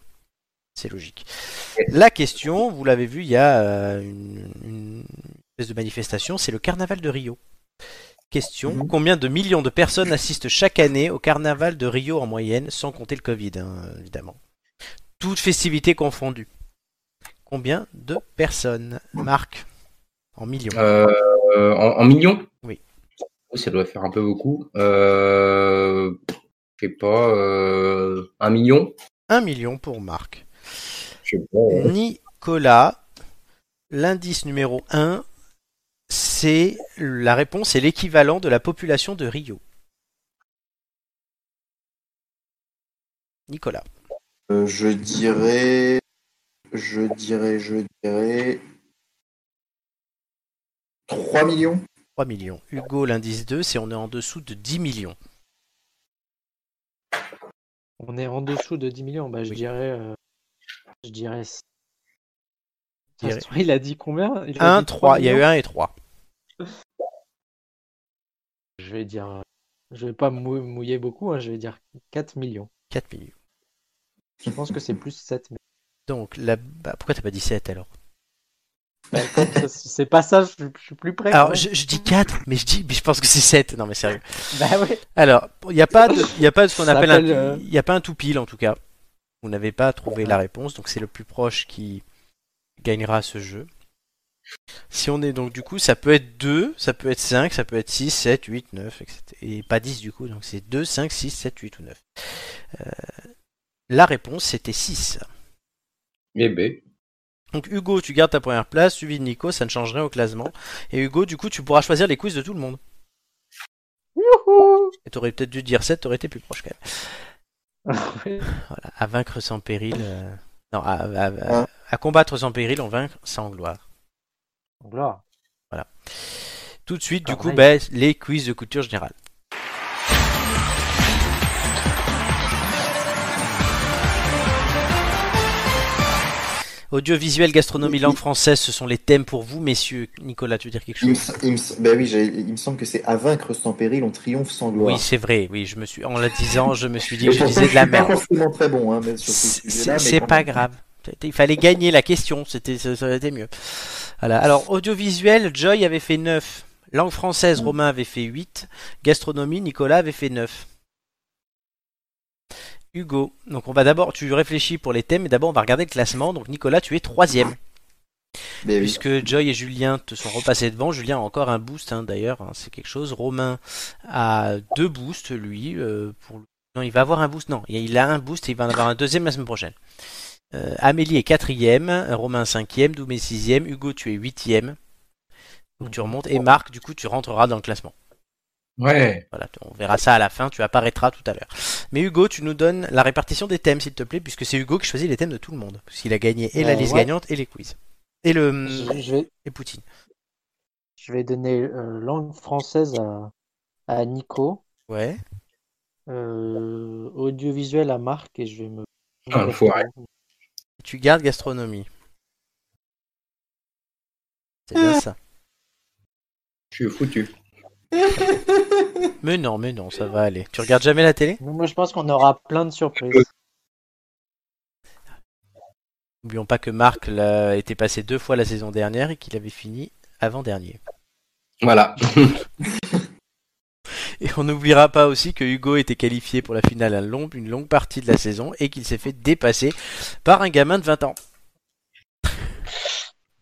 Speaker 1: C'est logique. La question, vous l'avez vu, il y a euh, une, une espèce de manifestation, c'est le carnaval de Rio. Question,
Speaker 4: Mhm.
Speaker 1: combien de millions de personnes assistent chaque année au carnaval de Rio en moyenne, sans compter le Covid, hein, évidemment? Toutes festivités confondues. Combien de personnes Marc En millions.
Speaker 2: Euh, en, en millions
Speaker 1: Oui.
Speaker 2: Ça doit faire un peu beaucoup. Euh, je sais pas, euh, un million
Speaker 1: Un million pour Marc.
Speaker 2: Je sais pas.
Speaker 1: Nicolas, l'indice numéro 1, c'est la réponse est l'équivalent de la population de Rio. Nicolas.
Speaker 4: Euh, je dirais. Je dirais, je dirais. 3 millions
Speaker 1: 3 millions. Hugo, l'indice 2, c'est on est en dessous de 10 millions.
Speaker 3: On est en dessous de 10 millions. Bah, je
Speaker 1: Oui.
Speaker 3: dirais. euh, Je dirais.
Speaker 1: dirais-
Speaker 3: Astro, Il a dit combien? Il a
Speaker 1: 1,
Speaker 3: dit
Speaker 1: 3, il y a eu
Speaker 3: millions
Speaker 1: 1 et 3.
Speaker 3: Je vais dire. Je vais pas mou- mouiller beaucoup, hein, je vais dire 4 millions.
Speaker 1: 4 millions.
Speaker 3: Je pense que c'est plus 7 millions.
Speaker 1: Donc, la... bah, pourquoi t'as pas dit 7 alors?
Speaker 3: Bah, c'est pas ça, je, je suis plus près.
Speaker 1: Alors, je, je dis 4, mais je dis, mais je pense que c'est 7. Non, mais sérieux.
Speaker 3: Bah oui.
Speaker 1: Alors, il n'y a pas de, il y a pas de ce qu'on appelle un,
Speaker 3: euh,
Speaker 1: il y a pas un tout pile en tout cas. Vous n'avez pas trouvé la réponse, donc c'est le plus proche qui gagnera ce jeu. Si on est donc du coup, ça peut être 2, ça peut être 5, ça peut être 6, 7, 8, 9, etc. Et pas 10 du coup, donc c'est 2, 5, 6, 7, 8 ou 9. Euh, la réponse c'était 6.
Speaker 2: Eh ben,
Speaker 1: Donc Hugo, tu gardes ta première place, suivi de Nico, ça ne change rien au classement. Et Hugo, du coup, tu pourras choisir les quiz de tout le monde.
Speaker 3: Youhou
Speaker 1: Et t'aurais peut-être dû dire 7, t'aurais été plus proche quand même. Voilà, à vaincre sans péril. euh, Non, à, à- à- à combattre sans péril, on vaincre sans gloire.
Speaker 3: Gloire.
Speaker 1: Tout de suite, du coup,
Speaker 3: Pareil.
Speaker 1: ben, les quiz de culture générale. Audiovisuel, gastronomie, langue française, ce sont les thèmes pour vous, messieurs. Nicolas, tu veux dire quelque
Speaker 4: il me,
Speaker 1: chose?
Speaker 4: il me- ben oui, il me semble que c'est à vaincre sans péril, on triomphe sans gloire.
Speaker 1: Oui, c'est vrai. Oui, je me suis, en la disant, je me suis dit que je disais de la merde.
Speaker 4: forcément très bon hein, ce
Speaker 1: C'est c'est pas
Speaker 4: même.
Speaker 1: grave. Il fallait gagner la question, c'était ça ça été mieux. Voilà. Alors audiovisuel, Joy avait fait 9. Langue française,
Speaker 4: Mm.
Speaker 1: Romain avait fait 8. Gastronomie, Nicolas avait fait 9. Hugo. Donc on va d'abord, tu réfléchis pour les thèmes, mais d'abord on va regarder le classement. Donc Nicolas, tu es troisième.
Speaker 4: Mais oui.
Speaker 1: Puisque Joy et Julien te sont repassés devant. Julien a encore un boost hein, d'ailleurs, hein, c'est quelque chose. Romain a deux boosts, lui. euh, pour... Non, il va avoir un boost. Non, il a un boost et il va en avoir un deuxième la semaine prochaine. Euh, Amélie est quatrième, Romain cinquième, Doumé sixième, Hugo tu es huitième. Donc tu remontes. Et Marc, du coup, tu rentreras dans le classement.
Speaker 2: Ouais.
Speaker 1: Voilà, on verra ça à la fin, tu apparaîtras tout à l'heure. Mais Hugo, tu nous donnes la répartition des thèmes, s'il te plaît, puisque c'est Hugo qui choisit les thèmes de tout le monde. Puisqu'il a gagné et la
Speaker 3: Euh,
Speaker 1: liste
Speaker 3: ouais.
Speaker 1: gagnante et les quiz. Et le
Speaker 3: Je, je vais,
Speaker 1: et Poutine.
Speaker 3: je vais donner euh, langue française à, à Nico,
Speaker 1: Ouais.
Speaker 3: euh, audiovisuel à Marc et je vais me.
Speaker 2: Ah,
Speaker 1: tu gardes gastronomie. C'est bien ça.
Speaker 2: Je suis foutu.
Speaker 1: Mais non, mais non, ça va aller. Tu regardes jamais la télé?
Speaker 3: Moi, je pense qu'on aura plein de surprises.
Speaker 1: N'oublions pas que Marc l'a été passé deux fois la saison dernière et qu'il avait fini avant-dernier.
Speaker 2: Voilà.
Speaker 1: Et on n'oubliera pas aussi que Hugo était qualifié pour la finale à long- une longue partie de la saison et qu'il s'est fait dépasser par un gamin de 20 ans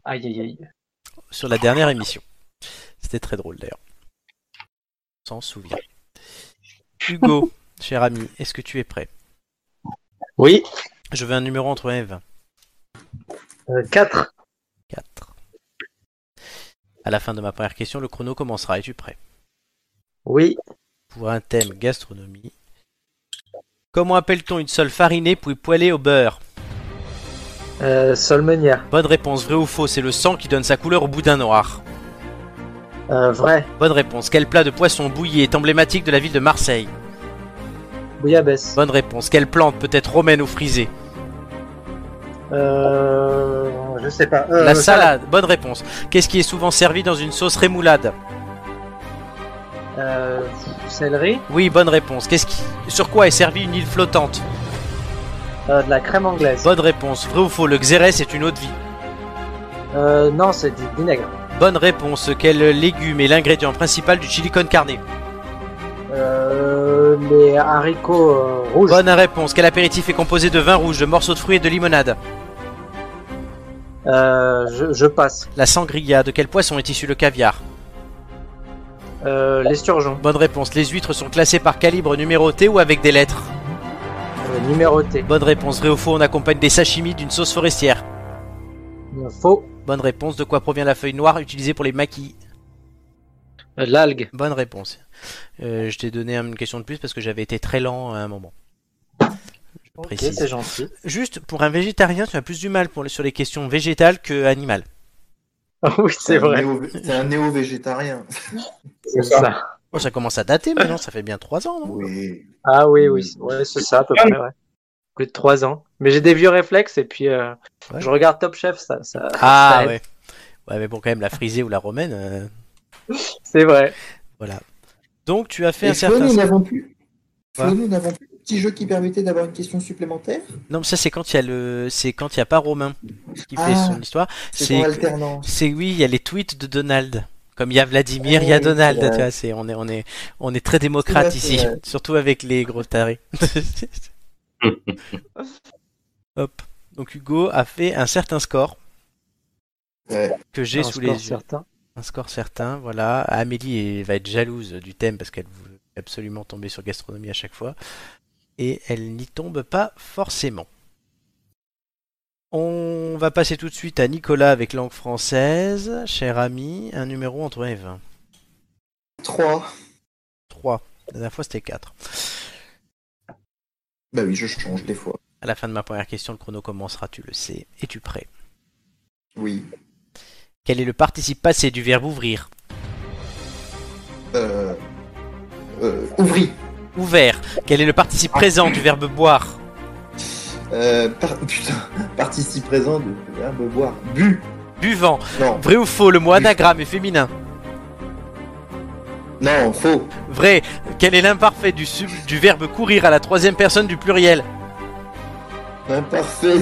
Speaker 3: Aïe, aïe, aïe.
Speaker 1: sur la dernière émission. C'était très drôle d'ailleurs. S'en souvient. Hugo, cher ami, est-ce que tu es prêt?
Speaker 3: Oui.
Speaker 1: Je veux un numéro entre 1 et 20.
Speaker 3: 4.
Speaker 1: 4. À la fin de ma première question, le chrono commencera. Es-tu prêt?
Speaker 3: Oui.
Speaker 1: Pour un thème gastronomie. Comment appelle-t-on une sole farinée puis poêlée au beurre?
Speaker 3: Euh, Solmenière.
Speaker 1: Bonne réponse, vrai ou faux, c'est le sang qui donne sa couleur au boudin noir.
Speaker 3: Euh, vrai.
Speaker 1: Bonne réponse, quel plat de poisson bouilli est emblématique de la ville de Marseille
Speaker 3: Bouillabaisse.
Speaker 1: Bonne réponse, quelle plante peut être romaine ou frisée
Speaker 3: Euh, je sais pas. Euh,
Speaker 1: La salade, bonne réponse. Qu'est-ce qui est souvent servi dans une sauce rémoulade
Speaker 3: Euh, céleri.
Speaker 1: Oui, bonne réponse. Qu'est-ce qui... Sur quoi est servie une île flottante
Speaker 3: Euh, de la crème anglaise.
Speaker 1: Bonne réponse. Vrai ou faux, le xérès est une eau de vie
Speaker 3: Euh, non, c'est du vinaigre.
Speaker 1: Bonne réponse. Quel légume est l'ingrédient principal du chili con carne
Speaker 3: Euh, les haricots euh, rouges.
Speaker 1: Bonne réponse. Quel apéritif est composé de vin rouge, de morceaux de fruits et de limonade
Speaker 3: Euh, je, je passe.
Speaker 1: La sangria. De quel poisson est issu le caviar
Speaker 3: Euh, l'esturgeon.
Speaker 1: Bonne réponse. Les huîtres sont classées par calibre numéroté ou avec des lettres
Speaker 3: numéroté.
Speaker 1: Bonne réponse. Vrai ou faux, on accompagne des sashimi d'une sauce forestière
Speaker 3: Faux.
Speaker 1: Bonne réponse. De quoi provient la feuille noire utilisée pour les maquis
Speaker 3: Euh, L'algue.
Speaker 1: Bonne réponse. Euh, je t'ai donné une question de plus parce que j'avais été très lent à un moment. Je
Speaker 3: Ok, c'est gentil.
Speaker 1: Juste pour un végétarien, tu as plus du mal pour sur les questions végétales que animales.
Speaker 3: oui, c'est
Speaker 4: un
Speaker 3: vrai.
Speaker 4: C'est un néo-végétarien.
Speaker 3: C'est ça.
Speaker 1: Oh, ça commence à dater maintenant, ça fait bien 3 ans, non
Speaker 4: Oui.
Speaker 3: Ah oui, oui. Ouais, c'est ça à peu près, ouais. Plus de 3 ans. Mais j'ai des vieux réflexes et puis euh,
Speaker 1: Ouais.
Speaker 3: je regarde Top Chef, ça. ça
Speaker 1: Ah
Speaker 3: ça aide.
Speaker 1: ouais. Ouais, mais bon, quand même, la frisée ou la romaine, euh,
Speaker 3: C'est vrai.
Speaker 1: voilà. Donc, tu as fait
Speaker 4: Et
Speaker 1: un certain.
Speaker 4: nous n'avons plus.
Speaker 1: Quoi
Speaker 4: nous n'avons plus le petit jeu qui permettait d'avoir une question supplémentaire.
Speaker 1: Non, mais ça, c'est quand il y a le. C'est quand il n'y a pas Romain qui fait
Speaker 4: Ah,
Speaker 1: son histoire.
Speaker 4: C'est
Speaker 1: C'est. oui, il y a les tweets de Donald. Comme il y a Vladimir, il y a Donald.
Speaker 4: c'est vrai.
Speaker 1: Tu vois, c'est, on, est, on, est, on est très démocrate
Speaker 4: vrai,
Speaker 1: ici. Surtout avec les gros tarés. Hop. Donc Hugo a fait un certain score
Speaker 4: Ouais.
Speaker 1: que j'ai sous les yeux.
Speaker 3: certain.
Speaker 1: Un score certain, voilà. Amélie va être jalouse du thème parce qu'elle veut absolument tomber sur gastronomie à chaque fois. Et elle n'y tombe pas forcément. On va passer tout de suite à Nicolas avec langue française. Cher ami, un numéro entre 1 et 20.
Speaker 4: 3.
Speaker 1: 3. La dernière fois c'était 4.
Speaker 4: Bah oui, je change des fois.
Speaker 1: À la fin de ma première question, le chrono commencera, tu le sais. Es-tu prêt?
Speaker 4: Oui.
Speaker 1: Quel est le participe passé du verbe ouvrir?
Speaker 4: Euh... Euh... Ouvri.
Speaker 1: Ouvert. Quel est le participe présent du verbe boire?
Speaker 4: Euh... Par... Putain. Participe présent de verbe boire. Bu.
Speaker 1: Buvant.
Speaker 4: Non.
Speaker 1: Vrai ou faux, le mot anagramme est féminin
Speaker 4: Non, faux.
Speaker 1: Vrai. Quel est l'imparfait du, sub- du verbe courir à la troisième personne du pluriel?
Speaker 4: Imparfait.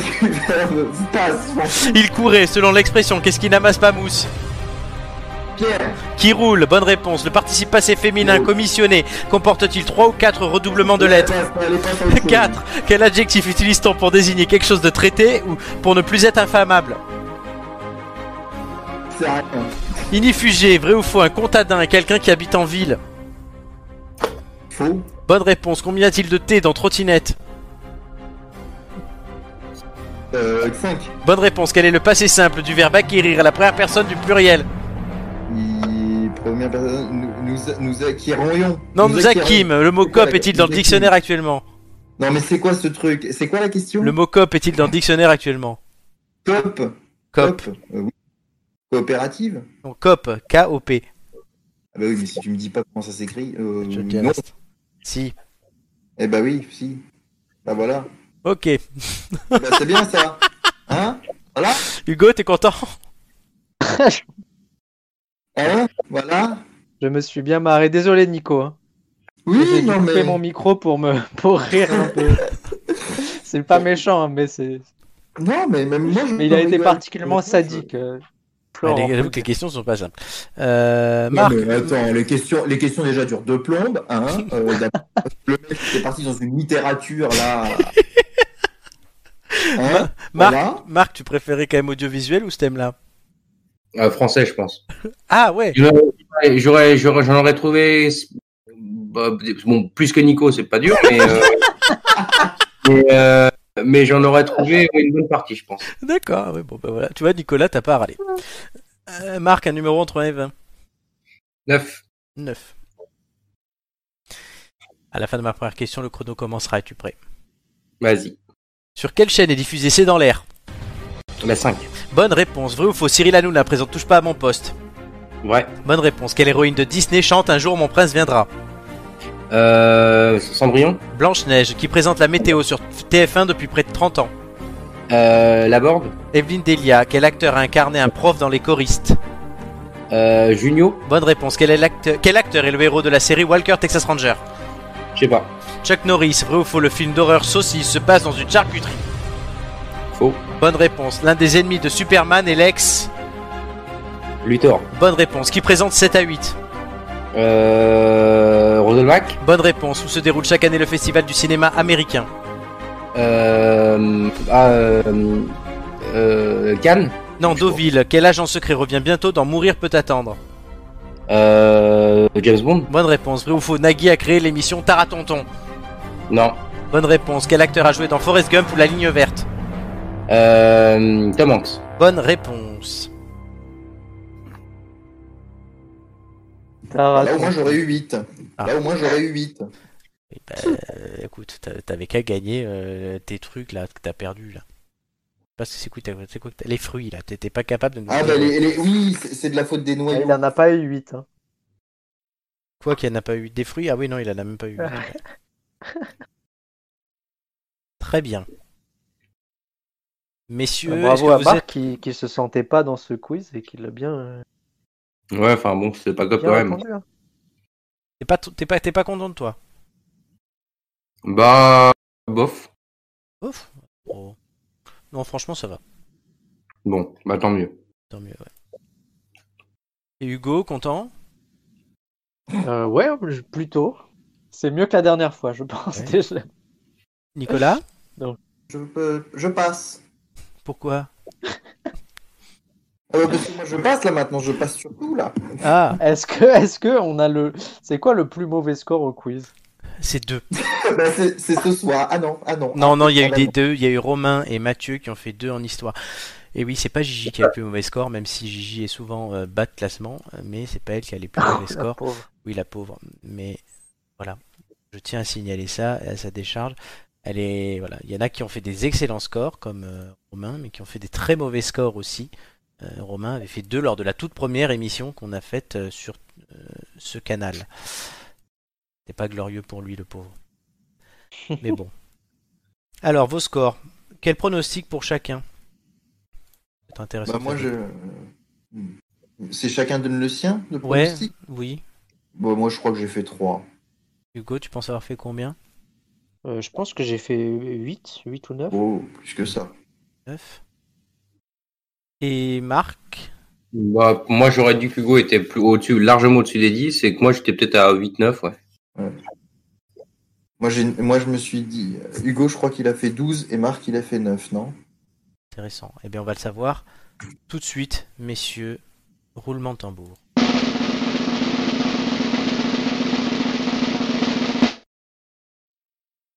Speaker 1: Il courait, selon l'expression, qu'est-ce qui n'amasse pas mousse
Speaker 4: Pierre.
Speaker 1: Qui roule Bonne réponse. Le participe passé féminin commissionné comporte-t-il 3 ou 4 redoublements de lettres
Speaker 4: Passe, allez, passe à autre chose.
Speaker 1: 4. Quel adjectif utilise-t-on pour désigner quelque chose de traité ou pour ne plus être inflammable. Inifugé, vrai ou faux, un contadin est quelqu'un qui habite en ville
Speaker 4: Faux.
Speaker 1: Bonne réponse. Combien y a-t-il de T dans trottinette
Speaker 4: Euh... 5.
Speaker 1: Bonne réponse. Quel est le passé simple du verbe acquérir à la première personne du pluriel
Speaker 4: Il... Première personne. Nous, nous, nous acquérons.
Speaker 1: Non, nous acquîmes. Le mot cop est-il dans le
Speaker 4: nous
Speaker 1: dictionnaire actuellement
Speaker 4: Non, mais c'est quoi ce truc? C'est quoi la question?
Speaker 1: Le mot cop est-il dans le dictionnaire actuellement
Speaker 4: Cop.
Speaker 1: Cop.
Speaker 4: Euh, oui. Coopérative?
Speaker 1: Non, cop. K-O-P.
Speaker 4: Ah bah oui, mais si tu me dis pas comment ça s'écrit, euh,
Speaker 1: Je te
Speaker 4: non.
Speaker 1: Si.
Speaker 4: Eh bah oui, si. Bah voilà.
Speaker 1: Ok.
Speaker 4: Bah, c'est bien ça. Hein? Voilà.
Speaker 1: Hugo, t'es content?
Speaker 4: Hein Voilà.
Speaker 3: Je me suis bien marré. Désolé, Nico. hein.
Speaker 4: Oui,
Speaker 3: dû
Speaker 4: non
Speaker 3: couper
Speaker 4: mais.
Speaker 3: mon micro pour me pour rire un peu. c'est pas méchant, hein, mais c'est.
Speaker 4: Non, mais même moi. je
Speaker 3: Mais il a été
Speaker 4: rigole.
Speaker 3: particulièrement sadique. euh, Florent.
Speaker 1: Allez, J'avoue que les questions sont pas simples. Euh,
Speaker 4: Non,
Speaker 1: Marc,
Speaker 4: mais attends, les questions, les questions déjà durent deux plombes. Hein euh, d'abord, le mec est parti dans une littérature là. Hein
Speaker 1: Marc,
Speaker 4: Voilà.
Speaker 1: Marc, tu préférais quand même audiovisuel ou ce thème-là?
Speaker 2: Euh, français, je pense.
Speaker 1: Ah ouais
Speaker 2: J'aurais, j'en aurais trouvé bah, bon, plus que Nico, c'est pas dur, mais, euh, mais, euh, mais j'en aurais trouvé une bonne partie, je pense.
Speaker 1: D'accord, ouais, bon, bah voilà. Tu vois, Nicolas, t'as pas à râler. Euh, Marc, un numéro entre 1 et 20.
Speaker 2: 9.
Speaker 1: 9. À la fin de ma première question, le chrono commencera. Es-tu prêt?
Speaker 2: Vas-y.
Speaker 1: Sur quelle chaîne est diffusé C'est dans l'air
Speaker 2: La 5.
Speaker 1: Bonne réponse. Vrai ou faux Cyril Hanouna présente Touche pas à mon poste.
Speaker 2: Ouais.
Speaker 1: Bonne réponse. Quelle héroïne de Disney chante Un jour mon prince viendra
Speaker 2: Euh, Cendrillon.
Speaker 1: Blanche-Neige, qui présente la météo sur TF1 depuis près de 30 ans.
Speaker 2: Euh, Laborde.
Speaker 1: Evelyne Delia, quel acteur a incarné un prof dans Les choristes
Speaker 2: Euh, Junio.
Speaker 1: Bonne réponse. Quel, est l'acteur- quel acteur est le héros de la série Walker Texas Ranger?
Speaker 2: Je sais pas.
Speaker 1: Chuck Norris, vrai ou faux Le film d'horreur Saucisse se passe dans une charcuterie.
Speaker 2: Faux.
Speaker 1: Bonne réponse. L'un des ennemis de Superman est l'ex.
Speaker 2: Luthor.
Speaker 1: Bonne réponse. Qui présente 7 à 8
Speaker 2: Euh, Roselmack.
Speaker 1: Bonne réponse. Où se déroule chaque année le festival du cinéma américain
Speaker 2: Euh, ah, euh, euh, Cannes.
Speaker 1: Non, Deauville. Quel agent secret revient bientôt dans Mourir peut attendre
Speaker 2: Euh, James Bond.
Speaker 1: Bonne réponse. Vrai ou faux Nagui a créé l'émission Taratonton.
Speaker 2: Non.
Speaker 1: Bonne réponse. Quel acteur a joué dans Forrest Gump ou La Ligne Verte
Speaker 2: Euh, Tom Hanks.
Speaker 1: Bonne réponse.
Speaker 4: Là, au moins, j'aurais eu 8.
Speaker 1: Ah.
Speaker 4: Là, au moins, j'aurais eu 8.
Speaker 1: Eh ben, euh, écoute, t'a- t'avais qu'à gagner euh, tes trucs là que t'as perdu là. Parce que c'est quoi, c'est quoi les fruits là? T'étais pas capable de nous
Speaker 4: Ah, bah, les, les- oui, c'est de la faute des
Speaker 3: Ah,
Speaker 4: noyaux.
Speaker 3: Il en a pas eu 8. Hein.
Speaker 1: quoi qu'il en a pas eu? Des fruits? Ah oui non, il en a même pas eu. Très bien. Messieurs, est-ce
Speaker 3: Bravo à
Speaker 1: vous
Speaker 3: Marc
Speaker 1: êtes
Speaker 3: qui, qui se sentait pas dans ce quiz et qui l'a bien, euh,
Speaker 2: Ouais, enfin bon, c'est pas top quand même.
Speaker 3: hein.
Speaker 1: T'es pas, t'es pas, t'es pas content de toi?
Speaker 2: Bah, bof.
Speaker 1: Ouf. Oh. Non, franchement, ça va.
Speaker 2: Bon, bah tant mieux.
Speaker 1: Tant mieux, ouais. Et Hugo, content?
Speaker 3: Euh, ouais, plutôt. C'est mieux que la dernière fois, je pense
Speaker 1: Ouais.
Speaker 3: déjà.
Speaker 1: Nicolas
Speaker 4: Je, peux- je passe.
Speaker 1: Pourquoi
Speaker 4: Ah, bah, parce que moi, je passe là maintenant, je passe sur tout là.
Speaker 1: Ah,
Speaker 3: Est-ce que, est-ce que on a le, c'est quoi le plus mauvais score au quiz?
Speaker 1: C'est deux.
Speaker 4: Bah, c'est ce soir. Ah non, ah non.
Speaker 1: Non, non, il y a eu
Speaker 4: Ah,
Speaker 1: des deux. Il y a eu Romain et Mathieu qui ont fait deux en histoire. Et oui, c'est pas Gigi qui a le plus mauvais score, même si Gigi est souvent euh, bas de classement, euh, mais c'est pas elle qui a les plus mauvais scores. Oui, la pauvre. Mais voilà, je tiens à signaler ça à sa décharge. Elle est voilà, il y en a qui ont fait des excellents scores comme euh, Romain, mais qui ont fait des très mauvais scores aussi. Euh, Romain avait fait deux lors de la toute première émission qu'on a faite euh, sur euh, ce canal. C'est pas glorieux pour lui, le pauvre. Mais bon. Alors, vos scores. Quel pronostic pour chacun? C'est intéressant.
Speaker 4: bah,
Speaker 1: de
Speaker 4: moi, je.
Speaker 1: savoir.
Speaker 4: C'est chacun donne le sien, le
Speaker 1: Ouais,
Speaker 4: pronostic?
Speaker 1: oui.
Speaker 4: Bon, moi, je crois que j'ai fait 3.
Speaker 1: Hugo, tu penses avoir fait combien?
Speaker 3: Euh, je pense que j'ai fait 8, 8 ou 9.
Speaker 4: Oh, plus que ça.
Speaker 1: 9 Et Marc?
Speaker 2: Bah, moi, j'aurais dit que Hugo était plus au-dessus, largement au-dessus des 10, et que moi, j'étais peut-être à 8-9, ouais.
Speaker 4: Moi, je me suis dit, Hugo, je crois qu'il a fait 12 et Marc, il a fait 9, non?
Speaker 1: Intéressant. Eh bien, on va le savoir tout de suite, messieurs. Roulement de tambour.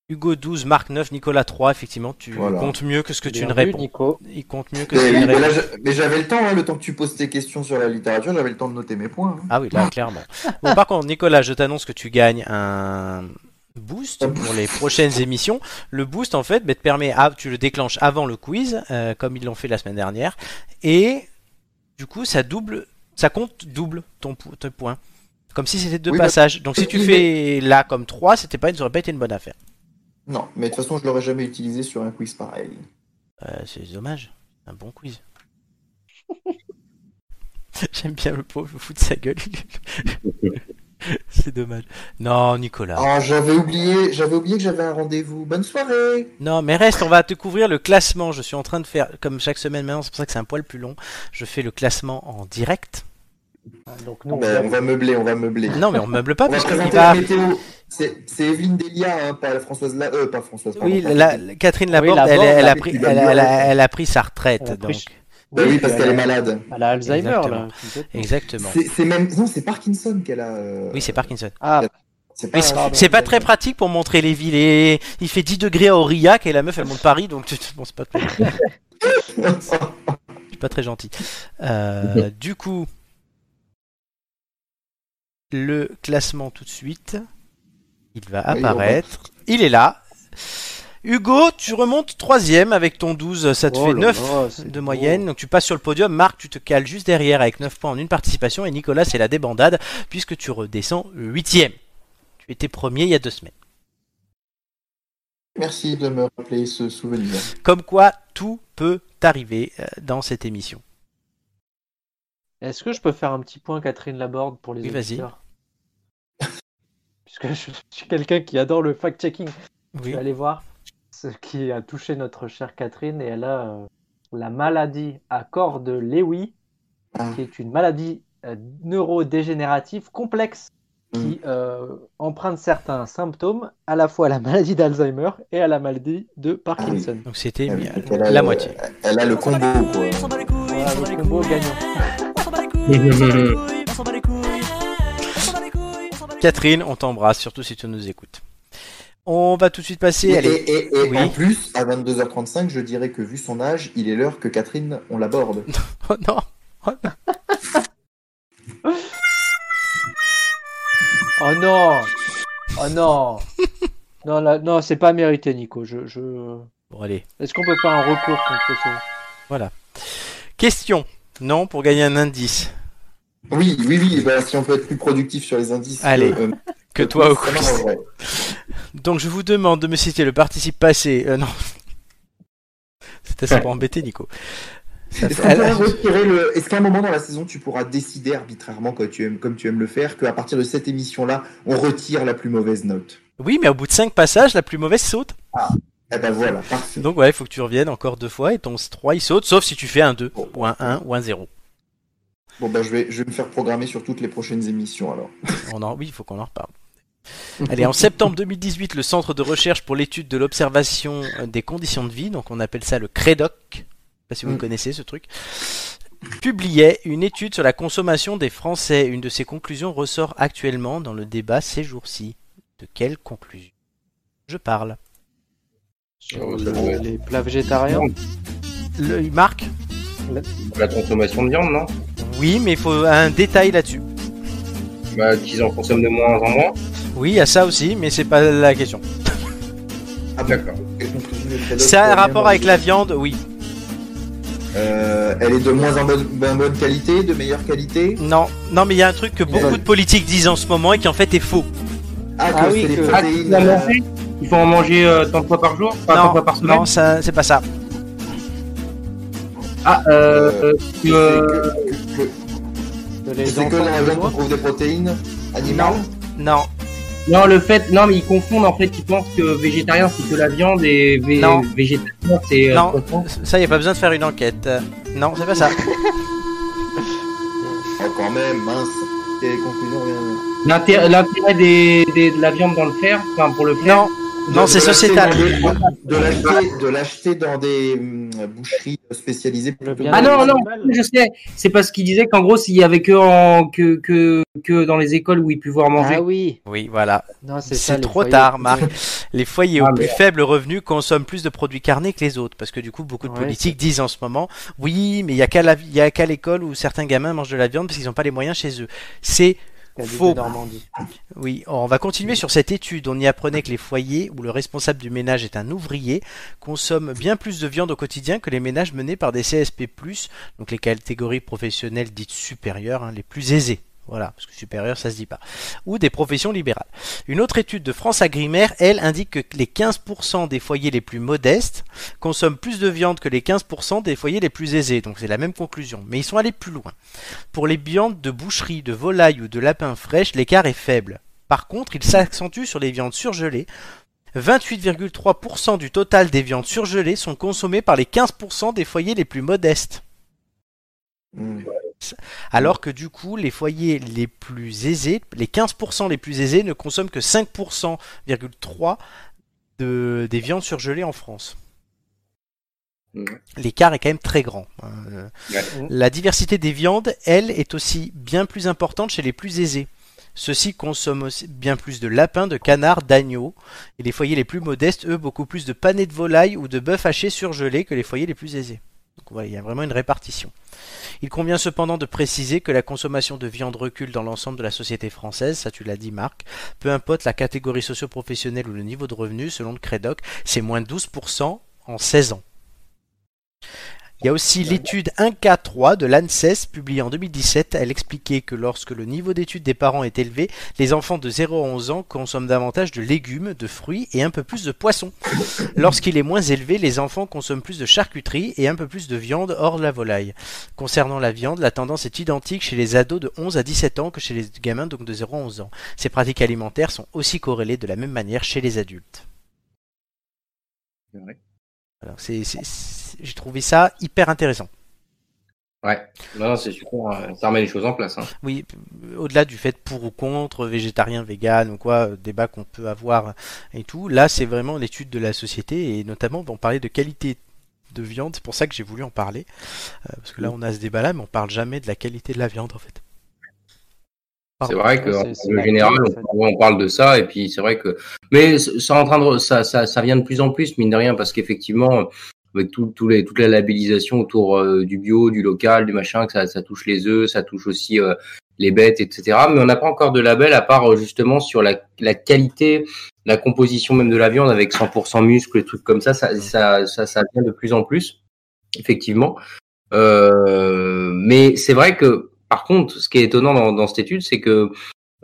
Speaker 1: Hugo 12, Marc 9, Nicolas 3. Effectivement, tu
Speaker 4: Voilà.
Speaker 1: comptes mieux que ce que tu ne
Speaker 3: vu,
Speaker 1: réponds.
Speaker 3: Nico.
Speaker 1: Il compte mieux que
Speaker 4: mais,
Speaker 1: ce que tu ne réponds.
Speaker 4: mais j'avais le temps, hein, le temps que tu poses tes questions sur la littérature, j'avais le temps de noter mes points. hein.
Speaker 1: Ah oui, là, clairement. Bon, par contre, Nicolas, je t'annonce que tu gagnes un boost pour les prochaines émissions. Le boost, en fait, bah, te permet, à- tu le déclenches avant le quiz, euh, comme ils l'ont fait la semaine dernière, et du coup, ça double, ça compte double ton, po- tes points. Comme si c'était deux
Speaker 4: Oui,
Speaker 1: passages. Donc si tu fais là comme 3, c'était pas, ça aurait pas été une bonne affaire.
Speaker 4: Non, mais de toute façon, je l'aurais jamais utilisé sur un quiz pareil.
Speaker 1: Euh, c'est dommage. Un bon quiz. J'aime bien le pauvre, je me fous de sa gueule. c'est dommage. Non, Nicolas.
Speaker 4: Oh, j'avais oublié, j'avais oublié que j'avais un rendez-vous. Bonne soirée
Speaker 1: Non, mais reste, on va te couvrir le classement. Je suis en train de faire, comme chaque semaine maintenant, c'est pour ça que c'est un poil plus long. Je fais le classement en direct.
Speaker 3: Ah, Donc nous, on
Speaker 4: va meubler, on va meubler.
Speaker 1: Non, mais on meuble pas,
Speaker 4: on va
Speaker 1: va.
Speaker 4: météo. C'est c'est Evelyne Delia, hein, pas la Françoise La... Euh, pas Françoise, pardon,
Speaker 1: Oui,
Speaker 4: pas
Speaker 1: la- Catherine
Speaker 3: Oui,
Speaker 1: Laborde,
Speaker 3: Laborde,
Speaker 1: elle, elle a
Speaker 4: la
Speaker 1: pris, elle, a, elle a pris sa retraite.
Speaker 3: Pris-
Speaker 1: donc.
Speaker 4: Bah oui, parce
Speaker 3: elle
Speaker 4: qu'elle est
Speaker 3: a-
Speaker 4: malade.
Speaker 3: Elle a Alzheimer,
Speaker 1: Exactement.
Speaker 3: là.
Speaker 1: Exactement.
Speaker 4: C'est même... Non, c'est Parkinson qu'elle a. euh,
Speaker 1: Oui, c'est Parkinson.
Speaker 3: Ah,
Speaker 4: C'est pas,
Speaker 1: c'est- pas très pratique pour montrer les villes. Et il fait 10 degrés à Aurillac et la meuf elle monte Paris donc tu- bon, c'est pas, très- pas très gentil. Euh, du coup, le classement tout de suite, il va apparaître. Il est là. Hugo, tu remontes troisième avec ton 12, ça te
Speaker 3: Oh
Speaker 1: fait
Speaker 3: là
Speaker 1: 9
Speaker 3: là, c'est
Speaker 1: de
Speaker 3: beau.
Speaker 1: moyenne. Donc tu passes sur le podium. Marc, tu te cales juste derrière avec 9 points en une participation. Et Nicolas, c'est la débandade puisque tu redescends huitième. Tu étais premier il y a deux semaines.
Speaker 4: Merci de me rappeler ce souvenir.
Speaker 1: Comme quoi, tout peut arriver euh, dans cette émission.
Speaker 3: Est-ce que je peux faire un petit point Catherine Laborde pour les
Speaker 1: Oui, vas-y.
Speaker 3: auditeurs? Puisque je suis quelqu'un qui adore le fact-checking. Je
Speaker 1: Oui.
Speaker 3: vais aller voir ce qui a touché notre chère Catherine et elle a euh, la maladie à corps de Lewy,
Speaker 4: Ah.
Speaker 3: qui est une maladie euh, neurodégénérative complexe qui euh, emprunte certains symptômes, à la fois à la maladie d'Alzheimer et à la maladie de Parkinson.
Speaker 1: Donc c'était
Speaker 4: Ah oui, donc
Speaker 1: la
Speaker 4: le-
Speaker 1: moitié.
Speaker 4: Elle a le combo, quoi.
Speaker 3: Voilà le combo gagnant.
Speaker 1: Catherine, on t'embrasse, surtout si tu nous écoutes. On va tout de suite passer.
Speaker 4: Et,
Speaker 1: Allez.
Speaker 4: et- et
Speaker 1: Oui.
Speaker 4: en plus, à 22h35, je dirais que vu son âge, il est l'heure que Catherine, on l'aborde.
Speaker 1: Oh non.
Speaker 3: Oh non Oh non Non, là, non c'est pas mérité, Nico. Je, je...
Speaker 1: Bon allez.
Speaker 3: Est-ce qu'on peut faire un recours contre ça
Speaker 1: Question. Non pour gagner un indice.
Speaker 4: Oui, oui, oui, bah, si on peut être plus productif sur les indices.
Speaker 1: Allez,
Speaker 4: euh,
Speaker 1: Que toi au quiz. Donc je vous demande de me citer le participe passé. Euh, non. C'était ça pour embêter Nico.
Speaker 4: Est-ce le- qu'à un moment dans la saison, tu pourras décider arbitrairement, comme tu aimes, comme tu aimes le faire, qu'à partir de cette émission-là, on retire la plus mauvaise note?
Speaker 1: Oui, mais au bout de 5 passages, la plus mauvaise saute.
Speaker 4: Eh ben voilà, parfait.
Speaker 1: Donc ouais, il faut que tu reviennes encore deux fois et ton 3 il saute, sauf si tu fais un 2 ou un 1 ou un 0.
Speaker 4: Bon, je vais, je vais me faire programmer sur toutes les prochaines émissions alors.
Speaker 1: On en... Oui, il faut qu'on en reparle. Allez, en septembre 2018, le Centre de recherche pour l'étude de l'observation euh, des conditions de vie, donc on appelle ça le CREDOC, je sais pas si vous
Speaker 4: Mm.
Speaker 1: connaissez ce truc, publiait une étude sur la consommation des Français. Une de ses conclusions ressort actuellement dans le débat ces jours-ci. De quelle conclusion je parle?
Speaker 3: Sur
Speaker 2: ça
Speaker 3: le- les plats végétariens
Speaker 1: le... Marc
Speaker 2: La consommation de viande, non?
Speaker 1: Oui, mais il faut un détail là-dessus.
Speaker 2: Bah, qu'ils en consomment de moins en moins.
Speaker 1: Oui, il y a ça aussi, mais c'est pas la question.
Speaker 4: Ah,
Speaker 2: D'accord.
Speaker 4: Credoc
Speaker 1: C'est un rapport avec la viande, oui.
Speaker 4: Euh, elle est de moins en bonne, ben, bonne qualité, de meilleure qualité?
Speaker 1: Non, non, mais il y a un truc que beaucoup de politiques disent en ce moment et qui en fait est faux.
Speaker 4: Ah, que
Speaker 3: Ah oui,
Speaker 4: c'est les
Speaker 3: que-
Speaker 4: protéines.
Speaker 2: il
Speaker 4: euh,
Speaker 2: Il faut en manger euh, tant de fois par jour? Pas tant de
Speaker 1: non,
Speaker 2: fois par semaine?
Speaker 1: non, ça, c'est pas ça.
Speaker 2: Ah, euh, euh,
Speaker 4: que c'est
Speaker 2: euh,
Speaker 4: que- que-
Speaker 3: les
Speaker 4: que la qu'on trouve des protéines animales?
Speaker 1: Non,
Speaker 2: Non, le fait, non, mais ils confondent en fait, ils pensent que végétarien c'est que la viande et vé-
Speaker 1: Non.
Speaker 2: végétarien c'est. euh,
Speaker 1: non, ça y a pas besoin de faire une enquête. Euh, Non, c'est pas ça.
Speaker 4: Oh, quand même, mince.
Speaker 2: L'intérêt l'intérêt des, des- de la viande dans le fer, enfin pour le fer?
Speaker 1: Non, non, c'est sociétal.
Speaker 4: De l'acheter, de l'acheter dans des hum, boucheries spécialisées.
Speaker 2: Ah non, non, je sais. C'est parce qu'il disait qu'en gros, s'il y avait que, en, que, que, que dans les écoles où ils pouvaient manger.
Speaker 3: Ah oui
Speaker 1: Oui, voilà.
Speaker 3: Non, c'est ça.
Speaker 1: C'est
Speaker 3: les
Speaker 1: trop
Speaker 3: foyers.
Speaker 1: tard, Marc. Les foyers
Speaker 2: Ah,
Speaker 1: aux plus
Speaker 2: merde.
Speaker 1: faibles revenus consomment plus de produits carnés que les autres. Parce que du coup, beaucoup de
Speaker 3: Ouais,
Speaker 1: politiques disent en ce moment, oui, mais il y a qu'à la- il y a qu'à l'école où certains gamins mangent de la viande parce qu'ils n'ont pas les moyens chez eux. C'est Faux.
Speaker 3: Normandie.
Speaker 1: Oui, on va continuer sur cette étude. On y apprenait que les foyers où le responsable du ménage est un ouvrier consomment bien plus de viande au quotidien que les ménages menés par des CSP+, donc les catégories professionnelles dites supérieures, hein, les plus aisées. Voilà, parce que supérieur, ça se dit pas. Ou des professions libérales. Une autre étude de France Agrimaire, elle, indique que les 15% des foyers les plus modestes consomment plus de viande que les 15% des foyers les plus aisés. Donc c'est la même conclusion. Mais ils sont allés plus loin. Pour les viandes de boucherie, de volaille ou de lapin fraîche, l'écart est faible. Par contre, il s'accentue sur les viandes surgelées. 28,3% du total des viandes surgelées sont consommées par les 15% des foyers les plus modestes.
Speaker 4: Hum.
Speaker 1: Alors que du coup, les foyers les plus aisés, les 15% les plus aisés ne consomment que 5,3% de, des viandes surgelées en France.
Speaker 2: Mhm.
Speaker 1: L'écart est quand même très grand. hein. Euh. La diversité des viandes, elle, est aussi bien plus importante chez les plus aisés. Ceux-ci consomment aussi bien plus de lapins, de canards, d'agneaux. Et les foyers les plus modestes, eux, beaucoup plus de panais de volaille ou de bœuf haché surgelé que les foyers les plus aisés. Donc voilà, il y a vraiment une répartition. Il convient cependant de préciser que la consommation de viande recule dans l'ensemble de la société française, ça tu l'as dit Marc, peu importe la catégorie socio-professionnelle ou le niveau de revenu, selon le Crédoc, c'est moins 12% en 16 ans. Il y a aussi l'étude 1K3 de l'ANSES publiée en 2017. Elle expliquait que lorsque le niveau d'études des parents est élevé, les enfants de 0 à 11 ans consomment davantage de légumes, de fruits et un peu plus de poissons. Lorsqu'il est moins élevé, les enfants consomment plus de charcuterie et un peu plus de viande hors de la volaille. Concernant la viande, la tendance est identique chez les ados de 11 à 17 ans que chez les gamins donc de 0 à 11 ans. Ces pratiques alimentaires sont aussi corrélées de la même manière chez les adultes. J'ai trouvé ça hyper intéressant.
Speaker 2: Ouais, non, c'est super. euh, Ça remet les choses en place. Hein.
Speaker 1: Oui, au-delà du fait pour ou contre, végétarien, vegan ou quoi, euh, débat qu'on peut avoir et tout, là c'est vraiment l'étude de la société et notamment on parlait de qualité de viande, c'est pour ça que j'ai voulu en parler, euh, parce que là on a ce débat là, mais on parle jamais de la qualité de la viande en fait.
Speaker 2: C'est vrai que en
Speaker 3: fait.
Speaker 2: on, on parle de ça et puis c'est vrai que, mais ça en train de, ça, ça, ça vient de plus en plus mine de rien parce qu'effectivement, avec tout, tout les, toute la labellisation autour euh, du bio, du local, du machin, que ça, ça touche les œufs, ça touche aussi euh, les bêtes, etc. Mais on n'a pas encore de label à part euh, justement sur la, la qualité, la composition même de la viande avec 100% muscle, des trucs comme ça, ça, ça, ça, ça vient de plus en plus, effectivement. Euh, mais c'est vrai que, par contre, ce qui est étonnant dans, dans cette étude, c'est que,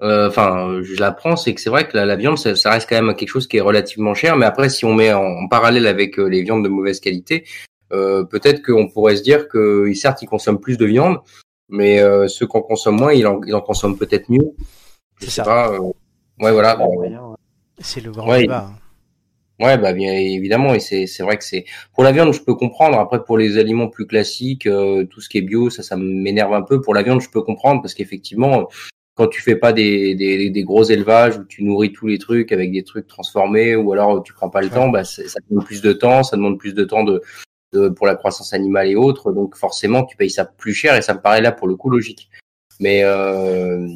Speaker 2: euh, enfin, je l'apprends, c'est que c'est vrai que la, la viande, ça, ça reste quand même quelque chose qui est relativement cher. Mais après, si on met en, en parallèle avec euh, les viandes de mauvaise qualité, euh, peut-être qu'on pourrait se dire que, certes, ils consomment plus de viande, mais euh, ceux qui en consomment moins, ils en, ils en consomment peut-être mieux. Je
Speaker 1: C'est
Speaker 2: sais
Speaker 1: ça.
Speaker 2: pas. euh, ouais, voilà.
Speaker 3: Bon,
Speaker 2: bon,
Speaker 3: moyen, ouais.
Speaker 1: C'est le grand
Speaker 2: Ouais,
Speaker 1: débat. hein.
Speaker 2: Ouais, bah bien évidemment, et c'est c'est vrai que c'est pour la viande, je peux comprendre. Après, pour les aliments plus classiques, euh, tout ce qui est bio, ça, ça m'énerve un peu. Pour la viande, je peux comprendre parce qu'effectivement, quand tu fais pas des, des des gros élevages où tu nourris tous les trucs avec des trucs transformés, ou alors tu prends pas le
Speaker 1: Ouais.
Speaker 2: temps, bah ça demande plus de temps, ça demande plus de temps de, de pour la croissance animale et autres. Donc forcément, tu payes ça plus cher et ça me paraît là pour le coup logique. Mais euh,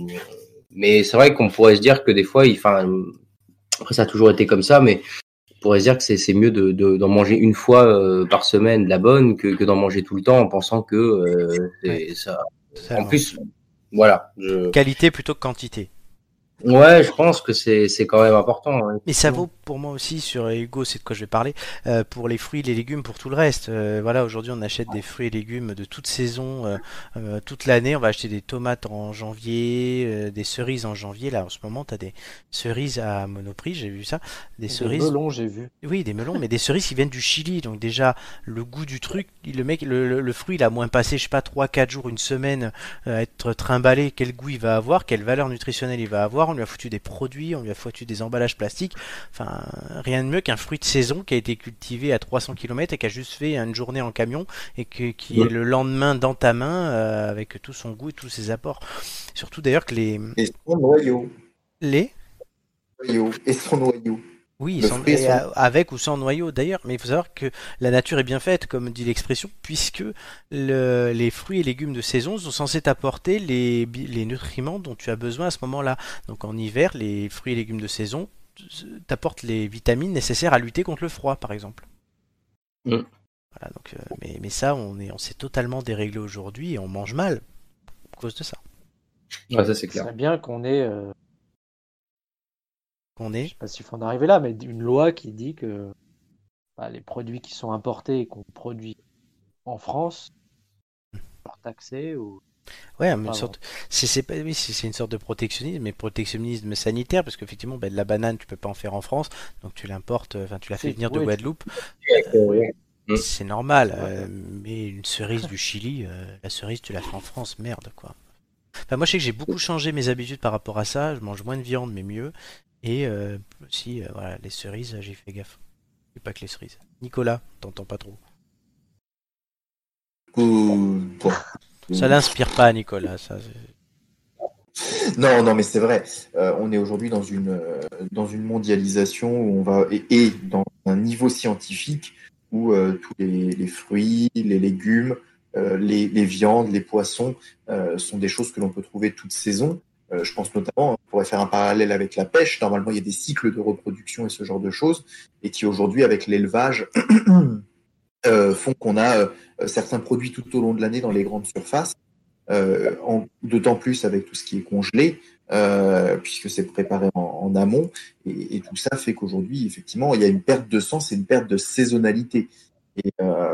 Speaker 2: mais c'est vrai qu'on pourrait se dire que des fois, il, enfin, après ça a toujours été comme ça, mais pourrait se dire que c'est c'est mieux de de- d'en manger une fois euh, par semaine la bonne que, que d'en manger tout le temps en pensant que euh, c'est ça. En plus, voilà. Je...
Speaker 1: Qualité plutôt que quantité.
Speaker 2: Ouais, je pense que c'est c'est quand même important. hein.
Speaker 1: Mais ça vaut pour moi aussi sur Hugo, c'est de quoi je vais parler, euh, pour les fruits, les légumes, pour tout le reste. Euh, voilà, aujourd'hui on achète des fruits et légumes de toute saison, euh, toute l'année. On va acheter des tomates en janvier, des cerises en janvier. Là en ce moment, tu as des cerises à Monoprix, j'ai vu ça. Des
Speaker 3: Des
Speaker 1: cerises.
Speaker 3: melons, j'ai vu.
Speaker 1: Oui, des melons, mais des cerises qui viennent du Chili. Donc déjà, le goût du truc, le mec, le, le- le fruit, il a moins passé, je sais pas, 3-4 jours, une semaine à être trimballé. Quel goût il va avoir, quelle valeur nutritionnelle il va avoir? On lui a foutu des produits, on lui a foutu des emballages plastiques. Enfin, rien de mieux qu'un fruit de saison qui a été cultivé à 300 km et qui a juste fait une journée en camion et que, qui
Speaker 2: Ouais.
Speaker 1: est le lendemain dans ta main euh, avec tout son goût et tous ses apports. Surtout d'ailleurs que les...
Speaker 4: Et son noyau.
Speaker 1: les
Speaker 4: noyau. Et son noyau.
Speaker 1: Oui, sans- avec ou sans noyau d'ailleurs, mais il faut savoir que la nature est bien faite, comme dit l'expression, puisque le- les fruits et légumes de saison sont censés t'apporter les nutriments dont tu as besoin à ce moment-là. Donc en hiver, les fruits et légumes de saison t'apportent les vitamines nécessaires à lutter contre le froid, par exemple.
Speaker 2: Mm.
Speaker 1: Voilà, donc, euh, mais, mais ça, on est, on s'est totalement déréglé aujourd'hui et on mange mal à cause de ça.
Speaker 2: Ouais, ça c'est
Speaker 3: Ce
Speaker 2: clair.
Speaker 3: serait bien qu'on ait, euh,
Speaker 1: On
Speaker 3: je
Speaker 1: est
Speaker 3: sais pas s'il faut en arriver là, mais une loi qui dit que bah, les produits qui sont importés et qu'on produit en France, sont taxés ou
Speaker 1: Ouais, une sorte, c'est c'est pas, oui, c'est une sorte de protectionnisme, mais protectionnisme sanitaire, parce qu'effectivement, ben, de la banane, tu peux pas en faire en France, donc tu l'importes, euh, enfin, tu la fais venir de
Speaker 3: oui, tu-
Speaker 1: Guadeloupe,
Speaker 2: Euh, Mm.
Speaker 1: c'est normal, euh, mais une cerise du Chili, euh, la cerise, tu la fais en France, merde, quoi. Enfin, moi, je sais que j'ai beaucoup changé mes habitudes par rapport à ça, je mange moins de viande, mais mieux, et euh, aussi, euh, voilà, les cerises, j'ai fait gaffe. Et pas que les cerises. Nicolas, t'entends pas trop.
Speaker 4: Ou- bon.
Speaker 1: Ça l'inspire pas, Nicolas, ça.
Speaker 4: Non, non, mais c'est vrai. Euh, on est aujourd'hui dans une euh, dans une mondialisation où on va et, dans un niveau scientifique où euh, tous les, les fruits, les légumes, les, les viandes, les poissons sont des choses que l'on peut trouver toute saison. Je pense notamment, on pourrait faire un parallèle avec la pêche. Normalement, il y a des cycles de reproduction et ce genre de choses, et qui aujourd'hui, avec l'élevage, font qu'on a euh, certains produits tout au long de l'année dans les grandes surfaces. Euh, D'autant plus avec tout ce qui est congelé, euh, puisque c'est préparé en, amont. Et, tout ça fait qu'aujourd'hui, effectivement, il y a une perte de sens et une perte de saisonnalité. Et, euh,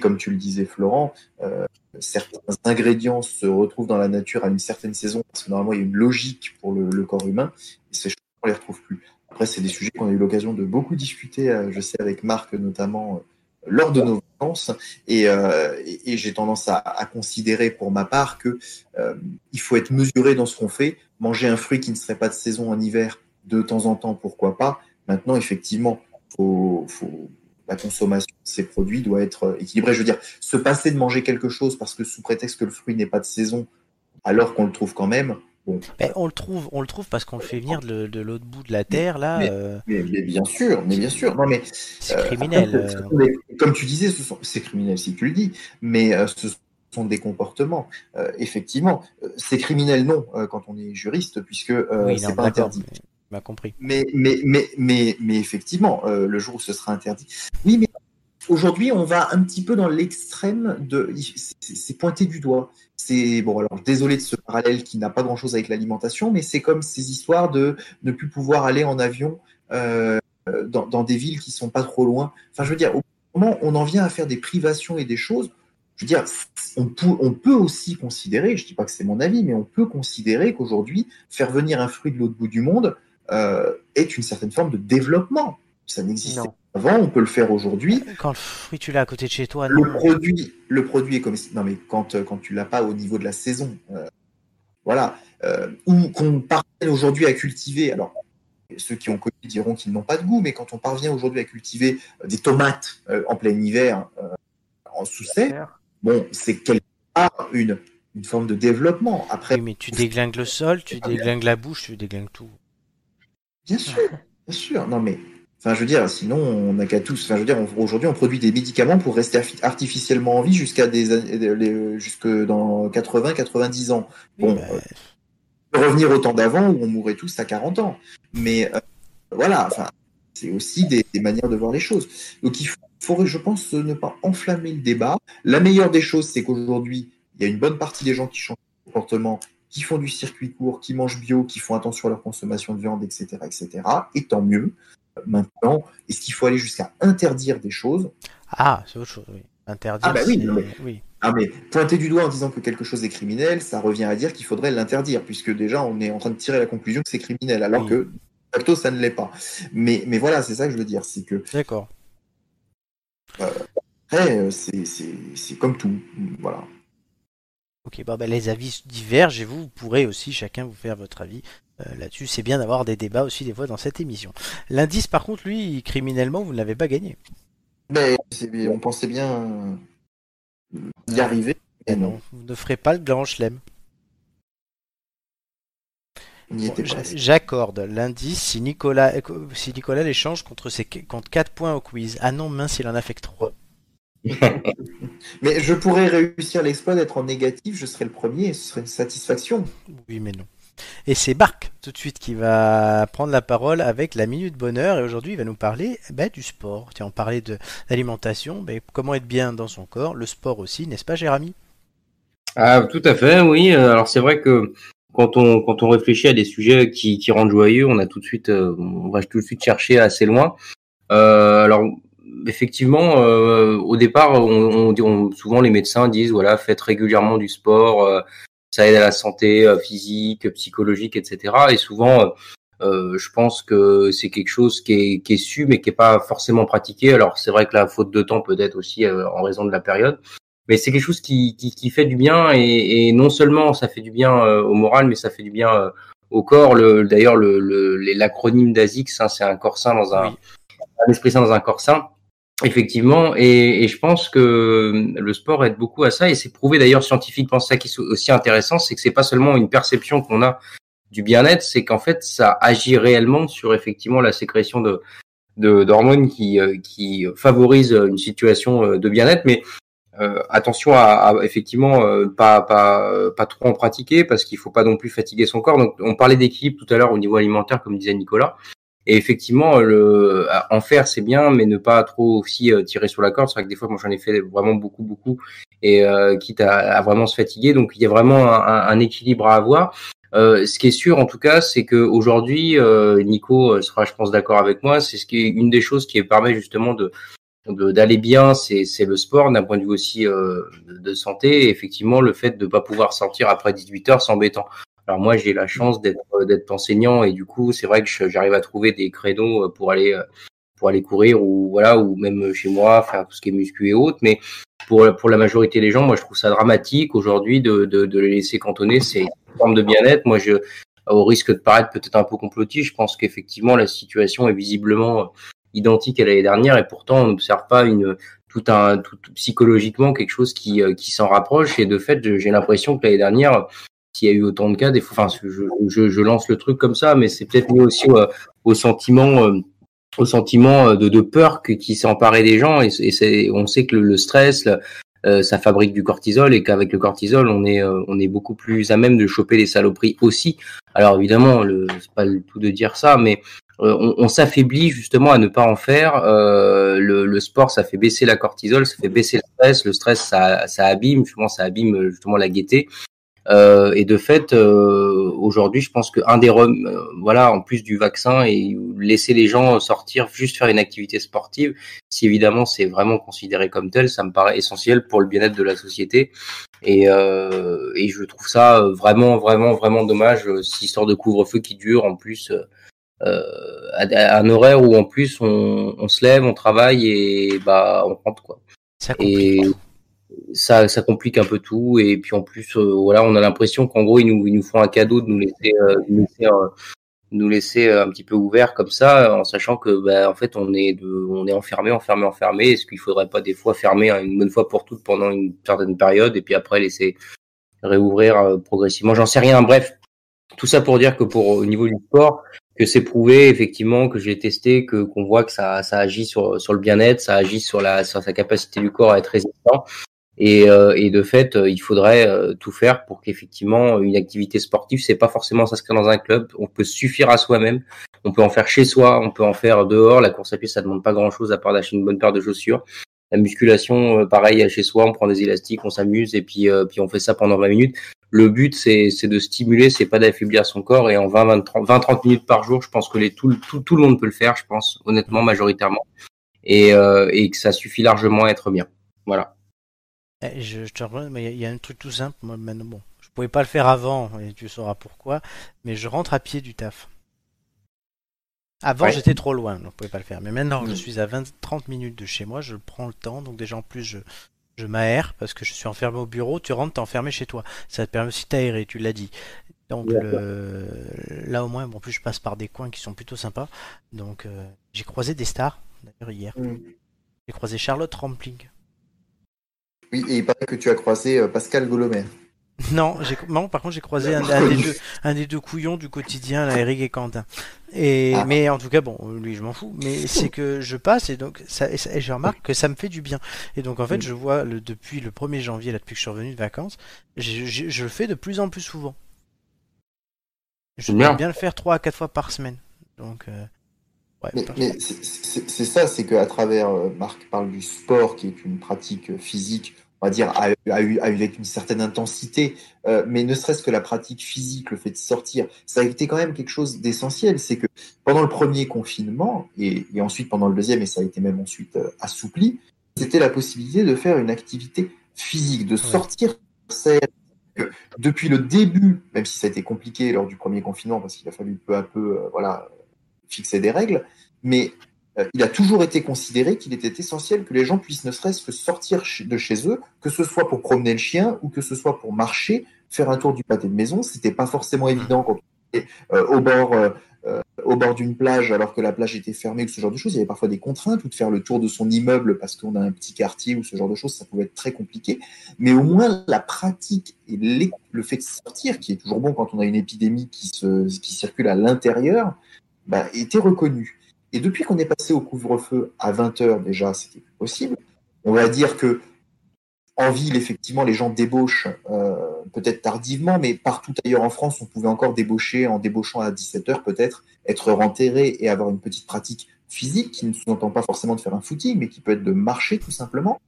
Speaker 4: comme tu le disais, Florent, euh, certains ingrédients se retrouvent dans la nature à une certaine saison, parce que normalement, il y a une logique pour le, corps humain, et ces choses, on les retrouve plus. Après, c'est des sujets qu'on a eu l'occasion de beaucoup discuter, euh, je sais, avec Marc notamment, euh, lors de nos vacances. Et, euh, j'ai tendance à, considérer pour ma part que euh, il faut être mesuré dans ce qu'on fait. Manger un fruit qui ne serait pas de saison en hiver, de temps en temps, pourquoi pas. Maintenant, effectivement, la consommation de ces produits doit être équilibrée. Je veux dire, se passer de manger quelque chose parce que sous prétexte que le fruit n'est pas de saison, alors qu'on le trouve quand même.
Speaker 1: Ben, on le trouve, on le trouve parce qu'on le fait venir de, de l'autre bout de la terre là.
Speaker 4: Mais-
Speaker 1: euh,
Speaker 4: mais, mais bien sûr, mais bien sûr. Non, mais
Speaker 1: c'est
Speaker 4: Euh,
Speaker 1: criminel. euh.
Speaker 4: comme tu disais, ce sont- c'est criminel si tu le dis, mais euh, ce sont des comportements. Effectivement, c'est criminel non quand on est juriste, puisque
Speaker 1: oui,
Speaker 4: c'est pas interdit.
Speaker 1: mais- compris.
Speaker 4: Mais, mais, mais, mais, mais effectivement, le jour où ce sera interdit. Oui, mais aujourd'hui, on va un petit peu dans l'extrême de. c'est- pointé du doigt. C'est bon. Alors, désolé de ce parallèle qui n'a pas grand-chose avec l'alimentation, mais c'est comme ces histoires de ne plus pouvoir aller en avion euh, dans, des villes qui sont pas trop loin. Enfin, je veux dire, au moment où on en vient à faire des privations et des choses. Je veux dire, on peut, on peut aussi considérer, je dis pas que c'est mon avis, mais on peut considérer qu'aujourd'hui, faire venir un fruit de l'autre bout du monde euh, est une certaine forme de développement. Ça n'existait pas avant, on peut le faire aujourd'hui.
Speaker 1: Quand le fruit tu l'as à côté de chez toi,
Speaker 4: Le produit, le produit est comme non mais quand euh, quand tu l'as pas au niveau de la saison, euh, voilà, euh, ou qu'on parvienne aujourd'hui à cultiver. Alors ceux qui ont connu diront qu'ils n'ont pas de goût, mais quand on parvient aujourd'hui à cultiver des tomates euh, en plein hiver en sous-serre, bon, c'est quelque part une une forme de développement. Après,
Speaker 1: Oui, mais tu déglingues le sol, tu déglingues la bouche, tu déglingues tout.
Speaker 4: Bien sûr, bien sûr. Non, mais, enfin, je veux dire, sinon, on n'a qu'à tous. Enfin, je veux dire, aujourd'hui, on produit des médicaments pour rester arti- artificiellement en vie jusqu'à des, jusque dans 80, 90 ans. Bon,
Speaker 1: bah,
Speaker 4: euh, on peut revenir au temps d'avant où on mourait tous à 40 ans. Mais euh, voilà, enfin, c'est aussi des, des manières de voir les choses. Donc, il faudrait, je pense, ne pas enflammer le débat. La meilleure des choses, c'est qu'aujourd'hui, il y a une bonne partie des gens qui changent de comportement, qui font du circuit court, qui mangent bio, qui font attention à leur consommation de viande, etc., etc. Et tant mieux. Maintenant, est-ce qu'il faut aller jusqu'à interdire des choses
Speaker 1: Ah, c'est autre chose, oui. Interdire,
Speaker 4: Ah bah oui, non, mais-
Speaker 1: oui.
Speaker 4: Ah mais pointer du doigt en disant que quelque chose est criminel, ça revient à dire qu'il faudrait l'interdire, puisque déjà on est en train de tirer la conclusion que c'est criminel, alors
Speaker 1: Oui.
Speaker 4: que de facto ça ne l'est pas. Mais, mais voilà, c'est ça que je veux dire, c'est que
Speaker 1: D'accord.
Speaker 4: après, euh, c'est c'est- c'est comme tout. Voilà.
Speaker 1: Ok, bah, les avis divergent et vous, vous pourrez aussi chacun vous faire votre avis euh, là-dessus. C'est bien d'avoir des débats aussi des fois dans cette émission. L'indice, par contre, lui, criminellement, vous ne l'avez pas gagné.
Speaker 4: Mais c'est- on pensait bien y arriver, mais non,
Speaker 1: Vous ne ferez pas le grand chelem. Bon. J'accorde l'indice si Nicolas, si Nicolas l'échange contre, ses, contre 4 points au quiz. Ah non, mince, il en a fait que 3.
Speaker 4: Mais je pourrais réussir l'exploit d'être en négatif, je serais le premier, ce serait une satisfaction.
Speaker 1: Oui, mais non. Et c'est Bark, tout de suite, qui va prendre la parole avec la Minute Bonheur. Et aujourd'hui, il va nous parler bah, du sport. Tiens, on parlait de l'alimentation, bah, comment être bien dans son corps, le sport aussi, n'est-ce pas, Jérémy?
Speaker 2: Ah, tout à fait, oui. Euh, Alors c'est vrai que quand on quand on réfléchit à des sujets qui, rendent joyeux, on a tout de suite euh, on va tout de suite chercher assez loin. Euh, alors effectivement, au départ, on, souvent les médecins disent voilà, faites régulièrement du sport, ça aide à la santé euh, physique, psychologique, etc. Et souvent, euh, euh, je pense que c'est quelque chose qui est, qui est su mais qui est pas forcément pratiqué. Alors c'est vrai que la faute de temps peut être aussi euh, en raison de la période mais c'est quelque chose qui, qui, qui fait du bien et, et non seulement ça fait du bien euh, au moral, mais ça fait du bien euh, au corps. Le, D'ailleurs, le, le, l'acronyme d'ASICS, hein, c'est un corps sain dans un,
Speaker 1: Oui.
Speaker 2: un esprit sain dans un corps sain. Effectivement, et, je pense que le sport aide beaucoup à ça, et c'est prouvé d'ailleurs scientifiquement. Ça qui est aussi intéressant, c'est que c'est pas seulement une perception qu'on a du bien-être, c'est qu'en fait ça agit réellement sur effectivement la sécrétion de d'hormones qui euh, qui favorisent une situation euh, de bien-être, mais euh, attention à, effectivement euh, pas pas euh, pas trop en pratiquer parce qu'il faut pas non plus fatiguer son corps. Donc on parlait d'équilibre tout à l'heure au niveau alimentaire comme disait Nicolas. Et effectivement, le, en faire c'est bien, mais ne pas trop aussi euh, tirer sur la corde. C'est vrai que des fois, moi j'en ai fait vraiment beaucoup, beaucoup, et euh, quitte à, vraiment se fatiguer. Donc il y a vraiment un, équilibre à avoir. Euh, ce qui est sûr, en tout cas, c'est que aujourd'hui, euh, Nico sera, je pense, d'accord avec moi. C'est ce qui est une des choses qui permet justement d'aller bien, c'est le sport d'un point de vue aussi euh, de de santé. Et effectivement, le fait de pas pouvoir sortir après 18 heures, c'est embêtant. Alors moi, j'ai la chance d'être euh, d'être enseignant et du coup, c'est vrai que j'arrive à trouver des créneaux euh, pour aller euh, pour aller courir ou voilà ou même chez moi faire tout ce qui est muscu et autres. Mais pour pour la majorité des gens, moi, je trouve ça dramatique aujourd'hui de de, de les laisser cantonner. C'est une forme de bien-être. Moi, je au risque de paraître peut-être un peu complotiste, je pense qu'effectivement la situation est visiblement identique à l'année dernière et pourtant on n'observe pas une tout un tout, psychologiquement quelque chose qui qui s'en rapproche et de fait j'ai l'impression que l'année dernière s'il y a eu autant de cas des fois je, lance le truc comme ça mais c'est peut-être lié aussi au, au sentiment euh, au sentiment de, de peur qui s'est emparé des gens et, on sait que le, stress euh, ça fabrique du cortisol et qu'avec le cortisol on est euh, beaucoup plus à même de choper les saloperies aussi alors évidemment c'est pas le tout de dire ça mais euh, on, s'affaiblit justement à ne pas en faire. Euh, le, le sport, ça fait baisser la cortisol, ça fait baisser le stress. Le stress, ça, ça abîme, justement, ça abîme justement la gaieté. Euh, et de fait, euh, aujourd'hui, je pense qu'un des rem- euh, voilà, en plus du vaccin et laisser les gens sortir, juste faire une activité sportive, si évidemment c'est vraiment considéré comme tel, ça me paraît essentiel pour le bien-être de la société. Et, euh, et je trouve ça vraiment, vraiment, vraiment dommage, euh, cette histoire de couvre-feu qui dure en plus. euh, euh, à, à un horaire où en plus on, on se lève, on travaille et bah on rentre quoi.
Speaker 1: Ça
Speaker 2: et. Ça, ça complique un peu tout et puis en plus euh, voilà on a l'impression qu'en gros ils nous, ils nous font un cadeau de nous laisser, euh, nous laisser, euh, nous laisser euh, un petit peu ouverts comme ça en sachant que bah, en fait on est de, on est enfermé, enfermé, enfermé. Est-ce qu'il faudrait pas des fois fermer hein, une bonne fois pour toutes pendant une certaine période et puis après laisser réouvrir euh, progressivement? J'en sais rien. Bref, tout ça pour dire que pour au niveau du sport, que c'est prouvé effectivement, que j'ai testé, que qu'on voit que ça, ça agit sur sur le bien-être, ça agit sur la sur sa capacité du corps à être résistant. Et, euh, et de fait, euh, il faudrait euh, tout faire pour qu'effectivement une activité sportive, c'est pas forcément s'inscrire dans un club. On peut suffire à soi-même. On peut en faire chez soi, on peut en faire dehors. La course à pied, ça demande pas grand-chose à part d'acheter une bonne paire de chaussures. La musculation, euh, pareil, chez soi, on prend des élastiques, on s'amuse et puis euh, puis on fait ça pendant 20 minutes. Le but, c'est de stimuler, c'est pas d'affaiblir son corps. Et en 20, 20, 30, 20, 30 minutes par jour, je pense que les, tout, tout, tout le monde peut le faire, je pense, honnêtement, majoritairement. Et, euh, et que ça suffit largement à être bien. Voilà.
Speaker 1: Eh, Je, je te rejoins, mais il y a- il y, a un truc tout simple. Moi, maintenant, bon, je pouvais pas le faire avant, et tu sauras pourquoi. Mais je rentre à pied du taf. Avant,
Speaker 2: Ouais.
Speaker 1: j'étais trop loin, donc je pouvais pas le faire. Mais maintenant, je
Speaker 2: Mm.
Speaker 1: suis à 20-30 minutes de chez moi, je prends le temps. Donc déjà, en plus, je, je m'aère parce que je suis enfermé au bureau. Tu rentres, t'es enfermé chez toi. Ça te permet aussi de t'aérer, tu l'as dit. Donc le... là, au moins, bon, en plus, je passe par des coins qui sont plutôt sympas. Donc euh, j'ai croisé des stars, d'ailleurs, hier.
Speaker 4: Mm.
Speaker 1: J'ai croisé Charlotte Rampling.
Speaker 4: Oui, et il paraît que tu as croisé euh, Pascal Golomer.
Speaker 1: Non, non, par contre, j'ai croisé un, un des deux, un des deux couillons du quotidien, là, Eric et Quentin. Et,
Speaker 4: Ah.
Speaker 1: mais en tout cas, bon, lui, je m'en fous. Mais c'est que je passe et donc, ça, et ça- et je remarque que ça me fait du bien. Et donc, en fait, je vois le, depuis le 1er janvier, là, depuis que je suis revenu de vacances, je, je, je le fais de plus en plus souvent. Je
Speaker 2: bien.
Speaker 1: bien le faire 3 à 4 fois par semaine. Donc, euh, ouais,
Speaker 4: Mais, c'est- ça, c'est qu'à travers, euh, Marc parle du sport, qui est une pratique euh, physique, on va dire, à- à- avec une certaine intensité, euh, mais ne serait-ce que la pratique physique, le fait de sortir, ça a été quand même quelque chose d'essentiel. C'est que pendant le premier confinement, et, et ensuite pendant le deuxième, et ça a été même ensuite euh, assoupli, c'était la possibilité de faire une activité physique, de sortir que depuis le début, même si ça a été compliqué lors du premier confinement, parce qu'il a fallu peu à peu voilà, fixer des règles, mais euh, il a toujours été considéré qu'il était essentiel que les gens puissent ne serait-ce que sortir de chez eux, que ce soit pour promener le chien ou que ce soit pour marcher, faire un tour du pâté de maison. C'était pas forcément évident quand on était euh, au bord, euh, bord d'une plage alors que la plage était fermée ou ce genre de choses. Il y avait parfois des contraintes ou de faire le tour de son immeuble parce qu'on a un petit quartier ou ce genre de choses. Ça pouvait être très compliqué. Mais au moins la pratique et le fait de sortir, qui est toujours bon quand on a une épidémie qui, se, qui circule à l'intérieur, bah, était reconnu. Et depuis qu'on est passé au couvre-feu à 20h déjà, c'était possible. On va dire que en ville, effectivement, les gens débauchent euh, peut-être tardivement, mais partout ailleurs en France, on pouvait encore débaucher en débauchant à 17h peut-être, être renterré et avoir une petite pratique physique qui ne sous-entend pas forcément de faire un footing, mais qui peut être de marcher tout simplement.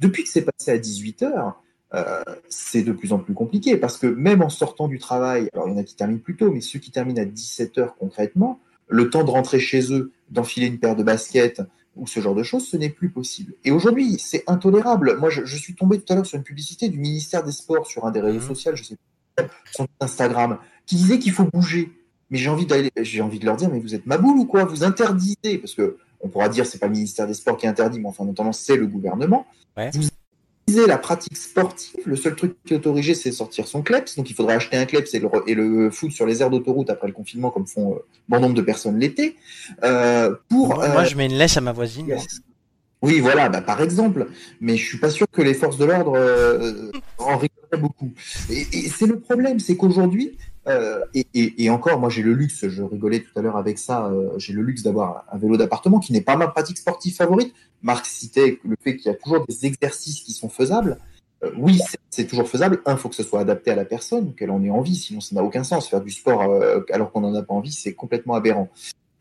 Speaker 4: Depuis que c'est passé à 18h, euh, c'est de plus en plus compliqué parce que même en sortant du travail, alors il y en a qui terminent plus tôt, mais ceux qui terminent à 17h concrètement, le temps de rentrer chez eux, d'enfiler une paire de baskets, ou ce genre de choses, ce n'est plus possible. Et aujourd'hui, c'est intolérable. Moi, je, je suis tombé tout à l'heure sur une publicité du ministère des Sports sur un des réseaux sociaux, je sais pas, son Instagram, qui disait qu'il faut bouger. Mais j'ai envie d'aller, j'ai envie de leur dire, mais vous êtes ma boule ou quoi? Vous interdisez, parce que on pourra dire c'est pas le ministère des Sports qui interdit, mais enfin, notamment c'est le gouvernement.
Speaker 1: Ouais.
Speaker 4: Vous interdisez la pratique sportive. Le seul truc qui est autorisé, c'est sortir son kleps. Donc il faudrait acheter un kleps et le, et le foutre sur les aires d'autoroute après le confinement, comme font euh, bon nombre de personnes l'été. Euh, pour
Speaker 1: Moi,
Speaker 4: euh,
Speaker 1: moi, je mets une laisse à ma voisine.
Speaker 4: oui, voilà, bah, par exemple. Mais je suis pas sûr que les forces de l'ordre en rigoleraient beaucoup. Et, et c'est le problème, c'est qu'aujourd'hui, euh, et, encore, moi j'ai le luxe, je rigolais tout à l'heure avec ça, euh, j'ai le luxe d'avoir un vélo d'appartement qui n'est pas ma pratique sportive favorite. Marc citait le fait qu'il y a toujours des exercices qui sont faisables. Euh, oui, c'est- toujours faisable. Un, faut que ce soit adapté à la personne, qu'elle en ait envie, sinon ça n'a aucun sens. Faire du sport alors qu'on n'en a pas envie, c'est complètement aberrant.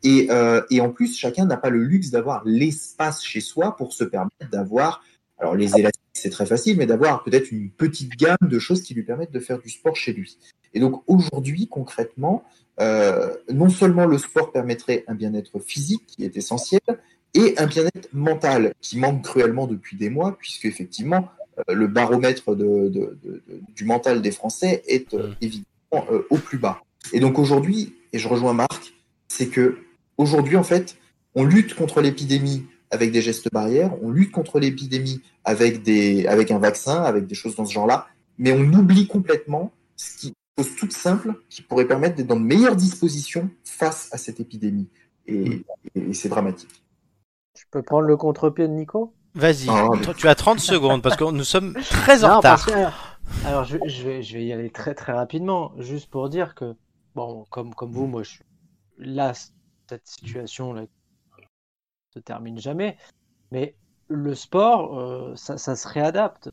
Speaker 4: Et en plus, chacun n'a pas le luxe d'avoir l'espace chez soi pour se permettre d'avoir, alors les élastiques, c'est très facile, mais d'avoir peut-être une petite gamme de choses qui lui permettent de faire du sport chez lui. Et donc aujourd'hui, concrètement, euh, non seulement le sport permettrait un bien-être physique qui est essentiel, et un bien-être mental qui manque cruellement depuis des mois, puisque effectivement, euh, le baromètre de, de- de- de- du mental des Français est euh, évidemment euh, au plus bas. Et donc aujourd'hui, et je rejoins Marc, c'est que aujourd'hui, en fait, on lutte contre l'épidémie avec des gestes barrières, on lutte contre l'épidémie avec, des, avec un vaccin, avec des choses dans ce genre-là, mais on oublie complètement ce qui chose toute simple qui pourrait permettre d'être dans de meilleures dispositions face à cette épidémie. Et, et c'est dramatique.
Speaker 3: Je peux prendre le contre-pied de Nico?
Speaker 1: Vas-y,
Speaker 4: Ah, mais-
Speaker 1: tu as 30 secondes parce que nous sommes très en
Speaker 3: Non,
Speaker 1: retard.
Speaker 3: que, alors, je, je vais, je vais y aller très très rapidement, juste pour dire que, bon, comme, comme vous, moi, je suis là, cette situation là se termine jamais, mais le sport, euh, ça, ça se réadapte.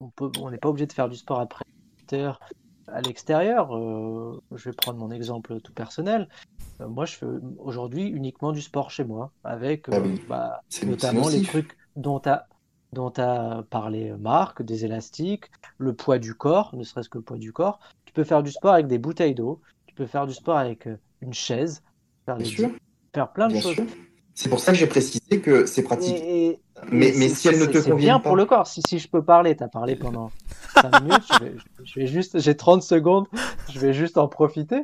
Speaker 3: On peut, on n'est pas obligé de faire du sport après 8 heures à l'extérieur. Euh, je vais prendre mon exemple tout personnel. Euh, moi, je fais aujourd'hui uniquement du sport chez moi, avec
Speaker 4: Ah
Speaker 3: euh,
Speaker 4: oui.
Speaker 3: bah, notamment les trucs dont tu as, dont a parlé Marc, des élastiques, le poids du corps, ne serait-ce que le poids du corps. Tu peux faire du sport avec des bouteilles d'eau, tu peux faire du sport avec une chaise, faire,
Speaker 4: Bien
Speaker 3: des-
Speaker 4: sûr,
Speaker 3: faire plein de
Speaker 4: bien
Speaker 3: choses.
Speaker 4: C'est pour ça que j'ai précisé que c'est pratique.
Speaker 3: Et- et-
Speaker 4: mais si elle ne te
Speaker 3: bien
Speaker 4: convient pas,
Speaker 3: pour le corps. Si, si je peux parler, tu as parlé pendant 5 minutes, je vais, je vais juste, j'ai 30 secondes, je vais juste en profiter.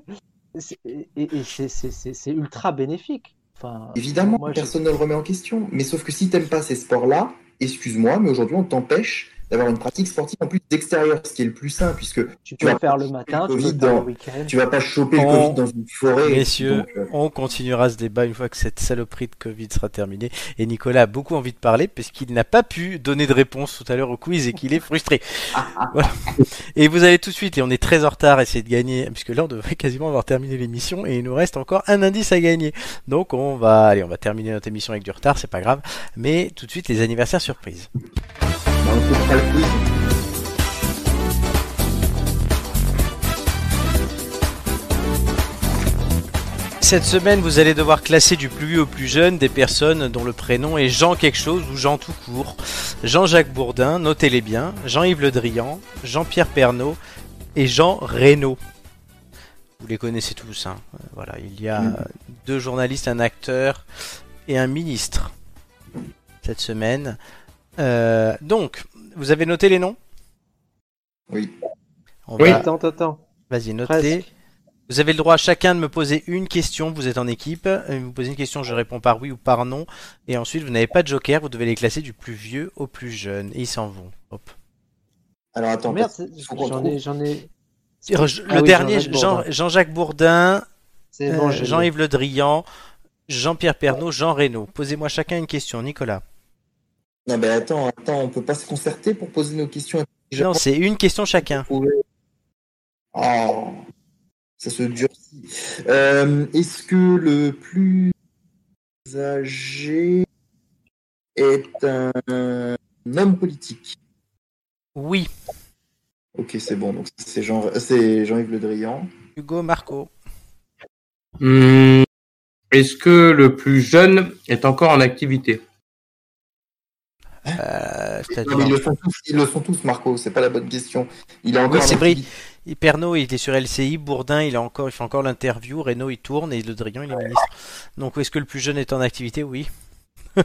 Speaker 3: Et, et c'est- ultra bénéfique. Enfin,
Speaker 4: évidemment,
Speaker 3: moi,
Speaker 4: personne ne le remet en question. Mais sauf que si t'aimes pas ces sports-là, excuse-moi, mais aujourd'hui on t'empêche d'avoir une pratique sportive en plus d'extérieur, ce qui est le plus sain, puisque
Speaker 3: tu
Speaker 4: tu
Speaker 3: peux
Speaker 4: vas
Speaker 3: faire le matin, tu peux le
Speaker 4: vas pas choper le
Speaker 1: On-
Speaker 4: Covid dans une forêt.
Speaker 1: Messieurs,
Speaker 4: donc, euh,
Speaker 1: on continuera ce débat une fois que cette saloperie de Covid sera terminée. Et Nicolas a beaucoup envie de parler parce qu'il n'a pas pu donner de réponse tout à l'heure au quiz et qu'il est frustré. Voilà. Et vous allez tout de suite, et on est très en retard, essayer de gagner, puisque là on devrait quasiment avoir terminé l'émission et il nous reste encore un indice à gagner. Donc on va, allez, on va terminer notre émission avec du retard, c'est pas grave. Mais tout de suite les anniversaires surprises.
Speaker 4: Quiz.
Speaker 1: Cette semaine, vous allez devoir classer du plus vieux au plus jeune des personnes dont le prénom est Jean quelque chose ou Jean tout court. Jean-Jacques Bourdin, notez-les bien, Jean-Yves Le Drian, Jean-Pierre Pernaud et Jean Reynaud. Vous les connaissez tous, hein. Euh, Voilà, il y a
Speaker 4: Mm.
Speaker 1: deux journalistes, un acteur et un ministre cette semaine. Euh, donc, vous avez noté les noms
Speaker 4: Oui.
Speaker 1: On
Speaker 2: Oui.
Speaker 1: va-
Speaker 3: Attends, attends.
Speaker 1: Vas-y, notez.
Speaker 3: Presque.
Speaker 1: Vous avez le droit chacun de me poser une question. Vous êtes en équipe. Euh, Vous posez une question, je réponds par oui ou par non. Et ensuite, vous n'avez pas de joker. Vous devez les classer du plus vieux au plus jeune. Et ils s'en vont. Hop.
Speaker 4: Alors attends,
Speaker 3: Merde, j'en ai, j'en ai.
Speaker 1: Le
Speaker 3: Ah oui,
Speaker 1: dernier,
Speaker 3: Jean-Jacques
Speaker 1: Jean-
Speaker 3: Bourdin.
Speaker 1: Euh. Jean-Yves Le Drian, Jean-Pierre Pernaud, Jean Reynaud. Posez-moi chacun une question, Nicolas.
Speaker 4: Non, mais attends, attends, on peut pas se concerter pour poser nos questions.
Speaker 1: Non, c'est une question chacun.
Speaker 4: Oh, ça se durcit. Euh, Est-ce que le plus âgé est un homme politique?
Speaker 1: Oui.
Speaker 4: Ok, c'est bon. Donc c'est Jean, c'est Jean-Yves Le Drian.
Speaker 1: Hugo, Marco.
Speaker 2: Hum, Est-ce que le plus jeune est encore en activité?
Speaker 1: Euh,
Speaker 4: Non, mais ils le sont tous, ils le sont tous, Marco. C'est pas la bonne question. Il est encore.
Speaker 1: Oui, c'est vrai. Pernod, il était sur LCI. Bourdin, il, a encore, il fait encore l'interview. Renault, il tourne. Et Le Drian, il est ministre. Donc, est-ce que le plus jeune est en activité? Oui.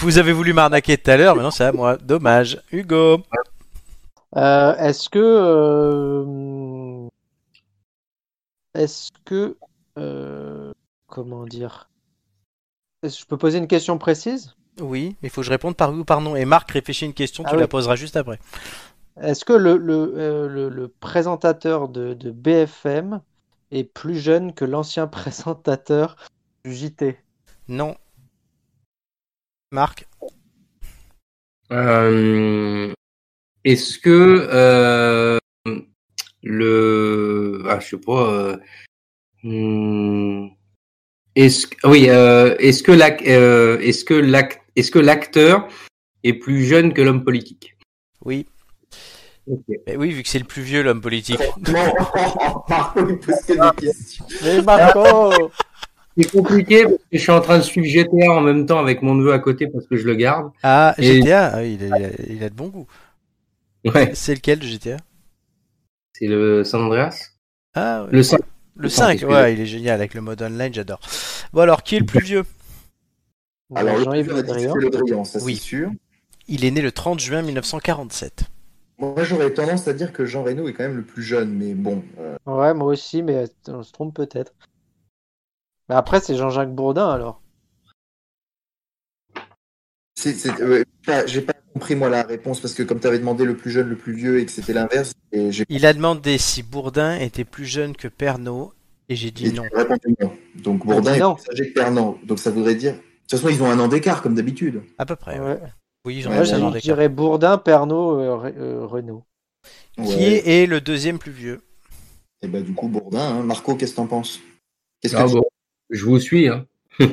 Speaker 1: Vous avez voulu m'arnaquer tout à l'heure, mais non, c'est à moi. Dommage. Hugo.
Speaker 3: Euh, est-ce que. euh, Est-ce que. euh, Comment dire? Est-ce que je peux poser une question précise?
Speaker 1: Oui, mais il faut que je réponde par oui ou par non. Et Marc réfléchit une question, tu
Speaker 3: Ah
Speaker 1: la poseras juste après.
Speaker 3: Est-ce que le, le, euh, le- le présentateur de, de BFM est plus jeune que l'ancien présentateur du JT
Speaker 1: Non. Marc?
Speaker 2: Euh, Est-ce que euh, le ah je sais pas euh, hmm, est-ce que- oui euh, est-ce que l'ac- euh, est-ce que l'ac- est-ce que l'acteur est plus jeune que l'homme politique?
Speaker 1: Oui. Oui, vu que c'est le plus vieux, l'homme politique.
Speaker 4: Non, Marco, il pose que des questions.
Speaker 3: Mais Marco
Speaker 2: C'est compliqué parce que je suis en train de suivre GTA en même temps avec mon neveu à côté parce que je le garde.
Speaker 1: Ah,
Speaker 2: Et-
Speaker 1: GTA ah, il, a, il a- il a de bon goût.
Speaker 2: Ouais,
Speaker 1: C'est lequel, le GTA
Speaker 2: c'est le San Andreas?
Speaker 1: Ah, ouais.
Speaker 2: Le 5.
Speaker 1: le
Speaker 2: cinq,
Speaker 1: 5,
Speaker 2: excusez.
Speaker 1: ouais, il est génial avec le mode online, j'adore. Bon, alors, qui est le plus vieux?
Speaker 4: Alors,
Speaker 3: Jean-Yves Le Drian.
Speaker 4: Le Drian, ça
Speaker 1: Oui.
Speaker 4: c'est sûr.
Speaker 1: Il est né le 30 juin 1947.
Speaker 4: Moi, j'aurais tendance à dire que Jean Reno est quand même le plus jeune, mais bon. euh,
Speaker 3: Ouais, moi aussi, mais on se trompe peut-être. Mais après, c'est Jean-Jacques Bourdin alors.
Speaker 4: j'ai pas- compris moi la réponse parce que comme tu avais demandé le plus jeune, le plus vieux et que c'était l'inverse,
Speaker 1: Il a demandé si Bourdin était plus jeune que Pernod, et j'ai dit
Speaker 4: et
Speaker 1: non.
Speaker 4: as répondu non. Donc Bourdin est
Speaker 3: non.
Speaker 4: plus âgé que Pernod. Donc ça voudrait dire. De toute façon, ils ont un an d'écart comme d'habitude.
Speaker 1: À peu près. ouais. Oui,
Speaker 4: Ouais,
Speaker 1: ai
Speaker 3: Moi,
Speaker 1: un an
Speaker 3: je
Speaker 1: d'écart.
Speaker 3: dirais Bourdin, Pernod, euh, euh, Renault.
Speaker 1: Qui
Speaker 4: Ouais.
Speaker 1: est, est le deuxième plus vieux
Speaker 4: Et bah du coup Bourdin. hein. Marco, qu'est-ce que t'en penses?
Speaker 2: Ah
Speaker 4: tu-
Speaker 2: bon, je vous suis. Hein.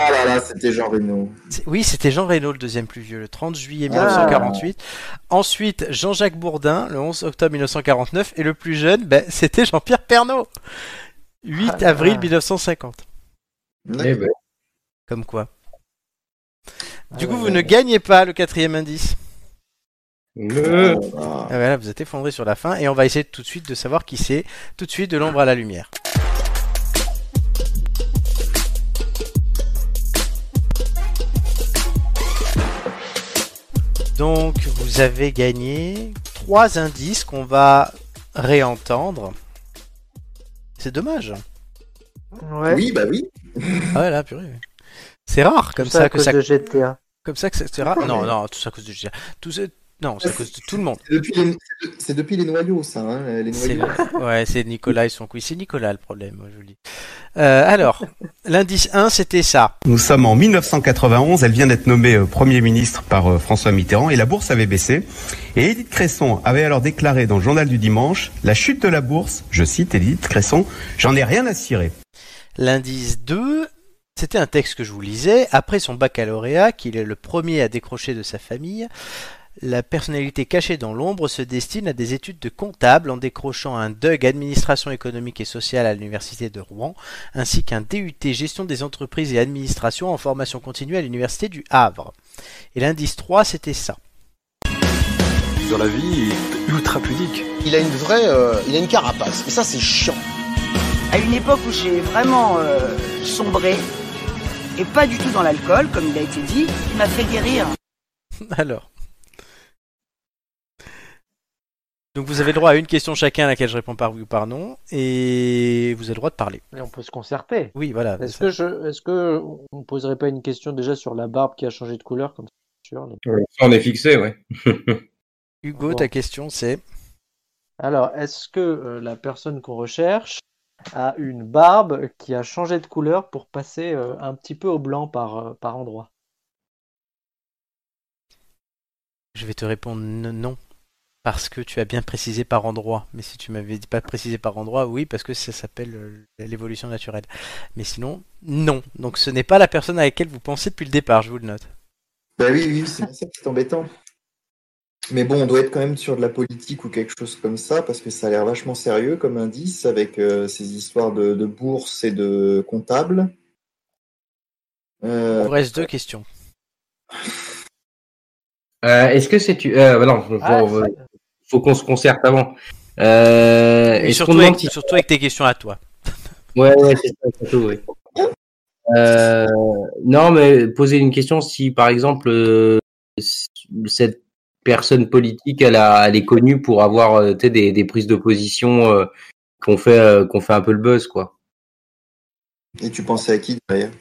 Speaker 4: Ah là là, c'était Jean Reno.
Speaker 1: Oui, c'était Jean Reynaud, le deuxième plus vieux, le 30 juillet
Speaker 3: Ah.
Speaker 1: 1948. Ensuite, Jean-Jacques Bourdin, le 11 octobre 1949. Et le plus jeune, ben, c'était Jean-Pierre Pernaut. 8
Speaker 3: Ah.
Speaker 1: avril 1950.
Speaker 2: Eh ben,
Speaker 1: Comme quoi. Du
Speaker 3: Ah
Speaker 1: coup,
Speaker 3: ouais,
Speaker 1: vous
Speaker 3: ouais,
Speaker 1: ne gagnez pas le quatrième indice.
Speaker 2: le-
Speaker 4: Ah,
Speaker 1: Ah voilà, vous êtes effondré sur la fin. Et on va essayer tout de suite de savoir qui c'est. Tout de suite de l'ombre à la lumière. Donc, vous avez gagné trois indices qu'on va réentendre. C'est dommage.
Speaker 3: Ouais.
Speaker 4: Oui, bah oui.
Speaker 1: Ah ouais, là, purée. C'est rare comme
Speaker 3: Tout
Speaker 1: ça,
Speaker 3: à
Speaker 1: que
Speaker 3: cause
Speaker 1: ça,
Speaker 3: de GTA.
Speaker 1: comme ça que c'est c'est rare. Non, non, tout ça à cause de tout ça, non, c'est à cause de tout le monde.
Speaker 4: C'est depuis, les... c'est depuis les noyaux, ça. Hein, les
Speaker 1: C'est
Speaker 4: noyaux.
Speaker 1: ouais, c'est Nicolas et son quiz. C'est Nicolas le problème, moi, je vous le dis. Euh, alors, l'indice 1, c'était ça.
Speaker 5: Nous sommes en 1991, elle vient d'être nommée euh, Premier ministre par euh, François Mitterrand et la bourse avait baissé. Et Edith Cresson avait alors déclaré dans le journal du dimanche, la chute de la bourse, je cite Edith Cresson, j'en ai rien à cirer.
Speaker 1: L'indice 2, c'était un texte que je vous lisais. Après son baccalauréat, qu'il est le premier à décrocher de sa famille, la personnalité cachée dans l'ombre se destine à des études de comptable en décrochant un DUG Administration économique et sociale à l'Université de Rouen, ainsi qu'un DUT Gestion des entreprises et administration en formation continue à l'Université du Havre. Et l'indice 3, c'était ça.
Speaker 8: Dans la vie, il est ultra pudique.
Speaker 9: Il a une vraie, euh, il a une carapace. Et ça, c'est chiant.
Speaker 10: À une époque où j'ai vraiment euh, sombré, et pas du tout dans l'alcool, comme il a été dit, il m'a fait guérir.
Speaker 1: Alors. Donc vous avez le droit à une question chacun à laquelle je réponds par oui ou par non, et vous avez le droit de parler.
Speaker 3: Et on peut se concerter.
Speaker 1: Oui, voilà.
Speaker 3: Est-ce que je, est-ce que on poserait pas une question déjà sur la barbe qui a changé de couleur comme ça
Speaker 2: on est fixé, ouais.
Speaker 1: Hugo,
Speaker 3: Bon.
Speaker 1: ta question c'est?
Speaker 3: Alors, est-ce que euh, la personne qu'on recherche a une barbe qui a changé de couleur pour passer euh, un petit peu au blanc par, euh, par endroit
Speaker 1: Je vais te répondre non. Parce que tu as bien précisé par endroit. Mais si tu m'avais dit pas précisé par endroit, oui, parce que ça s'appelle euh, l'évolution naturelle. Mais sinon, non. Donc ce n'est pas la personne à laquelle vous pensez depuis le départ, je vous le note.
Speaker 4: Bah oui, oui, c'est bien ça qui est embêtant. Mais bon, on doit être quand même sur de la politique ou quelque chose comme ça, parce que ça a l'air vachement sérieux comme indice, avec euh, ces histoires de, de bourse et de comptable.
Speaker 1: Il
Speaker 4: Euh,
Speaker 1: vous reste deux questions.
Speaker 2: Euh, Est-ce que c'est tu euh, bah non, faut,
Speaker 3: Ah,
Speaker 2: faut- qu'on se concerte avant. Euh,
Speaker 1: Et surtout
Speaker 2: demande
Speaker 1: avec,
Speaker 2: si
Speaker 1: surtout avec tes questions à toi.
Speaker 2: Ouais, ouais, c'est ça, surtout, oui. Euh, non, mais poser une question si, par exemple, euh, cette personne politique, elle, a, elle est connue pour avoir euh, des, des prises de position euh, qu'on fait, euh, qu'on fait un peu le buzz, quoi.
Speaker 4: et tu pensais à qui d'ailleurs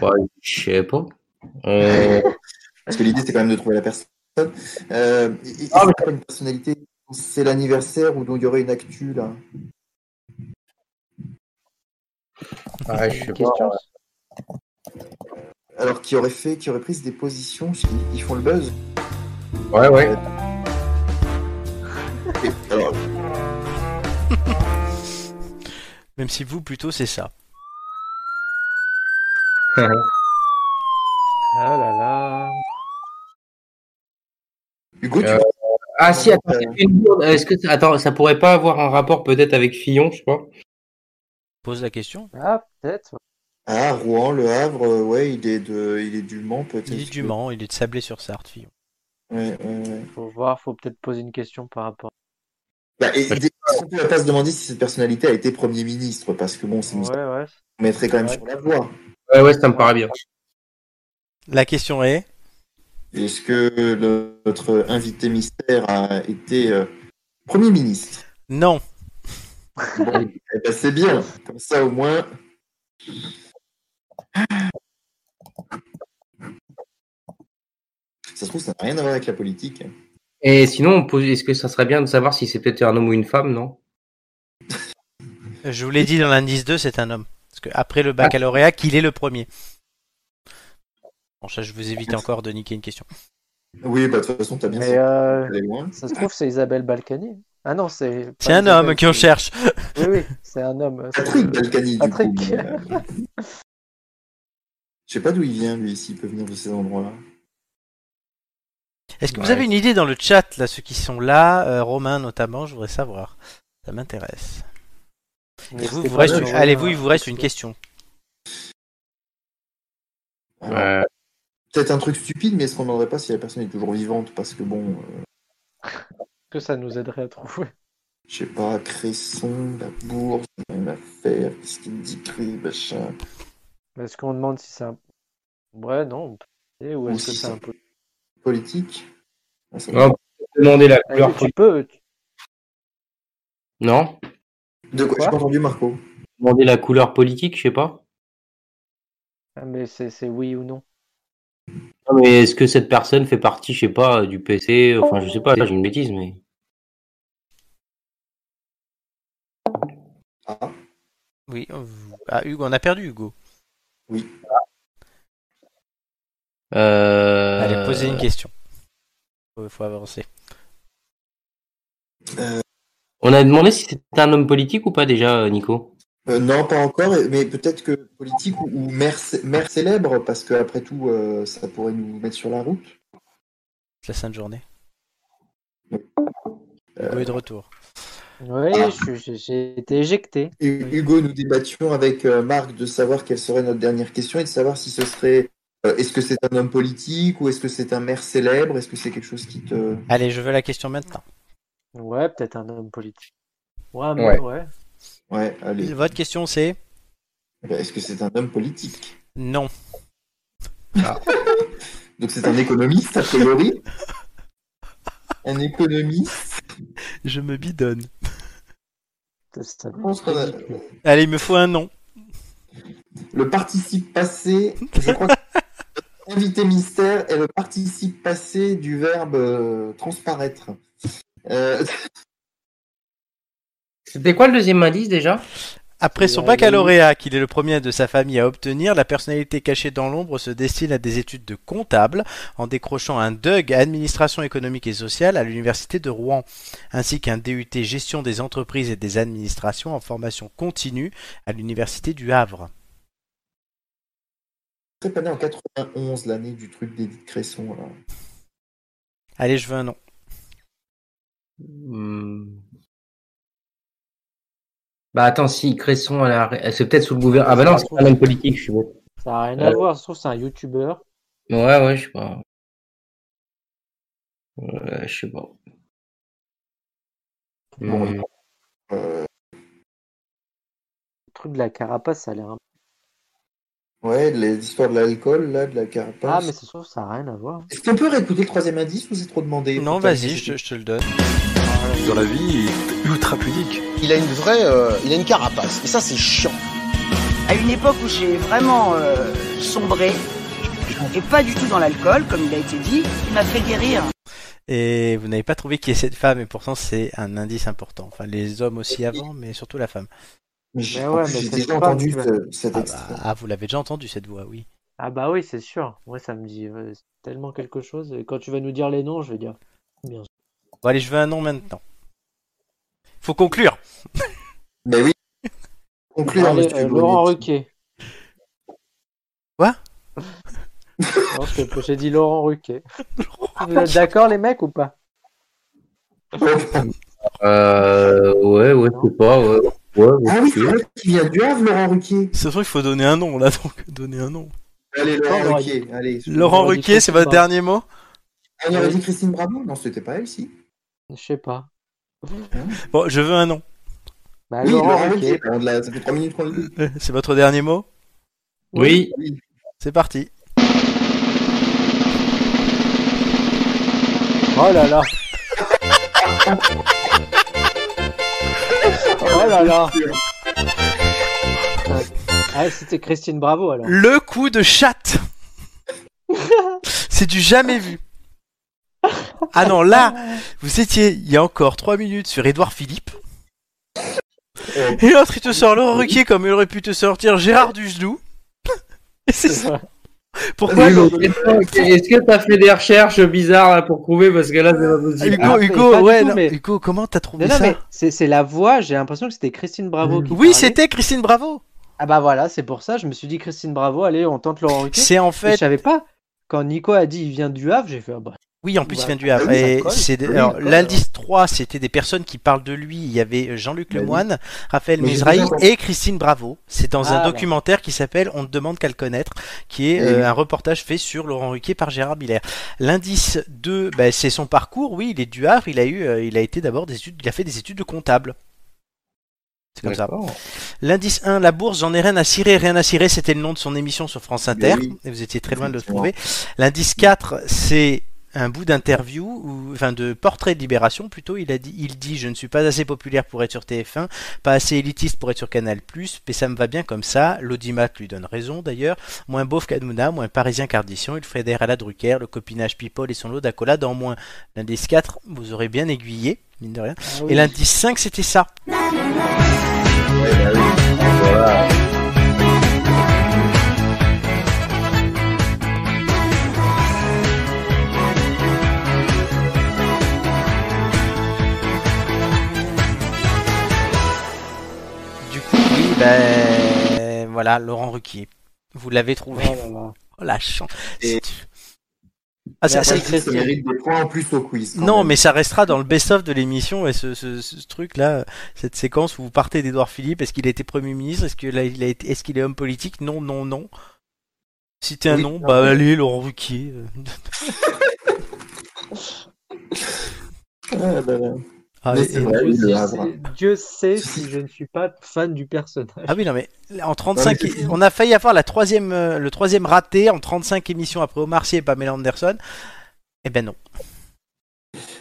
Speaker 2: Bah, je sais pas. Euh,
Speaker 4: Parce que l'idée, c'est quand même de trouver la personne. Euh, et- et
Speaker 2: Ah,
Speaker 4: pas une personnalité, c'est l'anniversaire ou dont il y aurait une actu là?
Speaker 2: ouais, je sais pas.
Speaker 4: Alors, qui aurait fait, qui aurait pris des positions qui font le buzz?
Speaker 2: Ouais, ouais.
Speaker 1: Même si vous, plutôt, c'est ça.
Speaker 3: Ah là là.
Speaker 4: Hugo, tu
Speaker 2: Euh, ah si, attends, c'est une bourde. Est-ce que ça- attends, ça pourrait pas avoir un rapport peut-être avec Fillon, je sais pas.
Speaker 1: Pose la question.
Speaker 3: Ah, peut-être.
Speaker 4: Ah, Rouen, Le Havre, euh, ouais, il est, de, il est du Mans peut-être.
Speaker 1: Il est du Mans, il est de Sablé-sur-Sarthe, Fillon.
Speaker 4: Ouais, ouais, ouais.
Speaker 3: Faut voir, faut peut-être poser une question par rapport.
Speaker 4: Bah, et, des- est-ce qu'on peut pas se demander si cette personnalité a été Premier ministre Parce que bon, ça nous
Speaker 3: Ouais, ouais.
Speaker 4: mettrait quand même
Speaker 3: Ouais.
Speaker 4: sur la voie.
Speaker 2: Ouais, ouais, ça me paraît bien.
Speaker 1: La question est
Speaker 4: Est-ce que le- notre invité mystère a été euh, Premier ministre?
Speaker 1: Non.
Speaker 4: Bon, eh ben, c'est bien. Comme ça, au moins. Ça se trouve, ça n'a rien à voir avec la politique.
Speaker 2: Et sinon, on pose- est-ce que ça serait bien de savoir si c'est peut-être un homme ou une femme, non?
Speaker 1: Je vous l'ai dit dans l'indice 2, c'est un homme. Parce que après le baccalauréat, qu'il est le premier. Bon, ça, je vous évite encore de niquer une question.
Speaker 4: Oui, bah, de toute façon, t'as bien
Speaker 3: Mais euh, ça se trouve, c'est Isabelle Balkany. Ah non, c'est.
Speaker 1: C'est un homme
Speaker 3: Isabelle,
Speaker 1: qui on
Speaker 3: c'est-
Speaker 1: cherche.
Speaker 3: Oui, oui, c'est un homme.
Speaker 4: Patrick Balkany, du
Speaker 3: Patrick.
Speaker 4: coup. mais, euh, Je sais pas d'où il vient, lui, s'il peut venir de ces endroits-là.
Speaker 1: Est-ce que vous avez une idée dans le chat, là, ceux qui sont là, euh, Romain notamment, je voudrais savoir. Ça m'intéresse. Et vous, vous reste- Allez, vous, il vous reste une question.
Speaker 2: Ouais.
Speaker 4: Peut-être un truc stupide, mais est-ce qu'on ne demanderait pas si la personne est toujours vivante? Parce que bon, euh,
Speaker 3: que ça nous aiderait à trouver.
Speaker 4: je sais pas, Cresson, la bourse, rien à faire, qu'est-ce qu'il dit, Cré, machin.
Speaker 3: Est-ce qu'on demande si c'est un. Ouais, non. on peut essayer, Ou est-ce que c'est- un peu.
Speaker 4: Politique Ah, ça
Speaker 2: Ouais, on peut demander la
Speaker 3: Ah,
Speaker 2: couleur.
Speaker 3: tu peux. tu-
Speaker 2: Non
Speaker 4: De quoi,
Speaker 3: Quoi
Speaker 4: J'ai pas entendu, Marco.
Speaker 2: Demander la couleur politique, je sais pas.
Speaker 3: Ah, mais c'est oui ou non.
Speaker 2: Non, mais est-ce que cette personne fait partie, je sais pas, du PC Enfin, je sais pas, j'ai une bêtise, mais.
Speaker 4: Ah,
Speaker 1: Oui. Ah, Hugo, on a perdu Hugo.
Speaker 2: Euh...
Speaker 1: Allez, posez une question. Il faut avancer.
Speaker 2: On a demandé si c'était un homme politique ou pas déjà, Nico
Speaker 4: euh, non, pas encore, mais peut-être que politique ou, maire, maire célèbre, parce que après tout, euh, ça pourrait nous mettre sur la route.
Speaker 1: La sainte journée.
Speaker 4: Euh,
Speaker 1: Hugo est de retour.
Speaker 3: Oui,
Speaker 4: Ah.
Speaker 3: j'ai été éjecté.
Speaker 4: Et Hugo, nous débattions avec euh, Marc de savoir quelle serait notre dernière question et de savoir si ce serait euh, est-ce que c'est un homme politique ou est-ce que c'est un maire célèbre? Est-ce que c'est quelque chose qui te.
Speaker 1: Allez, je veux la question maintenant.
Speaker 3: Ouais, peut-être un homme politique. Ouais, un
Speaker 2: Ouais.
Speaker 3: ouais.
Speaker 4: Ouais, allez.
Speaker 1: Votre question c'est?
Speaker 4: Eh ben, Est-ce que c'est un homme politique?
Speaker 1: Non.
Speaker 4: Donc c'est un économiste, a priori? Un économiste?
Speaker 1: Je me bidonne.
Speaker 3: Ça
Speaker 4: a-
Speaker 1: Allez, il me faut un nom.
Speaker 4: Le participe passé, je crois que invité mystère est le participe passé du verbe euh, transparaître. Euh,
Speaker 2: C'était quoi le deuxième indice déjà?
Speaker 1: Après son
Speaker 3: la-
Speaker 1: baccalauréat, qu'il est le premier de sa famille à obtenir, la personnalité cachée dans l'ombre se destine à des études de comptable en décrochant un DUG Administration économique et sociale à l'université de Rouen, ainsi qu'un DUT Gestion des entreprises et des administrations en formation continue à l'université du Havre.
Speaker 4: Pas né en 91, l'année du truc d'Edith Cresson. Là.
Speaker 1: Allez, je veux un nom.
Speaker 2: Hmm. Bah attends, si Cresson, elle a- c'est peut-être sous le gouvernement. Ah bah non, c'est pas la même politique, je suis bon.
Speaker 3: Ça n'a rien à
Speaker 2: Euh.
Speaker 3: voir, je trouve que c'est un youtubeur.
Speaker 2: Ouais, ouais, je sais pas. Ouais, je sais pas.
Speaker 4: Bon,
Speaker 2: Hmm.
Speaker 4: Euh,
Speaker 3: Le truc de la carapace, ça a l'air un
Speaker 4: ouais, l'histoire de l'alcool, là, de la carapace.
Speaker 3: Ah, mais c'est sûr, ça n'a rien à voir.
Speaker 4: Est-ce qu'on peut réécouter le troisième indice ou c'est trop demandé
Speaker 1: Non, vas-y, je te le donne.
Speaker 8: Dans la vie, il est ultra pudique.
Speaker 9: Il a une vraie, euh, il a une carapace. Et ça, c'est chiant.
Speaker 10: À une époque où j'ai vraiment euh, sombré, et pas du tout dans l'alcool, comme il a été dit, il m'a fait guérir.
Speaker 1: Et vous n'avez pas trouvé qui est cette femme, et pourtant c'est un indice important. Enfin, les hommes aussi avant, mais surtout la femme.
Speaker 4: J'ai
Speaker 3: ouais,
Speaker 4: déjà entendu
Speaker 3: vas-
Speaker 4: cet
Speaker 1: Ah,
Speaker 4: extrait.
Speaker 1: bah, ah, vous l'avez déjà entendu cette voix, oui.
Speaker 3: Ah bah oui, c'est sûr. Ouais, ça me dit euh, tellement quelque chose. Et quand tu vas nous dire les noms, je vais dire bien sûr.
Speaker 1: Bon, allez, je veux un nom maintenant. Faut conclure.
Speaker 4: Mais oui. Conclure,
Speaker 3: Allez, euh, Laurent. Ruquier.
Speaker 1: Quoi?
Speaker 3: Non, je- j'ai dit Laurent Ruquier. Vous êtes d'accord, les mecs, ou pas?
Speaker 2: Euh, ouais, ouais, je sais pas, ouais. Ouais, ouais,
Speaker 4: Ah oui, c'est vrai qu'il vient du Havre, Laurent Ruquier.
Speaker 1: C'est sûr qu'il faut donner un nom là, donc donner un nom.
Speaker 4: Allez, Laurent Ruquier. Allez.
Speaker 1: Laurent Ruquier, c'est votre dernier mot?
Speaker 4: Ah, il aurait dit Christine Bravo Non, c'était pas elle, si.
Speaker 3: Je sais pas.
Speaker 1: Bon, je veux un nom.
Speaker 3: Bah,
Speaker 4: Oui,
Speaker 3: Laurent,
Speaker 4: Laurent
Speaker 3: Ruquier.
Speaker 4: Ruquier. On l'a- Ça fait 3 minutes qu'on le dit.
Speaker 1: Euh, C'est votre dernier mot?
Speaker 2: Oui.
Speaker 1: C'est parti.
Speaker 3: Oh là là. oh là là. Ah, c'était Christine Bravo alors.
Speaker 1: Le coup de chatte C'est du jamais vu. Ah non, là, vous étiez il y a encore 3 minutes sur Édouard Philippe. Et l'autre, il te sort Laurent Ruquier comme il aurait pu te sortir Gérard Dujardin. Et c'est ça. Pourquoi
Speaker 2: est-ce que- t'as fait des recherches bizarres là pour prouver parce que là c'est pas possible.
Speaker 1: Hugo,
Speaker 3: Ah,
Speaker 1: Hugo,
Speaker 3: pas du
Speaker 1: ouais,
Speaker 3: tout,
Speaker 1: non,
Speaker 3: mais-
Speaker 1: Hugo, comment t'as trouvé
Speaker 3: Non, non,
Speaker 1: ça
Speaker 3: c'est la voix, j'ai l'impression que c'était Christine Bravo qui
Speaker 1: Oui, c'était Christine Bravo.
Speaker 3: Ah bah voilà, c'est pour ça, je me suis dit Christine Bravo, allez, on tente Laurent Ruquier.
Speaker 1: C'est en
Speaker 3: Et je
Speaker 1: fait,
Speaker 3: savais pas. Quand Nico a dit il vient du Havre, j'ai fait ah bah.
Speaker 1: Oui, en plus il vient du Havre.
Speaker 3: Ah
Speaker 1: Et c'est
Speaker 3: ça colle,
Speaker 1: l'indice 3, c'était des personnes qui parlent de lui. Il y avait Jean-Luc
Speaker 4: Bah.
Speaker 1: Lemoine, Raphaël
Speaker 4: entendu.
Speaker 1: et Christine Bravo. C'est dans
Speaker 3: Ah,
Speaker 1: un
Speaker 3: bah.
Speaker 1: documentaire qui s'appelle On ne demande qu'à le connaître, qui est
Speaker 4: Oui.
Speaker 1: euh, un reportage fait sur Laurent Ruquier par Gérard Miller. L'indice 2, bah, c'est son parcours. Oui, il est du Havre. Il a eu, euh, il a été d'abord des études, il a fait des études de comptable. C'est comme ça. L'indice 1, la bourse, j'en ai rien à cirer, rien à cirer, c'était le nom de son émission sur France Inter, et vous étiez très loin de le trouver. L'indice 4, c'est un bout d'interview, ou, enfin de portrait de libération plutôt, il a dit, il dit, je ne suis pas assez populaire pour être sur TF1, pas assez élitiste pour être sur Canal+, mais ça me va bien comme ça, l'audimat lui donne raison d'ailleurs, moins beauf qu'Hanouna, moins parisien qu'Ardisson, il fédère à la Drucker, le copinage people et son lot d'accolades en moins. L'indice 4, vous aurez bien aiguillé, mine de rien.
Speaker 3: Ah oui.
Speaker 1: Et l'indice 5, c'était ça.
Speaker 4: Ouais, bah oui.
Speaker 2: Voilà.
Speaker 1: Ben voilà, Laurent Ruquier. Vous l'avez trouvé.
Speaker 3: Oh là là.
Speaker 1: Oh la chance.
Speaker 4: Et-
Speaker 1: Ah, ça,
Speaker 4: mérite des points en plus au quiz. quand
Speaker 1: non,
Speaker 4: même.
Speaker 1: mais ça restera dans le best-of de l'émission et ce, ce, ce truc-là, cette séquence où vous partez d'Edouard Philippe. Est-ce qu'il a été Premier ministre Est-ce qu'il a, il a été, est-ce qu'il est homme politique? Non, non, non. Citez un
Speaker 4: Oui,
Speaker 1: nom,
Speaker 4: non,
Speaker 1: bah allez, Laurent Ruquier.
Speaker 4: Ah, bah, là.
Speaker 1: Ah,
Speaker 4: Mais
Speaker 1: et-
Speaker 4: c'est vrai,
Speaker 3: Dieu,
Speaker 4: oui,
Speaker 3: sait-
Speaker 4: Havre.
Speaker 3: Dieu sait si je ne suis pas fan du personnage.
Speaker 1: ah oui, non mais en 35,
Speaker 4: Non, mais
Speaker 1: on a failli avoir la troisième, euh, le troisième raté en 35 émissions après Omar Sy et Pamela Anderson. Eh ben non.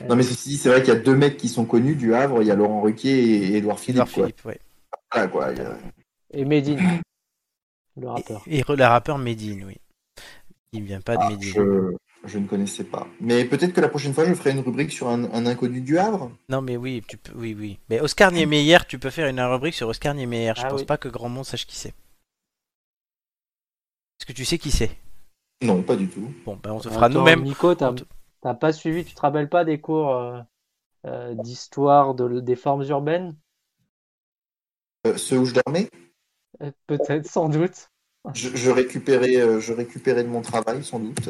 Speaker 4: Non, mais ceci dit, c'est vrai qu'il y a deux mecs qui sont connus du Havre. Il y a Laurent Ruquier et Édouard Philippe.
Speaker 1: Edouard
Speaker 4: quoi.
Speaker 1: Philippe, ouais.
Speaker 4: Voilà, quoi. il y a-
Speaker 3: Et Medine, le rappeur.
Speaker 1: Et, et le rappeur Medine, oui. Il vient pas de
Speaker 4: Ah,
Speaker 1: Medine.
Speaker 4: je... je ne connaissais pas. Mais peut-être que la prochaine fois, je ferai une rubrique sur un, un inconnu du Havre.
Speaker 1: Non, mais oui, tu peux, oui, oui. Mais Oscar Niemeyer, tu peux faire une rubrique sur Oscar Niemeyer. Je
Speaker 3: Ah
Speaker 1: pense
Speaker 3: oui.
Speaker 1: pas que grand monde sache qui c'est. Est-ce que tu sais qui c'est?
Speaker 4: Non, pas du tout.
Speaker 1: Bon, ben on se fera nous-mêmes.
Speaker 3: Nico, t'as
Speaker 1: te-
Speaker 3: t'as pas suivi, tu te rappelles pas des cours euh, euh, d'histoire de- des formes urbaines?
Speaker 4: Euh, ceux où je dormais?
Speaker 3: Euh, Peut-être, sans doute.
Speaker 4: Je, je récupérais, euh, je récupérais de mon travail, sans doute.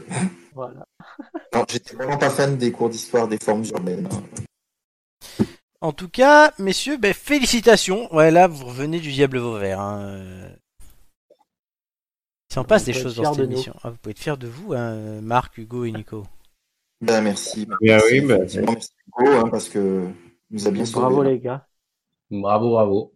Speaker 3: Voilà.
Speaker 4: Non, j'étais vraiment pas fan des cours d'histoire des formes urbaines. hein.
Speaker 1: En tout cas, messieurs, ben, félicitations. Ouais, là, vous revenez du diable Vauvert. Hein. Il s'en passe des choses dans cette émission. Ah, vous pouvez être fiers de vous, hein, Marc, Hugo et Nico.
Speaker 4: Ben, merci.
Speaker 2: Bien
Speaker 4: Merci,
Speaker 2: oui, ben,
Speaker 4: merci Hugo, hein, parce que nous a bien sauvé.
Speaker 3: Bravo les gars.
Speaker 2: Bravo, bravo.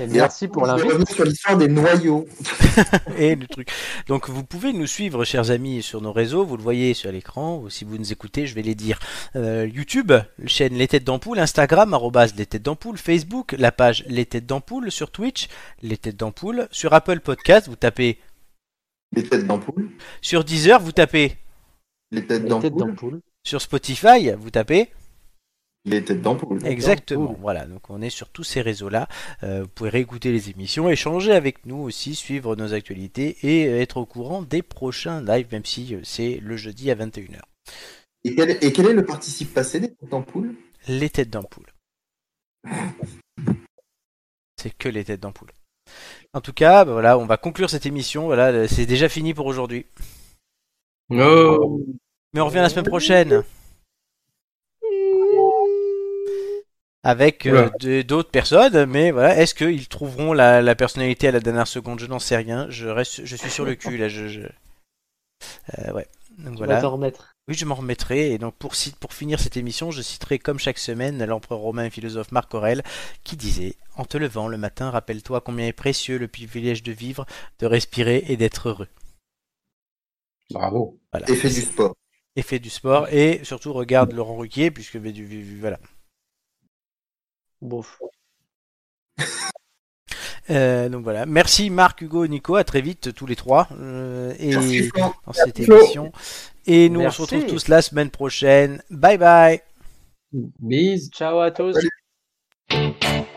Speaker 3: Et merci pour l'invite.
Speaker 4: sur l'histoire des noyaux.
Speaker 1: et le truc. Donc vous pouvez nous suivre, chers amis, sur nos réseaux. Vous le voyez sur l'écran. Ou si vous nous écoutez, je vais les dire. Euh, YouTube, chaîne Les Têtes d'Ampoule, Instagram, arrobase Les Têtes d'Ampoule, Facebook, la page Les Têtes d'Ampoule, sur Twitch, Les Têtes d'Ampoule, sur Apple Podcast, vous tapez,
Speaker 4: Les têtes d'ampoule.
Speaker 1: sur Deezer, vous tapez,
Speaker 4: Les têtes d'ampoule.
Speaker 1: sur Spotify, vous tapez.
Speaker 4: Les têtes d'ampoule.
Speaker 1: Exactement. Voilà. Donc on est sur tous ces réseaux-là. Euh, vous pouvez réécouter les émissions, échanger avec nous aussi, suivre nos actualités et être au courant des prochains lives, même si euh, c'est le jeudi à 21h.
Speaker 4: Et quel, et quel est le participe passé des têtes d'ampoule
Speaker 1: Les têtes d'ampoule. C'est que les têtes d'ampoule. En tout cas, bah voilà, on va conclure cette émission. Voilà, c'est déjà fini pour aujourd'hui.
Speaker 2: Oh.
Speaker 1: Mais on revient la semaine prochaine. Avec euh, d'autres personnes, mais voilà, est-ce qu'ils trouveront la, la personnalité à la dernière seconde? Je n'en sais rien. Je reste, je suis sur le cul là. Je, je... Euh, ouais. Donc voilà.
Speaker 3: remettre.
Speaker 1: Oui, je m'en remettrai. Et donc, pour, finir cette émission, je citerai comme chaque semaine l'empereur romain et philosophe Marc Aurèle qui disait En te levant le matin, rappelle-toi combien est précieux le privilège de vivre, de respirer et d'être heureux.
Speaker 2: Bravo.
Speaker 1: Voilà.
Speaker 4: Et fait du sport.
Speaker 1: Et fais du sport. Et surtout, regarde Laurent Ruquier, puisque voilà.
Speaker 3: Bof.
Speaker 1: Euh, donc voilà. Merci Marc, Hugo, Nico. À très vite, tous les trois. euh, et
Speaker 4: Merci,
Speaker 1: dans cette émission. Et nous,
Speaker 3: Merci.
Speaker 1: on se retrouve tous la semaine prochaine. Bye bye.
Speaker 2: Bise.
Speaker 3: Ciao à tous.
Speaker 4: Salut.